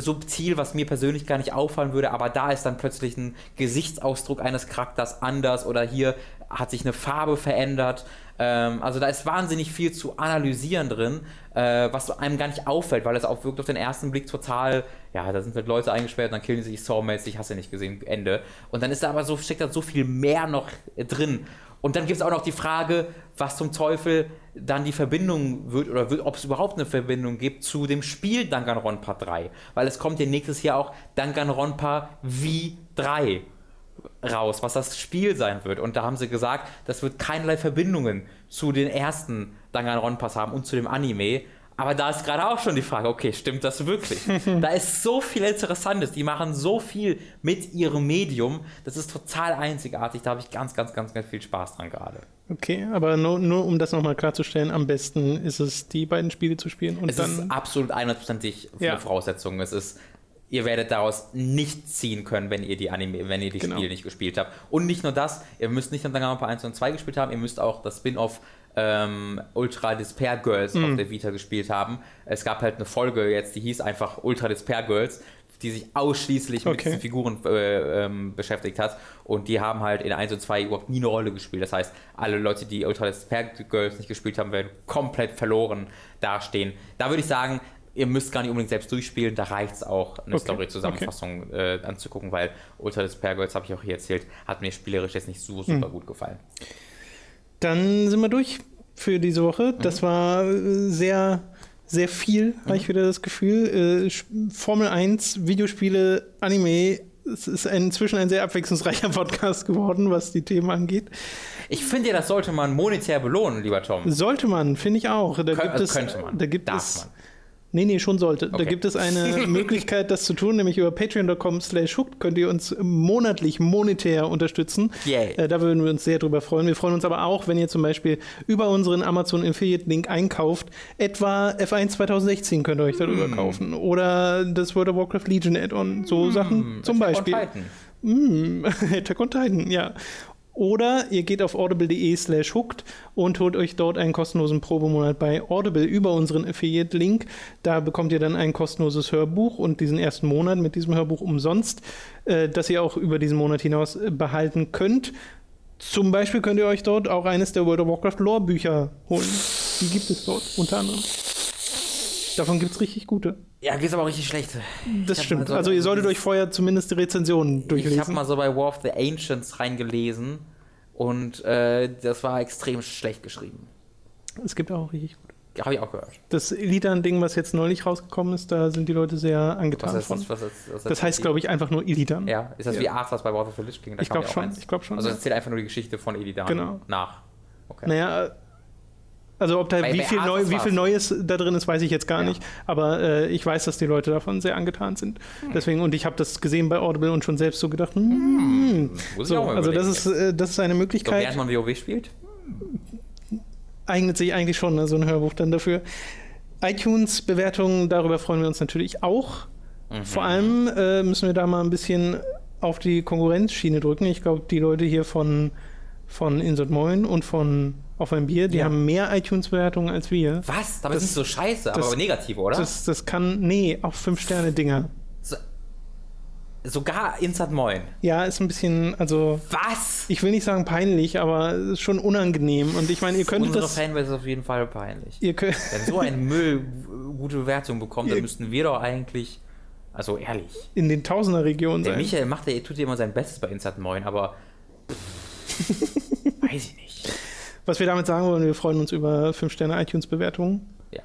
subtil, was mir persönlich gar nicht auffallen würde, aber da ist dann plötzlich ein Gesichtsausdruck eines Charakters anders oder hier hat sich eine Farbe verändert. Ähm, also da ist wahnsinnig viel zu analysieren drin, äh, was einem gar nicht auffällt, weil es auch wirkt auf den ersten Blick total, ja, da sind halt Leute eingesperrt dann killen sie sich Sawmates, ich hasse nicht gesehen, Ende. Und dann ist da aber so, steckt da so viel mehr noch drin. Und dann gibt es auch noch die Frage, was zum Teufel dann die Verbindung wird oder wird, ob es überhaupt eine Verbindung gibt zu dem Spiel Danganronpa 3. Weil es kommt ja nächstes Jahr auch Danganronpa V3 raus, was das Spiel sein wird. Und da haben sie gesagt, das wird keinerlei Verbindungen zu den ersten Danganronpas haben und zu dem Anime. Aber da ist gerade auch schon die Frage, okay, stimmt das wirklich? da ist so viel Interessantes. Die machen so viel mit ihrem Medium. Das ist total einzigartig. Da habe ich ganz, ganz, ganz, ganz viel Spaß dran gerade. Okay, aber nur, nur um das nochmal klarzustellen, am besten ist es, die beiden Spiele zu spielen. Und es dann, ist absolut 100%ig Ja. Voraussetzung. Es ist, ihr werdet daraus nichts ziehen können, wenn ihr die Anime, wenn ihr die Genau. Spiele nicht gespielt habt. Und nicht nur das, ihr müsst nicht nur Danganronpa 1 und 2 gespielt haben, ihr müsst auch das Spin-off ähm, Ultra Despair Girls Mhm. auf der Vita gespielt haben. Es gab halt eine Folge jetzt, die hieß einfach Ultra Despair Girls, die sich ausschließlich mit Okay. diesen Figuren äh, ähm, beschäftigt hat. Und die haben halt in 1 und 2 überhaupt nie eine Rolle gespielt. Das heißt, alle Leute, die Ultra Despair Girls nicht gespielt haben, werden komplett verloren dastehen. Da würde ich sagen, ihr müsst gar nicht unbedingt selbst durchspielen, da reicht es auch, eine Okay, Story-Zusammenfassung äh, anzugucken, weil Ultra Despair Girls, habe ich auch hier erzählt, hat mir spielerisch jetzt nicht so super gut gefallen. Dann sind wir durch für diese Woche. Mhm. Das war äh, sehr, sehr viel, habe ich wieder das Gefühl. Äh, Formel 1, Videospiele, Anime. Es ist inzwischen ein sehr abwechslungsreicher Podcast geworden, was die Themen angeht. Ich finde ja, das sollte man monetär belohnen, lieber Tom. Sollte man, finde ich auch. Da Kön gibt also es, könnte man. Da gibt Darf es, man. Nee, nee, schon sollte. Da Okay. gibt es eine Möglichkeit, das zu tun, nämlich über patreon.com slash hooked könnt ihr uns monatlich monetär unterstützen. Yay. Äh, da würden wir uns sehr drüber freuen. Wir freuen uns aber auch, wenn ihr zum Beispiel über unseren Amazon Affiliate Link einkauft. Etwa F1 2016 könnt ihr euch darüber Hm. kaufen. Oder das World of Warcraft Legion Add-on. So Sachen zum Attack on Beispiel. Titan. Mm, Attack on Titan, ja. Oder ihr geht auf audible.de slash hooked und holt euch dort einen kostenlosen Probemonat bei Audible über unseren Affiliate-Link. Da bekommt ihr dann ein kostenloses Hörbuch und diesen ersten Monat mit diesem Hörbuch umsonst, äh, das ihr auch über diesen Monat hinaus äh, behalten könnt. Zum Beispiel könnt ihr euch dort auch eines der World of Warcraft Lore-Bücher holen. Die gibt es dort unter anderem. Davon gibt es richtig gute. Ja, gibt es aber auch richtig schlechte. Das stimmt. so- also ihr solltet euch vorher zumindest die Rezensionen durchlesen. Ich habe mal so bei War of the Ancients reingelesen und äh, das war extrem schlecht geschrieben. es gibt auch richtig gute. Habe ich auch gehört. Das Illidan-Ding, was jetzt neulich rausgekommen ist, da sind die Leute sehr angetan Was ist von. das? Was ist, was Das heißt, glaube ich, einfach nur Illidan. Ja, ist das Ja. wie Arthas bei War of the Lich King? Da Ich kam glaub ja auch schon, ich glaub schon, Also es erzählt einfach nur die Geschichte von Illidan Genau. nach. Okay. Naja, also ob da Bei- wie, bei viel neu, wie viel so. Neues da drin ist, weiß ich jetzt gar Ja. nicht. Aber äh, ich weiß, dass die Leute davon sehr angetan sind. Hm. Deswegen, und ich habe das gesehen bei Audible und schon selbst so gedacht, hm, ich so, also das ist, äh, das ist eine So, Möglichkeit. während man WoW spielt? eignet sich eigentlich schon ne, so ein Hörbuch dann dafür. iTunes-Bewertungen, darüber freuen wir uns natürlich auch. Mhm. Vor allem äh, müssen wir da mal ein bisschen auf die Konkurrenzschiene drücken. Ich glaube, die Leute hier von, von Insert Moin und von Auf ein Bier, die Ja. haben mehr iTunes-Bewertungen als wir. Was? Aber Das- ist so scheiße, das- aber negativ, oder? Das, das kann, nee, auch 5-Sterne-Dinger. so, sogar Insert Moin. Ja, ist ein bisschen, also, Was? ich will nicht sagen peinlich, aber ist schon unangenehm. Und ich meine, ihr könntet Unsere das. Fanbase ist auf jeden Fall peinlich. Ihr könnt, Wenn so ein Müll gute Bewertung bekommt, dann müssten wir doch eigentlich. Also ehrlich. in den Tausender-Regionen Der sein. Michael macht ja, tut ja immer sein Bestes bei Insert Moin, aber. weiß ich nicht. Was wir damit sagen wollen, wir freuen uns über 5-Sterne-iTunes-Bewertungen. Ja.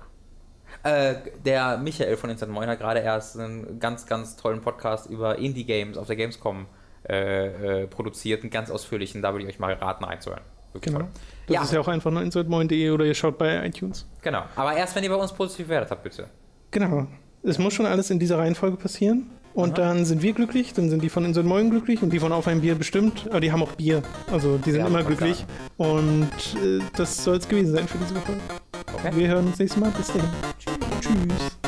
Äh, der Michael von Instant Moin hat gerade erst einen ganz, ganz tollen Podcast über Indie-Games auf der Gamescom äh, äh, produziert, einen ganz ausführlichen, da würde ich euch mal raten reinzuhören. Wirklich Genau. toll. Das Ja. ist ja auch einfach nur insertmoin.de oder ihr schaut bei iTunes. Genau. Aber erst, wenn ihr bei uns positiv bewertet habt, bitte. Genau. Es muss schon alles in dieser Reihenfolge passieren. Und dann sind wir glücklich, dann sind die von Insert Moin glücklich und die von Auf ein Bier bestimmt. Aber die haben auch Bier. Also die sind Ja, immer glücklich. Und äh, das soll es gewesen sein für diese Woche. Okay. Wir hören uns nächstes Mal. Bis dahin. Tschüss.